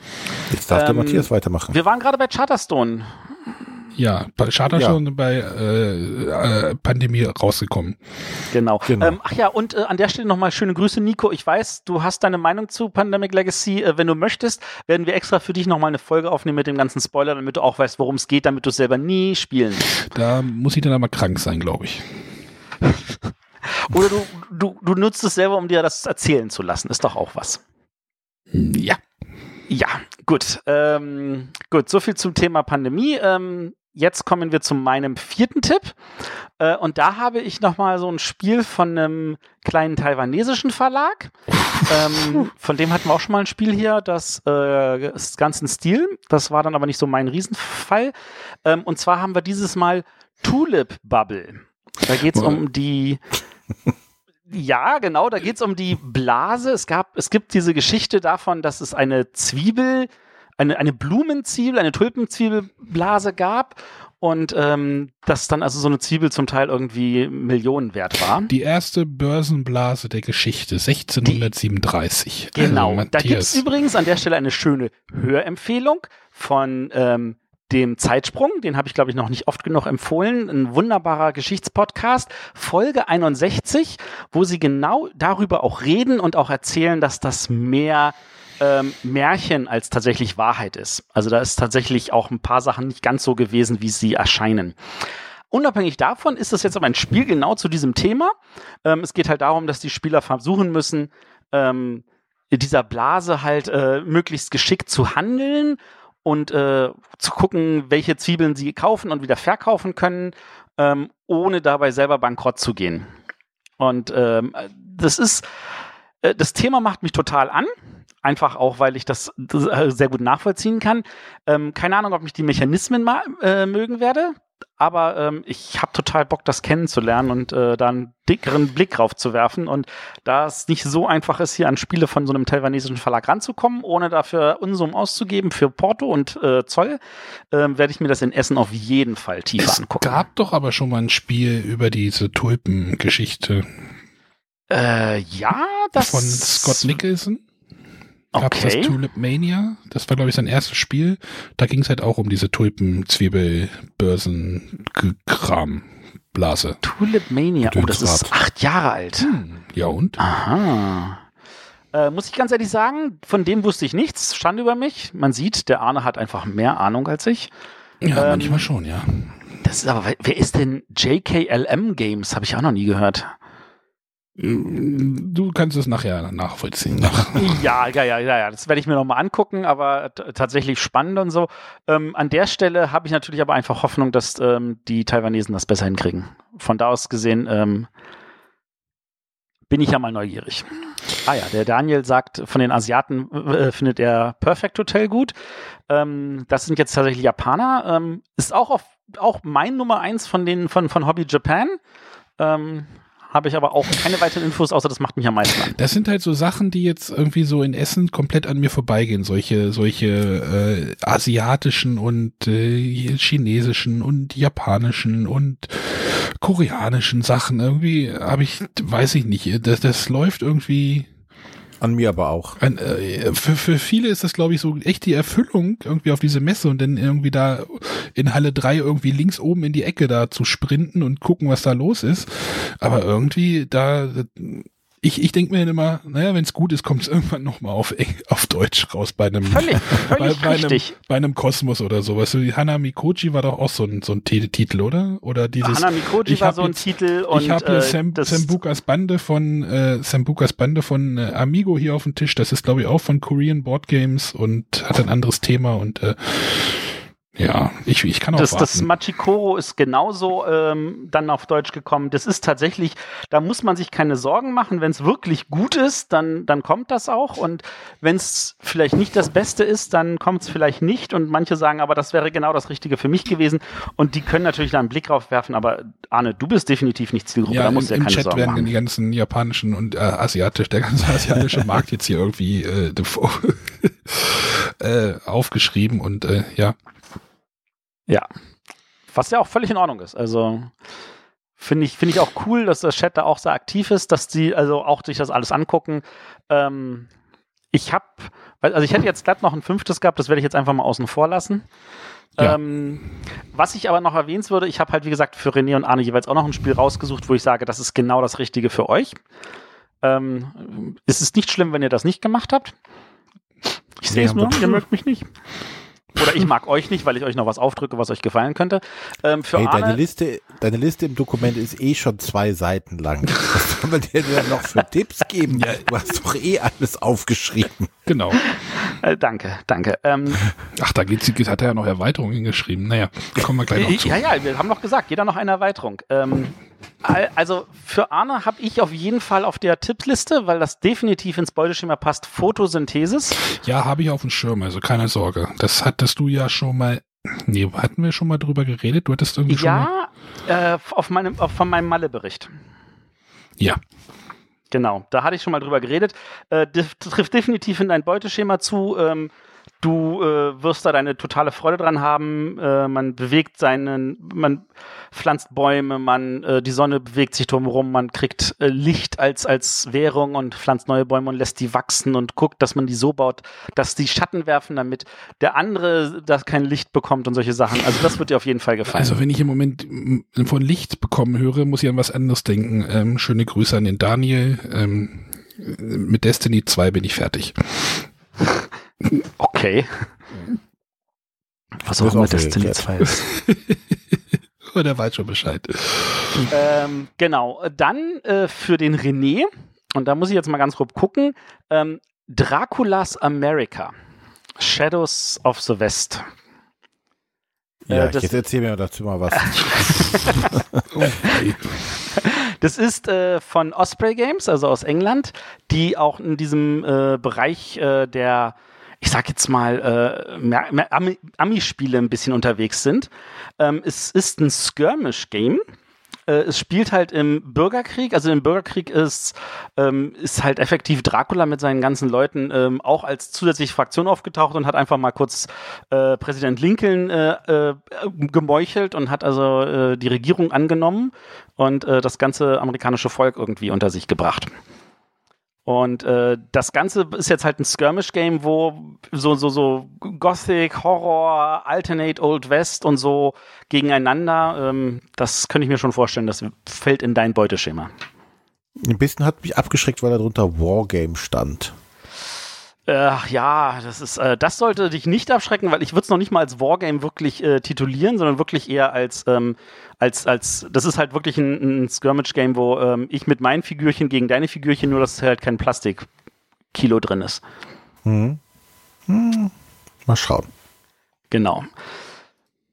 Jetzt darf der Ähm, Matthias weitermachen. Wir waren gerade bei Charterstone. Ja, Charter Ja. schon bei äh, äh, Pandemie rausgekommen. Genau. Genau. Ähm, ach ja, und äh, an der Stelle nochmal schöne Grüße, Nico. Ich weiß, du hast deine Meinung zu Pandemic Legacy. Äh, wenn du möchtest, werden wir extra für dich nochmal eine Folge aufnehmen mit dem ganzen Spoiler, damit du auch weißt, worum es geht, damit du es selber nie spielen. Da muss ich dann aber krank sein, glaube ich. Oder du, du, du nutzt es selber, um dir das erzählen zu lassen. Ist doch auch was. Ja. Ja, gut. Ähm, gut, so viel zum Thema Pandemie. Ähm, jetzt kommen wir zu meinem vierten Tipp. Äh, und da habe ich nochmal so ein Spiel von einem kleinen taiwanesischen Verlag. ähm, von dem hatten wir auch schon mal ein Spiel hier, das äh, ist ganz in Stil. Das war dann aber nicht so mein Riesenfall. Ähm, und zwar haben wir dieses Mal Tulip Bubble. Da geht es um die ja, genau, da geht es um die Blase. Es gab, es gibt diese Geschichte davon, dass es eine Zwiebel, eine, eine Blumenzwiebel, eine Tulpenzwiebelblase gab und ähm, dass dann also so eine Zwiebel zum Teil irgendwie Millionen wert war. Die erste Börsenblase der Geschichte, 1637. Genau. Also, da gibt es übrigens an der Stelle eine schöne Hörempfehlung von ähm, dem Zeitsprung, den habe ich glaube ich noch nicht oft genug empfohlen, ein wunderbarer Geschichtspodcast, Folge 61, wo sie genau darüber auch reden und auch erzählen, dass das mehr ähm, Märchen als tatsächlich Wahrheit ist. Also da ist tatsächlich auch ein paar Sachen nicht ganz so gewesen, wie sie erscheinen. Unabhängig davon ist es jetzt aber ein Spiel genau zu diesem Thema. Ähm, es geht halt darum, dass die Spieler versuchen müssen, ähm, dieser Blase halt äh, möglichst geschickt zu handeln und äh, zu gucken, welche Zwiebeln sie kaufen und wieder verkaufen können, ähm, ohne dabei selber bankrott zu gehen. Und ähm, das ist, äh, das Thema macht mich total an. Einfach auch, weil ich das, das äh, sehr gut nachvollziehen kann. Ähm, keine Ahnung, ob ich die Mechanismen mal, äh, mögen werde, aber ähm, ich habe total Bock, das kennenzulernen und äh, da einen dickeren Blick drauf zu werfen. Und da es nicht so einfach ist, hier an Spiele von so einem taiwanesischen Verlag ranzukommen, ohne dafür Unsummen auszugeben für Porto und äh, Zoll, ähm, werde ich mir das in Essen auf jeden Fall tiefer Es angucken. gab doch aber schon mal ein Spiel über diese Tulpengeschichte Äh, ja, das von Scott Nicholson. Gab es das Okay. Tulip Mania? Das war, glaube ich, sein erstes Spiel. Da ging es halt auch um diese Tulpen-Zwiebel-Börsen-Kram. Blase. Tulip Mania. Oh, das ist acht Jahre alt. Hm. Ja und? Aha. Äh, muss ich ganz ehrlich sagen, von dem wusste ich nichts, stand über mich. Man sieht, der Arne hat einfach mehr Ahnung als ich. Ja, Ähm, manchmal schon, ja. Das ist aber, wer- wer ist denn JKLM Games? Habe ich auch noch nie gehört. Du kannst es nachher nachvollziehen. Nach. Ja, ja, ja, ja, ja. Das werde ich mir nochmal angucken, aber tatsächlich spannend und so. Ähm, an der Stelle habe ich natürlich aber einfach Hoffnung, dass ähm, die Taiwanesen das besser hinkriegen. Von da aus gesehen ähm, bin ich ja mal neugierig. Ah ja, der Daniel sagt, von den Asiaten äh, findet er Perfect Hotel gut. Ähm, das sind jetzt tatsächlich Japaner. Ähm, ist auch auf, auch mein Nummer eins von den von, von Hobby Japan. Habe ich aber auch keine weiteren Infos, außer das macht mich am meisten an. Das sind halt so Sachen, die jetzt irgendwie so in Essen komplett an mir vorbeigehen. Solche, solche äh, asiatischen und äh, chinesischen und japanischen und koreanischen Sachen. Irgendwie habe ich, weiß ich nicht, das, das läuft irgendwie. An mir aber auch. Ein, äh, für, für viele ist das, glaube ich, so echt die Erfüllung irgendwie auf diese Messe und dann irgendwie da in Halle 3 irgendwie links oben in die Ecke da zu sprinten und gucken, was da los ist. Aber irgendwie da, ich, ich denke mir immer, naja, wenn es gut ist, kommt es irgendwann nochmal auf, Eng- auf Deutsch raus bei einem, Völlig, bei, völlig bei, einem, richtig. bei einem Kosmos oder sowas. So, die Hana Mikochi war doch auch so ein, so ein Titel, oder? Oder dieses. Hana Mikoji ich war so ein jetzt- Titel und ich habe hier äh, Sam, Sambukas Bande von äh, Sambukas Bande von äh, Amigo hier auf dem Tisch. Das ist glaube ich auch von Korean Board Games und hat ein anderes Thema und äh, ja, ich, ich kann auch das, das. Machikoro ist genauso ähm, dann auf Deutsch gekommen. Das ist tatsächlich, da muss man sich keine Sorgen machen. Wenn es wirklich gut ist, dann, dann kommt das auch. Und wenn es vielleicht nicht das Beste ist, dann kommt es vielleicht nicht. Und manche sagen, aber das wäre genau das Richtige für mich gewesen. Und die können natürlich da einen Blick drauf werfen. Aber Arne, du bist definitiv nicht Zielgruppe. ja, da im, musst du ja im keine Chat Sorgen werden machen. die ganzen japanischen und äh, asiatisch, der ganze asiatische Markt jetzt hier irgendwie äh, äh, aufgeschrieben und äh, ja. Ja. Was ja auch völlig in Ordnung ist. Also finde ich, finde ich auch cool, dass der Chat da auch sehr aktiv ist, dass die also auch sich das alles angucken. Ähm, ich habe, also ich hätte jetzt glatt noch ein fünftes gehabt, das werde ich jetzt einfach mal außen vor lassen. Ja. Ähm, was ich aber noch erwähnen würde, ich habe halt, wie gesagt, für René und Arne jeweils auch noch ein Spiel rausgesucht, wo ich sage, das ist genau das Richtige für euch. Ähm, es ist nicht schlimm, wenn ihr das nicht gemacht habt. Ich sehe es nur, ihr mögt mich nicht. Oder ich mag euch nicht, weil ich euch noch was aufdrücke, was euch gefallen könnte. Ähm, für Hey, deine Arne, Liste, deine Liste im Dokument ist eh schon zwei Seiten lang. Was soll man dir denn noch für Tipps geben? Du hast doch eh alles aufgeschrieben. Genau. Äh, danke, danke. Ähm, Ach, da geht's, hat er ja noch Erweiterungen hingeschrieben. Naja, kommen wir gleich noch zu. Ja, ja, wir haben noch gesagt, jeder noch eine Erweiterung. Ähm, al- also für Arne habe ich auf jeden Fall auf der Tippliste, weil das definitiv ins Beuteschema passt, Photosynthesis. Ja, habe ich auf dem Schirm, also keine Sorge. Das hattest du ja schon mal. Nee, hatten wir schon mal drüber geredet? Du hattest irgendwie schon mal. Ja, äh, auf meinem, auf, von meinem Malle-Bericht. Ja. Genau, da hatte ich schon mal drüber geredet. Äh, trifft definitiv in dein Beuteschema zu. Ähm, du äh, wirst da deine totale Freude dran haben. Äh, man bewegt seinen, man pflanzt Bäume, man äh, die Sonne bewegt sich drumherum, man kriegt äh, Licht als als Währung und pflanzt neue Bäume und lässt die wachsen und guckt, dass man die so baut, dass die Schatten werfen, damit der andere das kein Licht bekommt und solche Sachen. Also das wird dir auf jeden Fall gefallen. Also wenn ich im Moment von Licht bekommen höre, muss ich an was anderes denken. Ähm, schöne Grüße an den Daniel. Ähm, mit Destiny 2 bin ich fertig. okay. Was auch immer Destiny sehr 2 ist. Oh, der weiß schon Bescheid. Ähm, genau, dann äh, für den René, und da muss ich jetzt mal ganz grob gucken, ähm, Draculas America, Shadows of the West. Ja, Äh, das- jetzt erzähl mir dazu mal was. Das ist äh, von Osprey Games, also aus England, die auch in diesem äh, Bereich äh, der, ich sag jetzt mal, äh, Ami- Ami-Spiele ein bisschen unterwegs sind. Ähm, es ist ein Skirmish-Game. Äh, es spielt halt im Bürgerkrieg. Also im Bürgerkrieg ist, ähm, ist halt effektiv Dracula mit seinen ganzen Leuten ähm, auch als zusätzliche Fraktion aufgetaucht und hat einfach mal kurz äh, Präsident Lincoln äh, äh, gemeuchelt und hat also äh, die Regierung angenommen und äh, das ganze amerikanische Volk irgendwie unter sich gebracht. Und äh, das Ganze ist jetzt halt ein Skirmish-Game, wo so, so, so Gothic, Horror, Alternate Old West und so gegeneinander, ähm, das könnte ich mir schon vorstellen, das fällt in dein Beuteschema. Ein bisschen hat mich abgeschreckt, weil da drunter Wargame stand. Äh, ja, das ist, äh, das sollte dich nicht abschrecken, weil ich würde es noch nicht mal als Wargame wirklich äh, titulieren, sondern wirklich eher als, ähm, als, als, das ist halt wirklich ein, ein Skirmish-Game, wo ähm, ich mit meinen Figürchen gegen deine Figürchen, nur dass halt kein Plastik-Kilo drin ist. Hm. Hm. Mal schauen. Genau.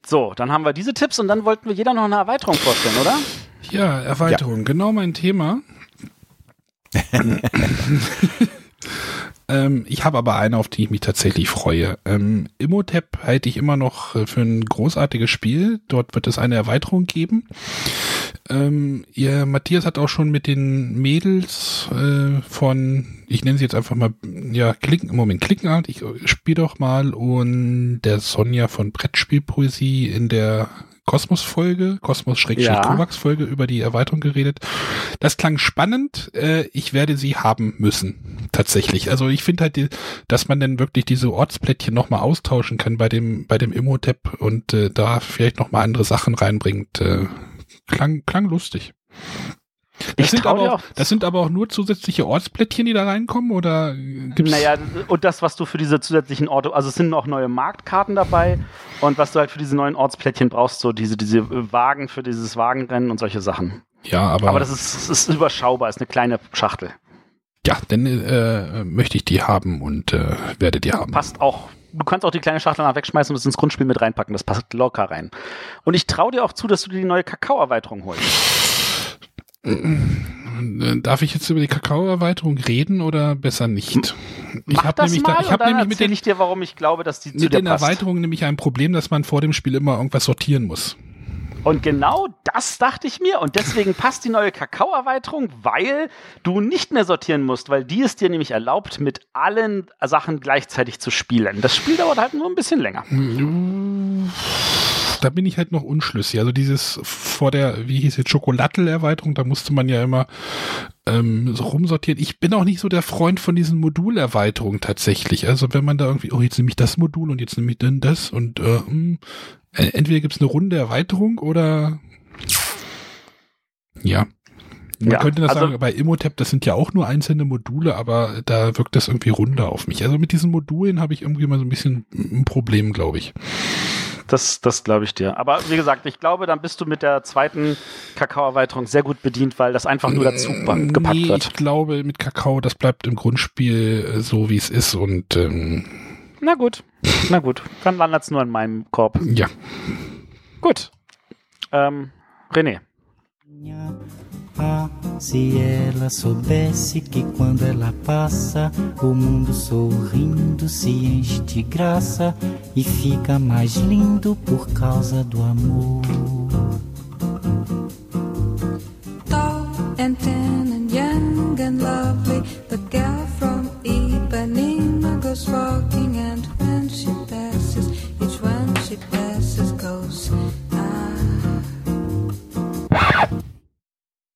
So, dann haben wir diese Tipps und dann wollten wir jeder noch eine Erweiterung vorstellen, oder? Ja, Erweiterung, genau mein Thema. ähm, ich habe aber eine, auf die ich mich tatsächlich freue. Ähm, Immotep halte ich immer noch äh, für ein großartiges Spiel. Dort wird es eine Erweiterung geben. Ähm, ihr Matthias hat auch schon mit den Mädels äh, von, ich nenne sie jetzt einfach mal, ja, Klicken, Moment, Klickenart, ich spiele doch mal und der Sonja von Brettspielpoesie in der Kosmos-Folge, Kosmos-Kovacs-Folge über die Erweiterung geredet. Das klang spannend. Äh, ich werde sie haben müssen. Tatsächlich. Also ich finde halt, die, dass man dann wirklich diese Ortsplättchen nochmal austauschen kann bei dem, bei dem Immotep und äh, da vielleicht nochmal andere Sachen reinbringt. Äh, klang, klang lustig. Das sind, auch, auch- das sind aber auch nur zusätzliche Ortsplättchen, die da reinkommen oder gibt's Naja, und das, was du für diese zusätzlichen Orte, also es sind auch neue Marktkarten dabei und was du halt für diese neuen Ortsplättchen brauchst, so diese, diese Wagen für dieses Wagenrennen und solche Sachen. ja, aber, Aber das ist, das ist überschaubar, ist eine kleine Schachtel. ja, dann äh, möchte ich die haben und äh, werde die haben. Passt auch. Du kannst auch die kleine Schachtel nach wegschmeißen und es ins Grundspiel mit reinpacken. Das passt locker rein. Und ich traue dir auch zu, dass du dir die neue Kakao-Erweiterung holst. Äh, Darf ich jetzt über die Kakao-Erweiterung reden oder besser nicht? Ich habe nämlich, mal da, ich hab nämlich mit den, ich dir, warum ich glaube, dass die zu mit den passt. Erweiterungen nämlich ein Problem, dass man vor dem Spiel immer irgendwas sortieren muss. Und genau das dachte ich mir. Und deswegen passt die neue Kakao-Erweiterung, weil du nicht mehr sortieren musst, weil die es dir nämlich erlaubt, mit allen Sachen gleichzeitig zu spielen. Das Spiel dauert halt nur ein bisschen länger. Da bin ich halt noch unschlüssig. Also dieses vor der, wie hieß es, Schokolattel-Erweiterung, da musste man ja immer ähm, so rumsortieren. Ich bin auch nicht so der Freund von diesen Modulerweiterungen tatsächlich. Also wenn man da irgendwie, oh, jetzt nehme ich das Modul und jetzt nehme ich dann das und äh, mh, äh, entweder gibt es eine runde Erweiterung oder ja. Man Ja, könnte das also- sagen, bei Immotep, das sind ja auch nur einzelne Module, aber da wirkt das irgendwie runder auf mich. Also mit diesen Modulen habe ich irgendwie mal so ein bisschen ein Problem, glaube ich. Das, das glaube ich dir. Aber wie gesagt, ich glaube, dann bist du mit der zweiten Kakao-Erweiterung sehr gut bedient, weil das einfach nur dazu ba- gepackt nee, wird. ich glaube, mit Kakao, das bleibt im Grundspiel äh, so, wie es ist und ähm, Na gut, na gut. Dann landet es nur in meinem Korb. ja. Gut. Ähm, René. Ah, se ela soubesse que quando ela passa, o mundo sorrindo se enche de graça e fica mais lindo por causa do amor. tall and tan and young and lovely. The girl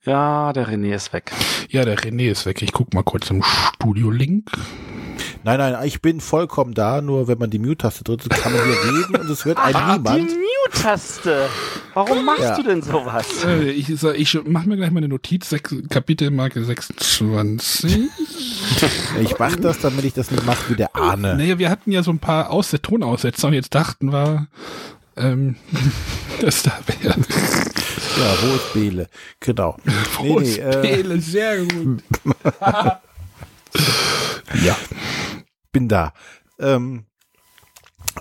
Ja, der René ist weg. Ja, der René ist weg. Ich guck mal kurz im Studio-Link. Nein, nein, ich bin vollkommen da, nur wenn man die Mute-Taste drückt, kann man hier reden und es hört ein Ah, die niemand. Mute-Taste. Warum machst Ja. du denn sowas? Äh, ich sag, ich mach mir gleich mal eine Notiz, sechs, Kapitelmarke 26. Ich mach das, damit ich das nicht mache wie der Ahne. Naja, wir hatten ja so ein paar Aus Tonaussetzer und jetzt dachten wir, ähm, das da wäre. Ja, wo ist Bele? Genau. Nee, nee, äh, sehr gut. ja. bin da. Ähm,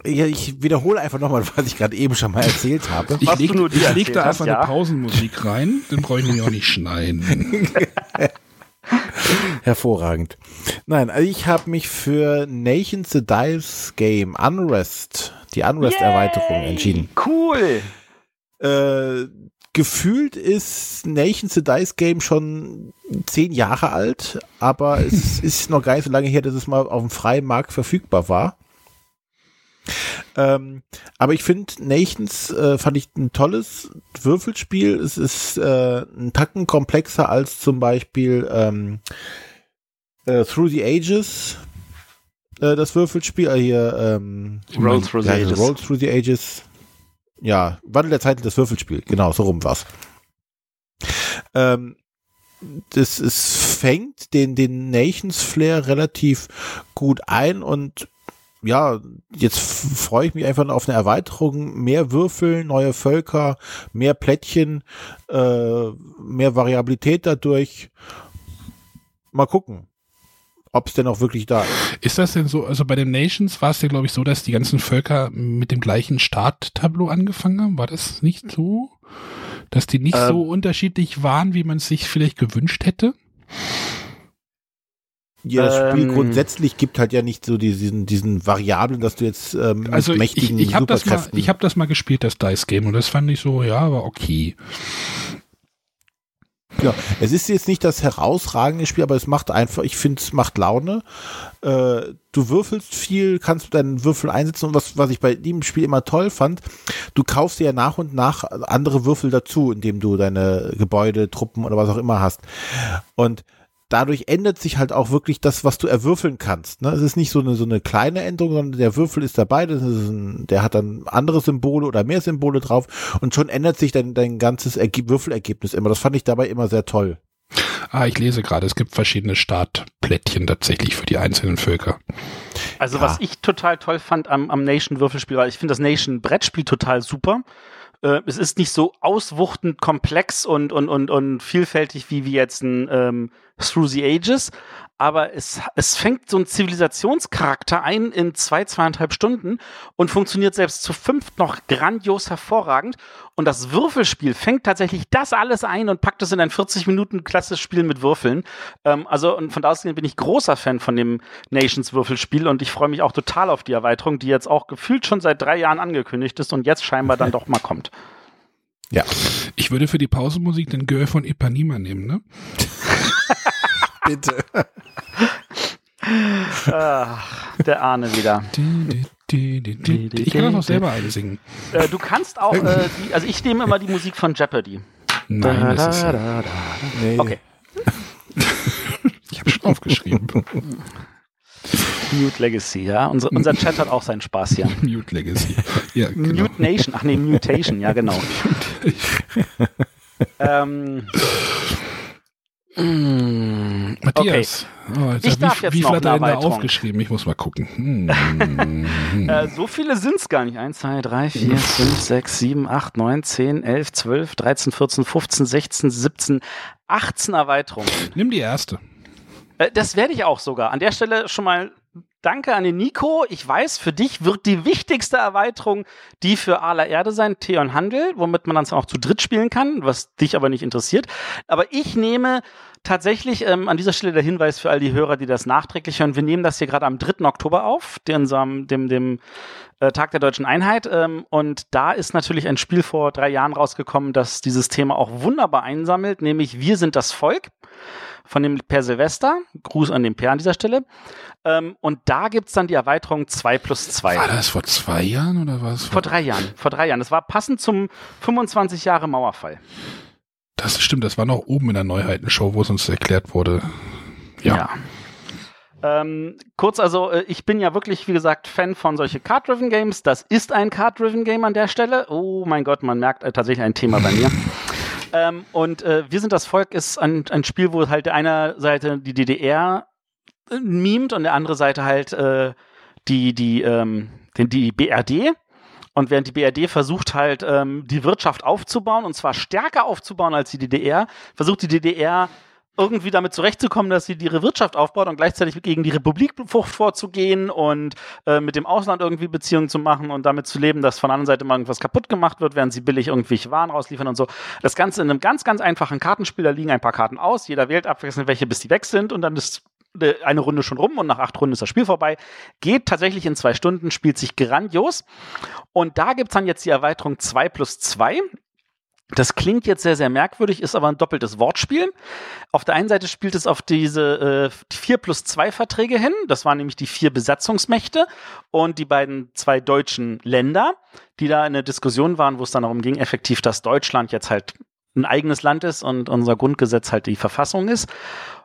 ja, ich wiederhole einfach nochmal, was ich gerade eben schon mal erzählt habe. Ich du leg, ich da hast, einfach ja. eine Pausenmusik rein, dann brauche ich nämlich auch nicht schneiden. Hervorragend. Nein, also ich habe mich für Nations the Dice Game Unrest, die Unrest-Erweiterung entschieden. Cool. Äh, gefühlt ist Nations the Dice Game schon zehn Jahre alt, aber es ist noch gar nicht so lange her, dass es mal auf dem freien Markt verfügbar war. Ähm, aber ich finde, Nations äh, fand ich ein tolles Würfelspiel. Es ist äh, ein Tacken komplexer als zum Beispiel ähm, äh, Through the Ages, äh, das Würfelspiel. Äh, hier, ähm, Roll Through the Ages. Roll Through the Ages. Ja, Wandel der Zeiten, das Würfelspiel. Genau, so rum war's. Ähm, das es fängt den, den Nations Flair relativ gut ein und ja, jetzt freue ich mich einfach auf eine Erweiterung, mehr Würfel, neue Völker, mehr Plättchen, äh, mehr Variabilität dadurch. Mal gucken, ob es denn auch wirklich da ist. Ist das denn so, also bei den Nations war es ja, glaube ich, so, dass die ganzen Völker mit dem gleichen Starttableau angefangen haben? War das nicht so? Dass die nicht Ähm. so unterschiedlich waren, wie man es sich vielleicht gewünscht hätte? Ja, das Spiel Ähm. grundsätzlich gibt halt ja nicht so diesen, diesen Variablen, dass du jetzt ähm, Also ich, ich, mächtigen ich habe das mal, Superkräften. ich habe das mal gespielt, das Dice Game, und das fand ich so, ja, war okay. Ja, es ist jetzt nicht das herausragende Spiel, aber es macht einfach, ich finde, es macht Laune. Äh, du würfelst viel, kannst deinen Würfel einsetzen und was, was ich bei dem Spiel immer toll fand, du kaufst dir ja nach und nach andere Würfel dazu, indem du deine Gebäude, Truppen oder was auch immer hast. Und dadurch ändert sich halt auch wirklich das, was du erwürfeln kannst. Ne? Es ist nicht so eine, so eine kleine Änderung, sondern der Würfel ist dabei, das ist ein, der hat dann andere Symbole oder mehr Symbole drauf und schon ändert sich dein, dein ganzes Erge Würfelergebnis immer. Das fand ich dabei immer sehr toll. Ah, ich lese gerade, es gibt verschiedene Startplättchen tatsächlich für die einzelnen Völker. Also Ja. was ich total toll fand am, am Nation-Würfelspiel, weil ich finde das Nation-Brettspiel total super. Äh, es ist nicht so auswuchtend komplex und, und, und, und vielfältig wie, wie jetzt ein ähm, Through the Ages, aber es, es fängt so einen Zivilisationscharakter ein in zwei, zweieinhalb Stunden und funktioniert selbst zu fünft noch grandios hervorragend. Und das Würfelspiel fängt tatsächlich das alles ein und packt es in ein 40 Minuten klassisches Spiel mit Würfeln. Ähm, also und von da aus bin ich großer Fan von dem Nations Würfelspiel und ich freue mich auch total auf die Erweiterung, die jetzt auch gefühlt schon seit drei Jahren angekündigt ist und jetzt scheinbar dann doch mal kommt. Ja, Ich würde für die Pausenmusik den Girl von Ipanema nehmen, ne? bitte. Ach, der Ahne wieder. Ich kann das auch selber einsingen. Äh, du kannst auch, äh, die, also ich nehme immer die Musik von Jeopardy. Nein, das ist, Nee. Okay. ich habe schon aufgeschrieben. Mute Legacy, ja. Unser, unser Chat hat auch seinen Spaß hier. Mute Legacy. Ja, genau. Mute Nation, ach nee, Mutation, ja genau. ähm, mm, okay. Matthias. Oh, jetzt Ich darf wie, jetzt wie noch hat er aufgeschrieben? Ich muss mal gucken. Hm. Äh, so viele sind es gar nicht. 1, 2, 3, 4, 5, 6, 7, 8, 9, 10, 11, 12, 13, 14, 15, 16, 17, 18 Erweiterungen. Nimm die erste. Äh, Das werde ich auch sogar. An der Stelle schon mal danke an den Nico. Ich weiß, für dich wird die wichtigste Erweiterung die für aller Erde sein, Theon Handel, womit man dann auch zu dritt spielen kann, was dich aber nicht interessiert. Aber ich nehme tatsächlich ähm, an dieser Stelle der Hinweis für all die Hörer, die das nachträglich hören. Wir nehmen das hier gerade am 3. Oktober auf, dem, dem, dem, dem äh, Tag der Deutschen Einheit. Ähm, und da ist natürlich ein Spiel vor drei Jahren rausgekommen, das dieses Thema auch wunderbar einsammelt, nämlich Wir sind das Volk von dem Per Silvester. Gruß an den Per an dieser Stelle. Ähm, und da gibt's dann die Erweiterung 2 plus 2. War das vor zwei Jahren oder was? Vor drei Jahren. Vor drei Jahren. Das war passend zum 25 Jahre Mauerfall. Das stimmt, das war noch oben in der Neuheitenshow, wo es uns erklärt wurde. Ja. Ähm, kurz, also äh, ich bin ja wirklich, wie gesagt, Fan von solche Card-Driven Games. Das ist ein Card-Driven Game an der Stelle. Oh mein Gott, man merkt äh, tatsächlich ein Thema bei mir. Ähm, und äh, Wir sind das Volk ist ein, ein Spiel, wo halt der eine Seite die DDR äh, mimt und der andere Seite halt äh, die, die, ähm, den, die BRD. Und während die BRD versucht halt, ähm, die Wirtschaft aufzubauen, und zwar stärker aufzubauen als die DDR, versucht die DDR irgendwie damit zurechtzukommen, dass sie ihre Wirtschaft aufbaut und gleichzeitig gegen die Republik vorzugehen und äh, mit dem Ausland irgendwie Beziehungen zu machen und damit zu leben, dass von der anderen Seite mal irgendwas kaputt gemacht wird, während sie billig irgendwelche Waren rausliefern und so. Das Ganze in einem ganz, ganz einfachen Kartenspiel, da liegen ein paar Karten aus, jeder wählt abwechselnd welche, bis die weg sind und dann ist äh, eine Runde schon rum und nach acht Runden ist das Spiel vorbei. Geht tatsächlich in zwei Stunden, spielt sich grandios. Und da gibt's dann jetzt die Erweiterung 2 plus 2. Das klingt jetzt sehr, sehr merkwürdig, ist aber ein doppeltes Wortspiel. Auf der einen Seite spielt es auf diese äh, 4 plus 2 Verträge hin. Das waren nämlich die vier Besatzungsmächte und die beiden zwei deutschen Länder, die da in der Diskussion waren, wo es dann darum ging, effektiv, dass Deutschland jetzt halt ein eigenes Land ist und unser Grundgesetz halt die Verfassung ist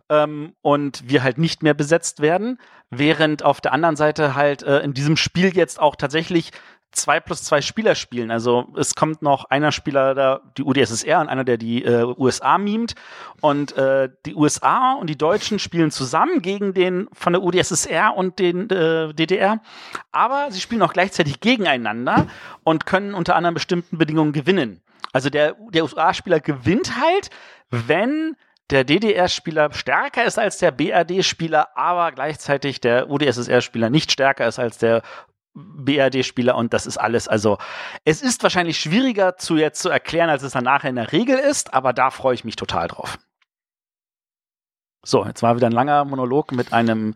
ähm, und wir halt nicht mehr besetzt werden, während auf der anderen Seite halt äh, in diesem Spiel jetzt auch tatsächlich zwei plus zwei Spieler spielen. Also es kommt noch einer Spieler, da die UdSSR und einer, der die äh, USA mimt. Und äh, die USA und die Deutschen spielen zusammen gegen den von der UdSSR und den äh, DDR. Aber sie spielen auch gleichzeitig gegeneinander und können unter anderen bestimmten Bedingungen gewinnen. Also der, der USA-Spieler gewinnt halt, wenn der DDR-Spieler stärker ist als der BRD-Spieler, aber gleichzeitig der UdSSR-Spieler nicht stärker ist als der BRD-Spieler und das ist alles. Also es ist wahrscheinlich schwieriger zu jetzt zu erklären, als es dann nachher in der Regel ist, aber da freue ich mich total drauf. So, jetzt war wieder ein langer Monolog mit einem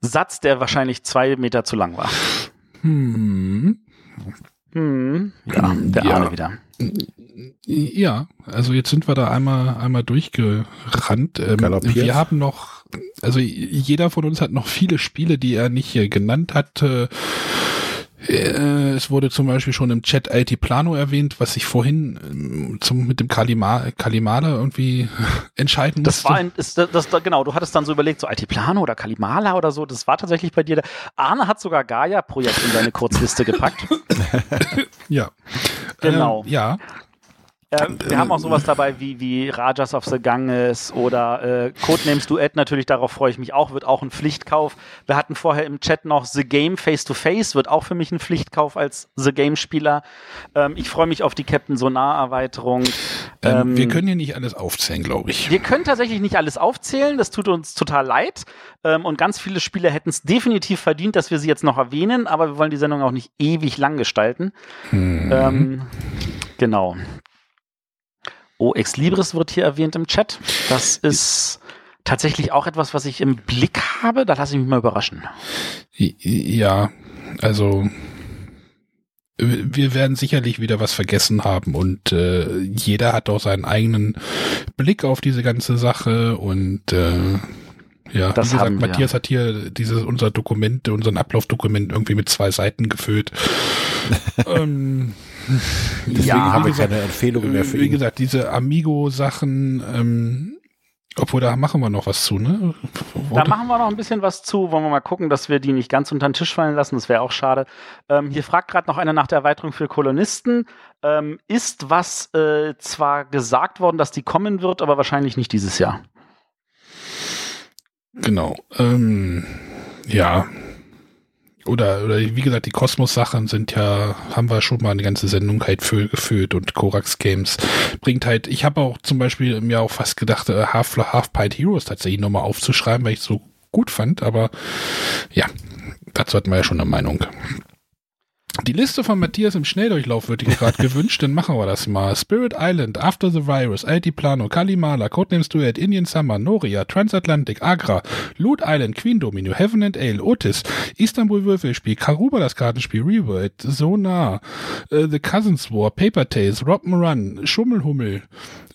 Satz, der wahrscheinlich zwei Meter zu lang war. Hm. Hm, ja, der Ja. Arne wieder. Ja, also jetzt sind wir da einmal einmal durchgerannt. Ähm, wir haben noch, also jeder von uns hat noch viele Spiele, die er nicht äh, genannt hat. Äh, es wurde zum Beispiel schon im Chat IT Plano erwähnt, was ich vorhin ähm, zum, mit dem Kalima, Kalimala irgendwie entscheiden Das musste. war ein, ist, das, das, genau, du hattest dann so überlegt, so IT-Plano oder Kalimala oder so, das war tatsächlich bei dir. Arne hat sogar Gaia-Projekt in seine Kurzliste gepackt. ja. Genau. Ähm, ja. Ähm, wir haben auch sowas dabei wie, wie Rajas of the Ganges oder äh, Codenames Duett, natürlich, darauf freue ich mich auch, wird auch ein Pflichtkauf. Wir hatten vorher im Chat noch The Game Face to Face, wird auch für mich ein Pflichtkauf als The Game-Spieler. Ähm, ich freue mich auf die Captain Sonar-Erweiterung. Ähm, Ähm, wir können hier nicht alles aufzählen, glaube ich. Wir können tatsächlich nicht alles aufzählen, das tut uns total leid. Ähm, und ganz viele Spiele hätten es definitiv verdient, dass wir sie jetzt noch erwähnen, aber wir wollen die Sendung auch nicht ewig lang gestalten. Ähm, genau. Ex Libris wird hier erwähnt im Chat. Das ist tatsächlich auch etwas, was ich im Blick habe. Da lasse ich mich mal überraschen. Ja, also wir werden sicherlich wieder was vergessen haben und äh, jeder hat auch seinen eigenen Blick auf diese ganze Sache und äh, Ja, Das wie gesagt, haben wir. Matthias hat hier dieses unser Dokument, unseren Ablaufdokument irgendwie mit zwei Seiten gefüllt. ähm, Deswegen Ja, haben wie wir gesagt, keine Empfehlungen mehr für Wie ihn. gesagt, diese Amigo-Sachen, ähm, obwohl da machen wir noch was zu, ne? Da machen wir noch ein bisschen was zu. Wollen wir mal gucken, dass wir die nicht ganz unter den Tisch fallen lassen. Das wäre auch schade. Ähm, hier fragt gerade noch einer nach der Erweiterung für Kolonisten. Ähm, ist was äh, zwar gesagt worden, dass die kommen wird, aber wahrscheinlich nicht dieses Jahr. Genau. Ähm, ja. Oder, oder wie gesagt, die Kosmos-Sachen sind ja, haben wir schon mal eine ganze Sendung halt für gefüllt und Korax Games bringt halt, ich habe auch zum Beispiel mir auch fast gedacht, äh, Half, Half Pint Heroes tatsächlich nochmal aufzuschreiben, weil ich es so gut fand, aber ja, dazu hatten wir ja schon eine Meinung. Die Liste von Matthias im Schnelldurchlauf wird dir gerade gewünscht, dann machen wir das mal. Spirit Island, After the Virus, Altiplano, Kalimala, Codenames Duet, Indian Summer, Noria, Transatlantic, Agra, Loot Island, Queen Domino, Heaven and Ale, Otis, Istanbul Würfelspiel, Karuba das Kartenspiel, Reworld, Sonar, äh, The Cousins War, Paper Tales, Rock'n'Run, Schummelhummel.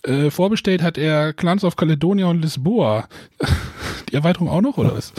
Äh, vorbestellt hat er Clans of Caledonia und Lisboa. Die Erweiterung auch noch, oder was?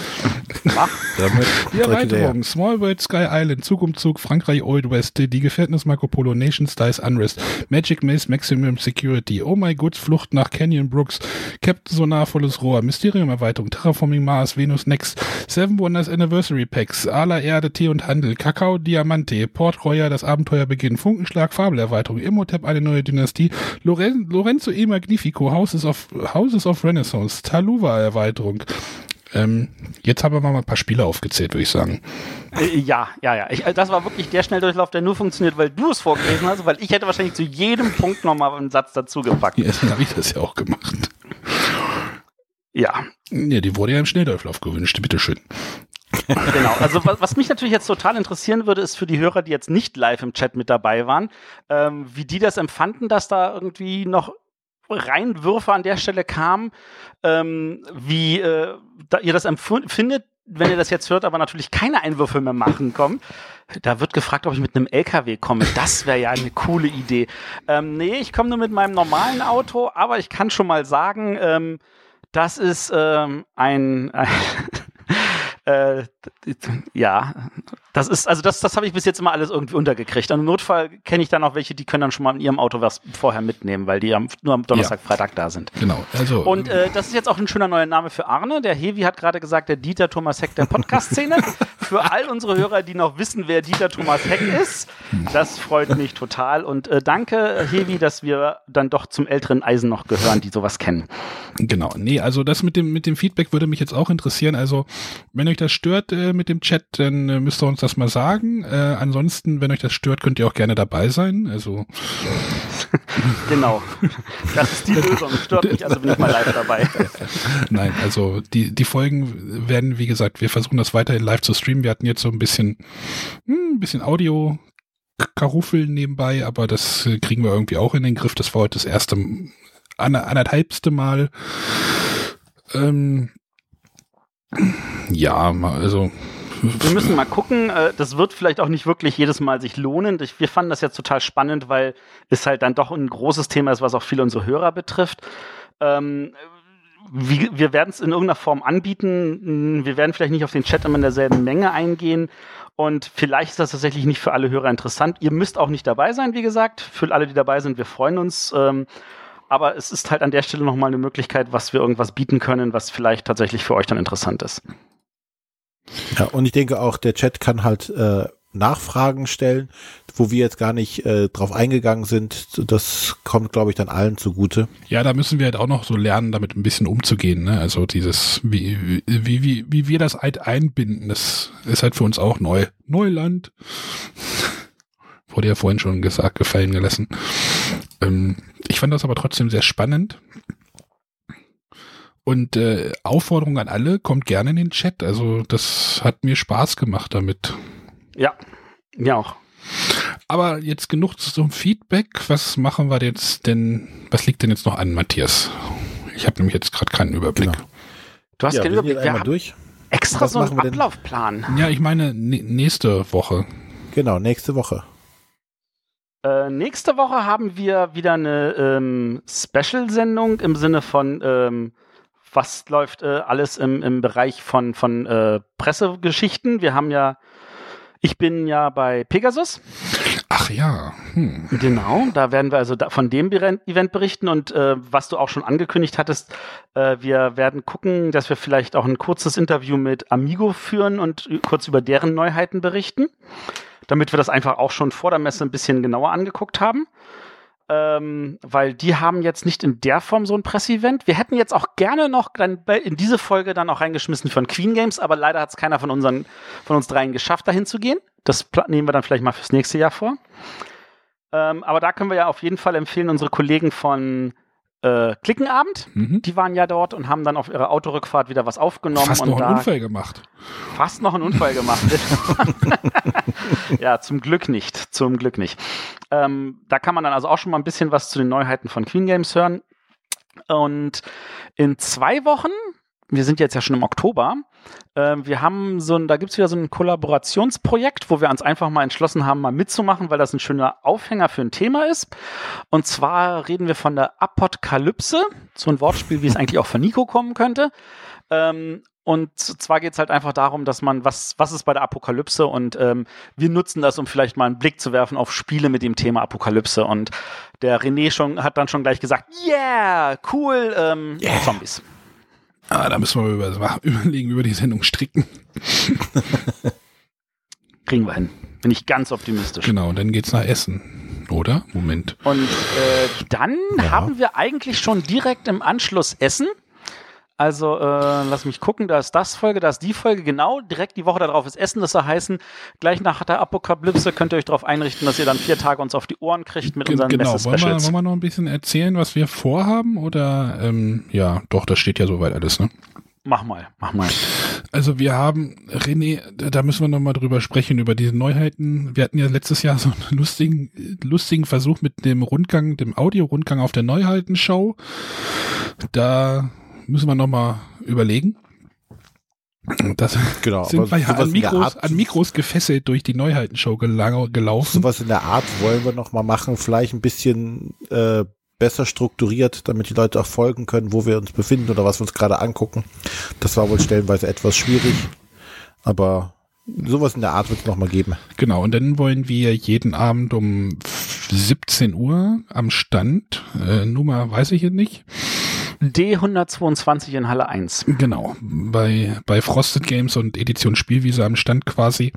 Damit Die. Erweiterung, Small World, Sky Island, Zug um Zug, Frankreich Old West, die Gefährtnis Marco Polo, Nation Styles Unrest, Magic Maze Maximum Security, Oh My Goods, Flucht nach Canyon Brooks, Captain Sonar Volles Rohr, Mysterium Erweiterung, Terraforming Mars, Venus Next, Seven Wonders Anniversary Packs, Ala Erde, Tee und Handel, Kakao Diamante, Port Royal, das Abenteuer beginnt, Funkenschlag, Fabelerweiterung, Immotep, eine neue Dynastie, Loren Lorenzo E Magnifico, Houses of, Houses of Renaissance, Taluva Erweiterung, ähm, jetzt haben wir mal ein paar Spiele aufgezählt, würde ich sagen. Äh, ja, ja, ja. Ich, äh, das war wirklich der Schnelldurchlauf, der nur funktioniert, weil du es vorgelesen hast, weil ich hätte wahrscheinlich zu jedem Punkt nochmal einen Satz dazu gepackt. Ja, dann habe ich das ja auch gemacht. Ja, Ja, die wurde ja im Schnelldurchlauf gewünscht, bitteschön. genau. Also was, was mich natürlich jetzt total interessieren würde, ist für die Hörer, die jetzt nicht live im Chat mit dabei waren, ähm, wie die das empfanden, dass da irgendwie noch Reinwürfe an der Stelle kamen, ähm, wie äh, da ihr das empfindet, wenn ihr das jetzt hört, aber natürlich keine Einwürfe mehr machen kommen. Da wird gefragt, ob ich mit einem LKW komme. Das wäre ja eine coole Idee. Ähm, nee, ich komme nur mit meinem normalen Auto, aber ich kann schon mal sagen, ähm, das ist ähm, ein, ein äh, ja, das ist, also das, das habe ich bis jetzt immer alles irgendwie untergekriegt. Im Notfall kenne ich dann auch welche, die können dann schon mal in ihrem Auto was vorher mitnehmen, weil die am, nur am Donnerstag, Freitag da sind. Genau. Also Und äh, das ist jetzt auch ein schöner neuer Name für Arne. Der Hevi hat gerade gesagt, der Dieter Thomas Heck der Podcast-Szene. für all unsere Hörer, die noch wissen, wer Dieter Thomas Heck ist, das freut mich total. Und äh, danke, Hevi, dass wir dann doch zum älteren Eisen noch gehören, die sowas kennen. genau. Nee, also das mit dem mit dem Feedback würde mich jetzt auch interessieren. Also wenn euch das stört äh, mit dem Chat, dann äh, müsst ihr uns das mal sagen. Äh, ansonsten, wenn euch das stört, könnt ihr auch gerne dabei sein. Also Genau. Das ist die Lösung. Stört mich, also bin ich mal live dabei. Nein, also die, die Folgen werden, wie gesagt, wir versuchen das weiterhin live zu streamen. Wir hatten jetzt so ein bisschen, hm, ein bisschen Audio Karuffeln nebenbei, aber das äh, kriegen wir irgendwie auch in den Griff. Das war heute das erste, ander, anderthalbste Mal. Ähm, ja, also Wir müssen mal gucken. äh, Das wird vielleicht auch nicht wirklich jedes Mal sich lohnen. Wir fanden das jetzt total spannend, weil es halt dann doch ein großes Thema ist, was auch viele unserer Hörer betrifft. Ähm, wir werden es in irgendeiner Form anbieten. Wir werden vielleicht nicht auf den Chat immer in derselben Menge eingehen. Und vielleicht ist das tatsächlich nicht für alle Hörer interessant. Ihr müsst auch nicht dabei sein, wie gesagt. Für alle, die dabei sind, wir freuen uns. Ähm, aber es ist halt an der Stelle nochmal eine Möglichkeit, was wir irgendwas bieten können, was vielleicht tatsächlich für euch dann interessant ist. Ja, und ich denke auch, der Chat kann halt äh, Nachfragen stellen, wo wir jetzt gar nicht äh, drauf eingegangen sind. Das kommt, glaube ich, dann allen zugute. Ja, da müssen wir halt auch noch so lernen, damit ein bisschen umzugehen. Ne? Also dieses, wie, wie, wie, wie wir das halt einbinden, das ist halt für uns auch neu. Neuland. Wurde ja vorhin schon gesagt, gefallen gelassen. Ähm, ich fand das aber trotzdem sehr spannend. Und äh, Aufforderung an alle, kommt gerne in den Chat. Also das hat mir Spaß gemacht damit. Ja, mir auch. Aber jetzt genug zum Feedback. Was machen wir jetzt denn? Was liegt denn jetzt noch an, Matthias? Ich habe nämlich jetzt gerade keinen Überblick. Genau. Du hast ja, keinen Überblick. Wir einmal haben durch. extra Was so einen? Ablaufplan. Ja, ich meine nä- nächste Woche. Genau, nächste Woche. Äh, nächste Woche haben wir wieder eine ähm, Special-Sendung im Sinne von ähm, was läuft äh, alles im, im Bereich von, von äh, Pressegeschichten. Wir haben ja, ich bin ja bei Pegasus. Ach ja. Hm. Genau, da werden wir also von dem Event berichten und äh, was du auch schon angekündigt hattest, äh, wir werden gucken, dass wir vielleicht auch ein kurzes Interview mit Amigo führen und kurz über deren Neuheiten berichten, damit wir das einfach auch schon vor der Messe ein bisschen genauer angeguckt haben. Ähm, weil die haben jetzt nicht in der Form so ein Presseevent. Wir hätten jetzt auch gerne noch in diese Folge dann auch reingeschmissen von Queen Games, aber leider hat es keiner von unseren, von uns dreien geschafft, dahin zu gehen. Das nehmen wir dann vielleicht mal fürs nächste Jahr vor. Ähm, aber da können wir ja auf jeden Fall empfehlen, unsere Kollegen von äh, Klickenabend, Mhm. die waren ja dort und haben dann auf ihrer Autorückfahrt wieder was aufgenommen Fast noch einen Unfall gemacht. fast noch einen Unfall gemacht. ja, zum Glück nicht. Zum Glück nicht. Ähm, da kann man dann also auch schon mal ein bisschen was zu den Neuheiten von Queen Games hören. Und in zwei Wochen, wir sind jetzt ja schon im Oktober, ähm, wir haben so ein, da gibt es wieder so ein Kollaborationsprojekt, wo wir uns einfach mal entschlossen haben, mal mitzumachen, weil das ein schöner Aufhänger für ein Thema ist. Und zwar reden wir von der Apokalypse, so ein Wortspiel, wie es eigentlich auch von Nico kommen könnte. Ähm, und zwar geht es halt einfach darum, dass man, was, was ist bei der Apokalypse? Und ähm, wir nutzen das, um vielleicht mal einen Blick zu werfen auf Spiele mit dem Thema Apokalypse. Und der René schon, hat dann schon gleich gesagt, yeah, cool, ähm, Zombies. Ah, da müssen wir über, überlegen, über die Sendung stricken. Kriegen wir hin. Bin ich ganz optimistisch. Genau, und dann geht's nach Essen. Oder? Moment. Und äh, dann Ja. haben wir eigentlich schon direkt im Anschluss Essen. Also, äh, lass mich gucken, da ist das Folge, da ist die Folge, genau, direkt die Woche darauf ist Essen. Das soll heißen, gleich nach der Apokalypse könnt ihr euch darauf einrichten, dass ihr dann vier Tage uns auf die Ohren kriegt mit Ge- unseren genau, wollen wir, wollen wir noch ein bisschen erzählen, was wir vorhaben? Oder, ähm, ja, doch, das steht ja soweit alles, ne? Mach mal, mach mal. Also wir haben, René, da müssen wir noch mal drüber sprechen, über diese Neuheiten. Wir hatten ja letztes Jahr so einen lustigen, lustigen Versuch mit dem Rundgang, dem Audio-Rundgang auf der Neuheitenshow. Da müssen wir noch mal überlegen. Das Genau, sind wir ja an Mikros, Art- an Mikros gefesselt durch die Neuheitenshow gelang, gelaufen. Sowas in der Art wollen wir noch mal machen, vielleicht ein bisschen äh, besser strukturiert, damit die Leute auch folgen können, wo wir uns befinden oder was wir uns gerade angucken. Das war wohl stellenweise etwas schwierig, aber sowas in der Art wird es noch mal geben. Genau, und dann wollen wir jeden Abend um 17 Uhr am Stand, äh, Nummer weiß ich jetzt nicht, D122 in Halle 1. Genau, bei, bei Frosted Games und Edition Spielwiese am Stand quasi.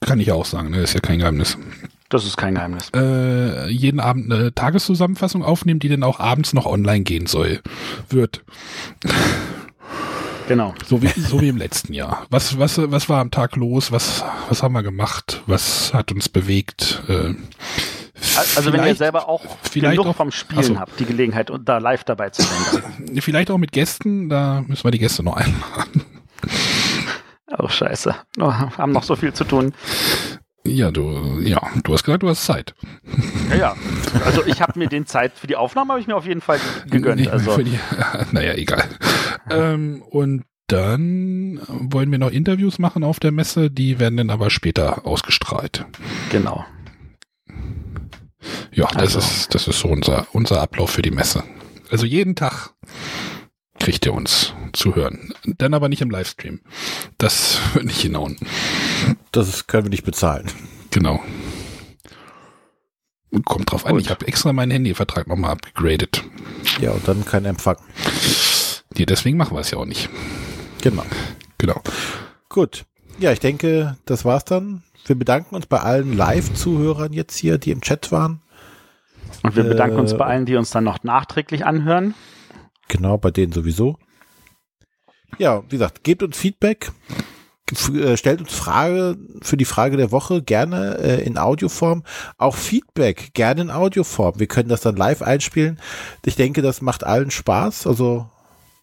Kann ich auch sagen, ne? ist ja kein Geheimnis. Das ist kein Geheimnis. Äh, jeden Abend eine Tageszusammenfassung aufnehmen, die dann auch abends noch online gehen soll. Wird. Genau. So wie, so wie im letzten Jahr. Was, was, was war am Tag los? Was, was haben wir gemacht? Was hat uns bewegt? Äh, Also wenn ihr vielleicht- selber auch vielleicht genug auch- vom Spielen Achso. habt, die Gelegenheit, da live dabei zu sein. Vielleicht auch mit Gästen, da müssen wir die Gäste noch einladen. Oh, scheiße. Oh, haben noch so viel zu tun. Ja, du, ja, du hast gesagt, du hast Zeit. Ja, ja. Also ich habe mir den Zeit für die Aufnahme habe ich mir auf jeden Fall gegönnt. Also für die, naja, egal. ähm, und dann wollen wir noch Interviews machen auf der Messe, die werden dann aber später ausgestrahlt. genau. Ja, das Also. ist, das ist so unser, unser Ablauf für die Messe. Also jeden Tag kriegt ihr uns zu hören. Dann aber nicht im Livestream. Das wird nicht hinhauen. Das können wir nicht bezahlen. Genau. Kommt drauf an, ich habe extra meinen Handyvertrag nochmal abgegradet. Ja, und dann kein Empfang. Nee, deswegen machen wir es ja auch nicht. Genau. Genau. Gut. Ja, ich denke, das war's dann. Wir bedanken uns bei allen Live-Zuhörern jetzt hier, die im Chat waren. Und wir bedanken uns Äh, bei allen, die uns dann noch nachträglich anhören. Genau, bei denen sowieso. Ja, wie gesagt, gebt uns Feedback, äh, stellt uns Frage für die Frage der Woche gerne äh, in Audioform. Auch Feedback gerne in Audioform. Wir können das dann live einspielen. Ich denke, das macht allen Spaß. Also,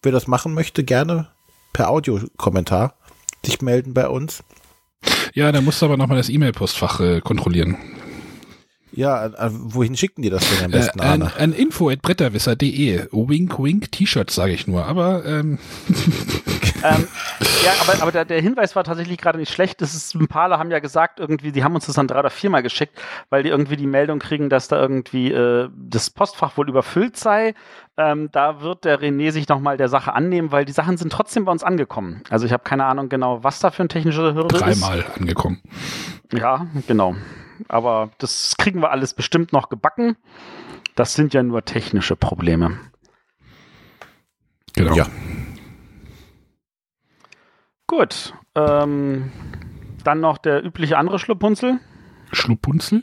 wer das machen möchte, gerne per Audiokommentar sich melden bei uns. Ja, da musst du aber nochmal das E-Mail-Postfach äh, kontrollieren. Ja, äh, äh, wohin schicken die das denn am Äh, besten, an, Arne? an info.bretterwisser.de. Wink, wink, T-Shirts sage ich nur. Aber ähm, ähm, ja, aber, aber der, der Hinweis war tatsächlich gerade nicht schlecht. Das ist, ein paar haben ja gesagt, irgendwie, die haben uns das dann drei oder viermal geschickt, weil die irgendwie die Meldung kriegen, dass da irgendwie äh, das Postfach wohl überfüllt sei. Ähm, da wird der René sich nochmal der Sache annehmen, weil die Sachen sind trotzdem bei uns angekommen. Also ich habe keine Ahnung genau, was da für eine technische Hürde ist. Dreimal angekommen. Ja, genau. Aber das kriegen wir alles bestimmt noch gebacken. Das sind ja nur technische Probleme. Genau. Ja. Gut. Ähm, dann noch der übliche andere Schluppunzel. Schlupunzel.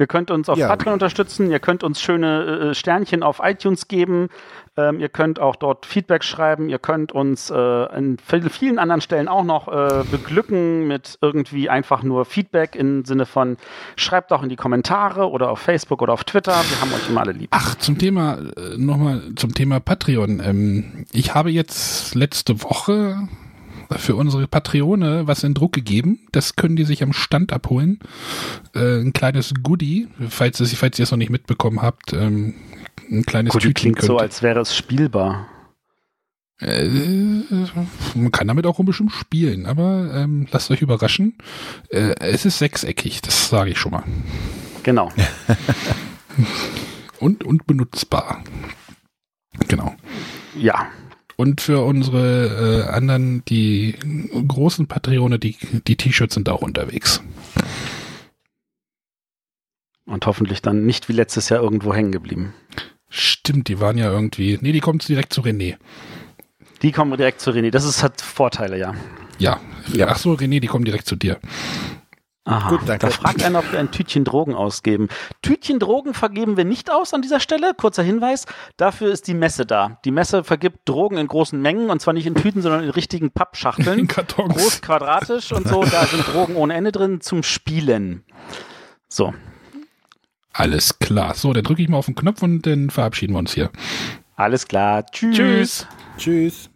Ihr könnt uns auf Ja. Patreon unterstützen, ihr könnt uns schöne äh, Sternchen auf iTunes geben, ähm, ihr könnt auch dort Feedback schreiben, ihr könnt uns äh, an viel- vielen anderen Stellen auch noch äh, beglücken mit irgendwie einfach nur Feedback im Sinne von schreibt auch in die Kommentare oder auf Facebook oder auf Twitter, wir haben euch immer alle lieb. Ach, zum Thema, äh, nochmal zum Thema Patreon. Ähm, ich habe jetzt letzte Woche für unsere Patreone was in Druck gegeben. Das können die sich am Stand abholen. Äh, ein kleines Goodie, falls, es, falls ihr es noch nicht mitbekommen habt. Ähm, ein kleines Gut, die Tütchen klingt so, könnt- als wäre es spielbar. Äh, man kann damit auch ein bisschen spielen, aber ähm, lasst euch überraschen. Äh, es ist sechseckig, das sage ich schon mal. Genau. Und, und benutzbar. Genau. Ja. Und für unsere äh, anderen, die großen Patreone, die, die T-Shirts sind auch unterwegs. Und hoffentlich dann nicht wie letztes Jahr irgendwo hängen geblieben. Stimmt, die waren ja irgendwie. Nee, die kommen direkt zu René. Die kommen direkt zu René. Das ist, hat Vorteile, ja. Ja. Ja. Ach so, René, die kommen direkt zu dir. Aha. Gut, danke. Da fragt einer, ob wir ein Tütchen Drogen ausgeben. Tütchen Drogen vergeben wir nicht aus an dieser Stelle. Kurzer Hinweis. Dafür ist die Messe da. Die Messe vergibt Drogen in großen Mengen und zwar nicht in Tüten, sondern in richtigen Pappschachteln. In Kartons. Groß, quadratisch und so. Da sind Drogen ohne Ende drin zum Spielen. So. Alles klar. So, dann drücke ich mal auf den Knopf und dann verabschieden wir uns hier. Alles klar. Tschüss. Tschüss. Tschüss.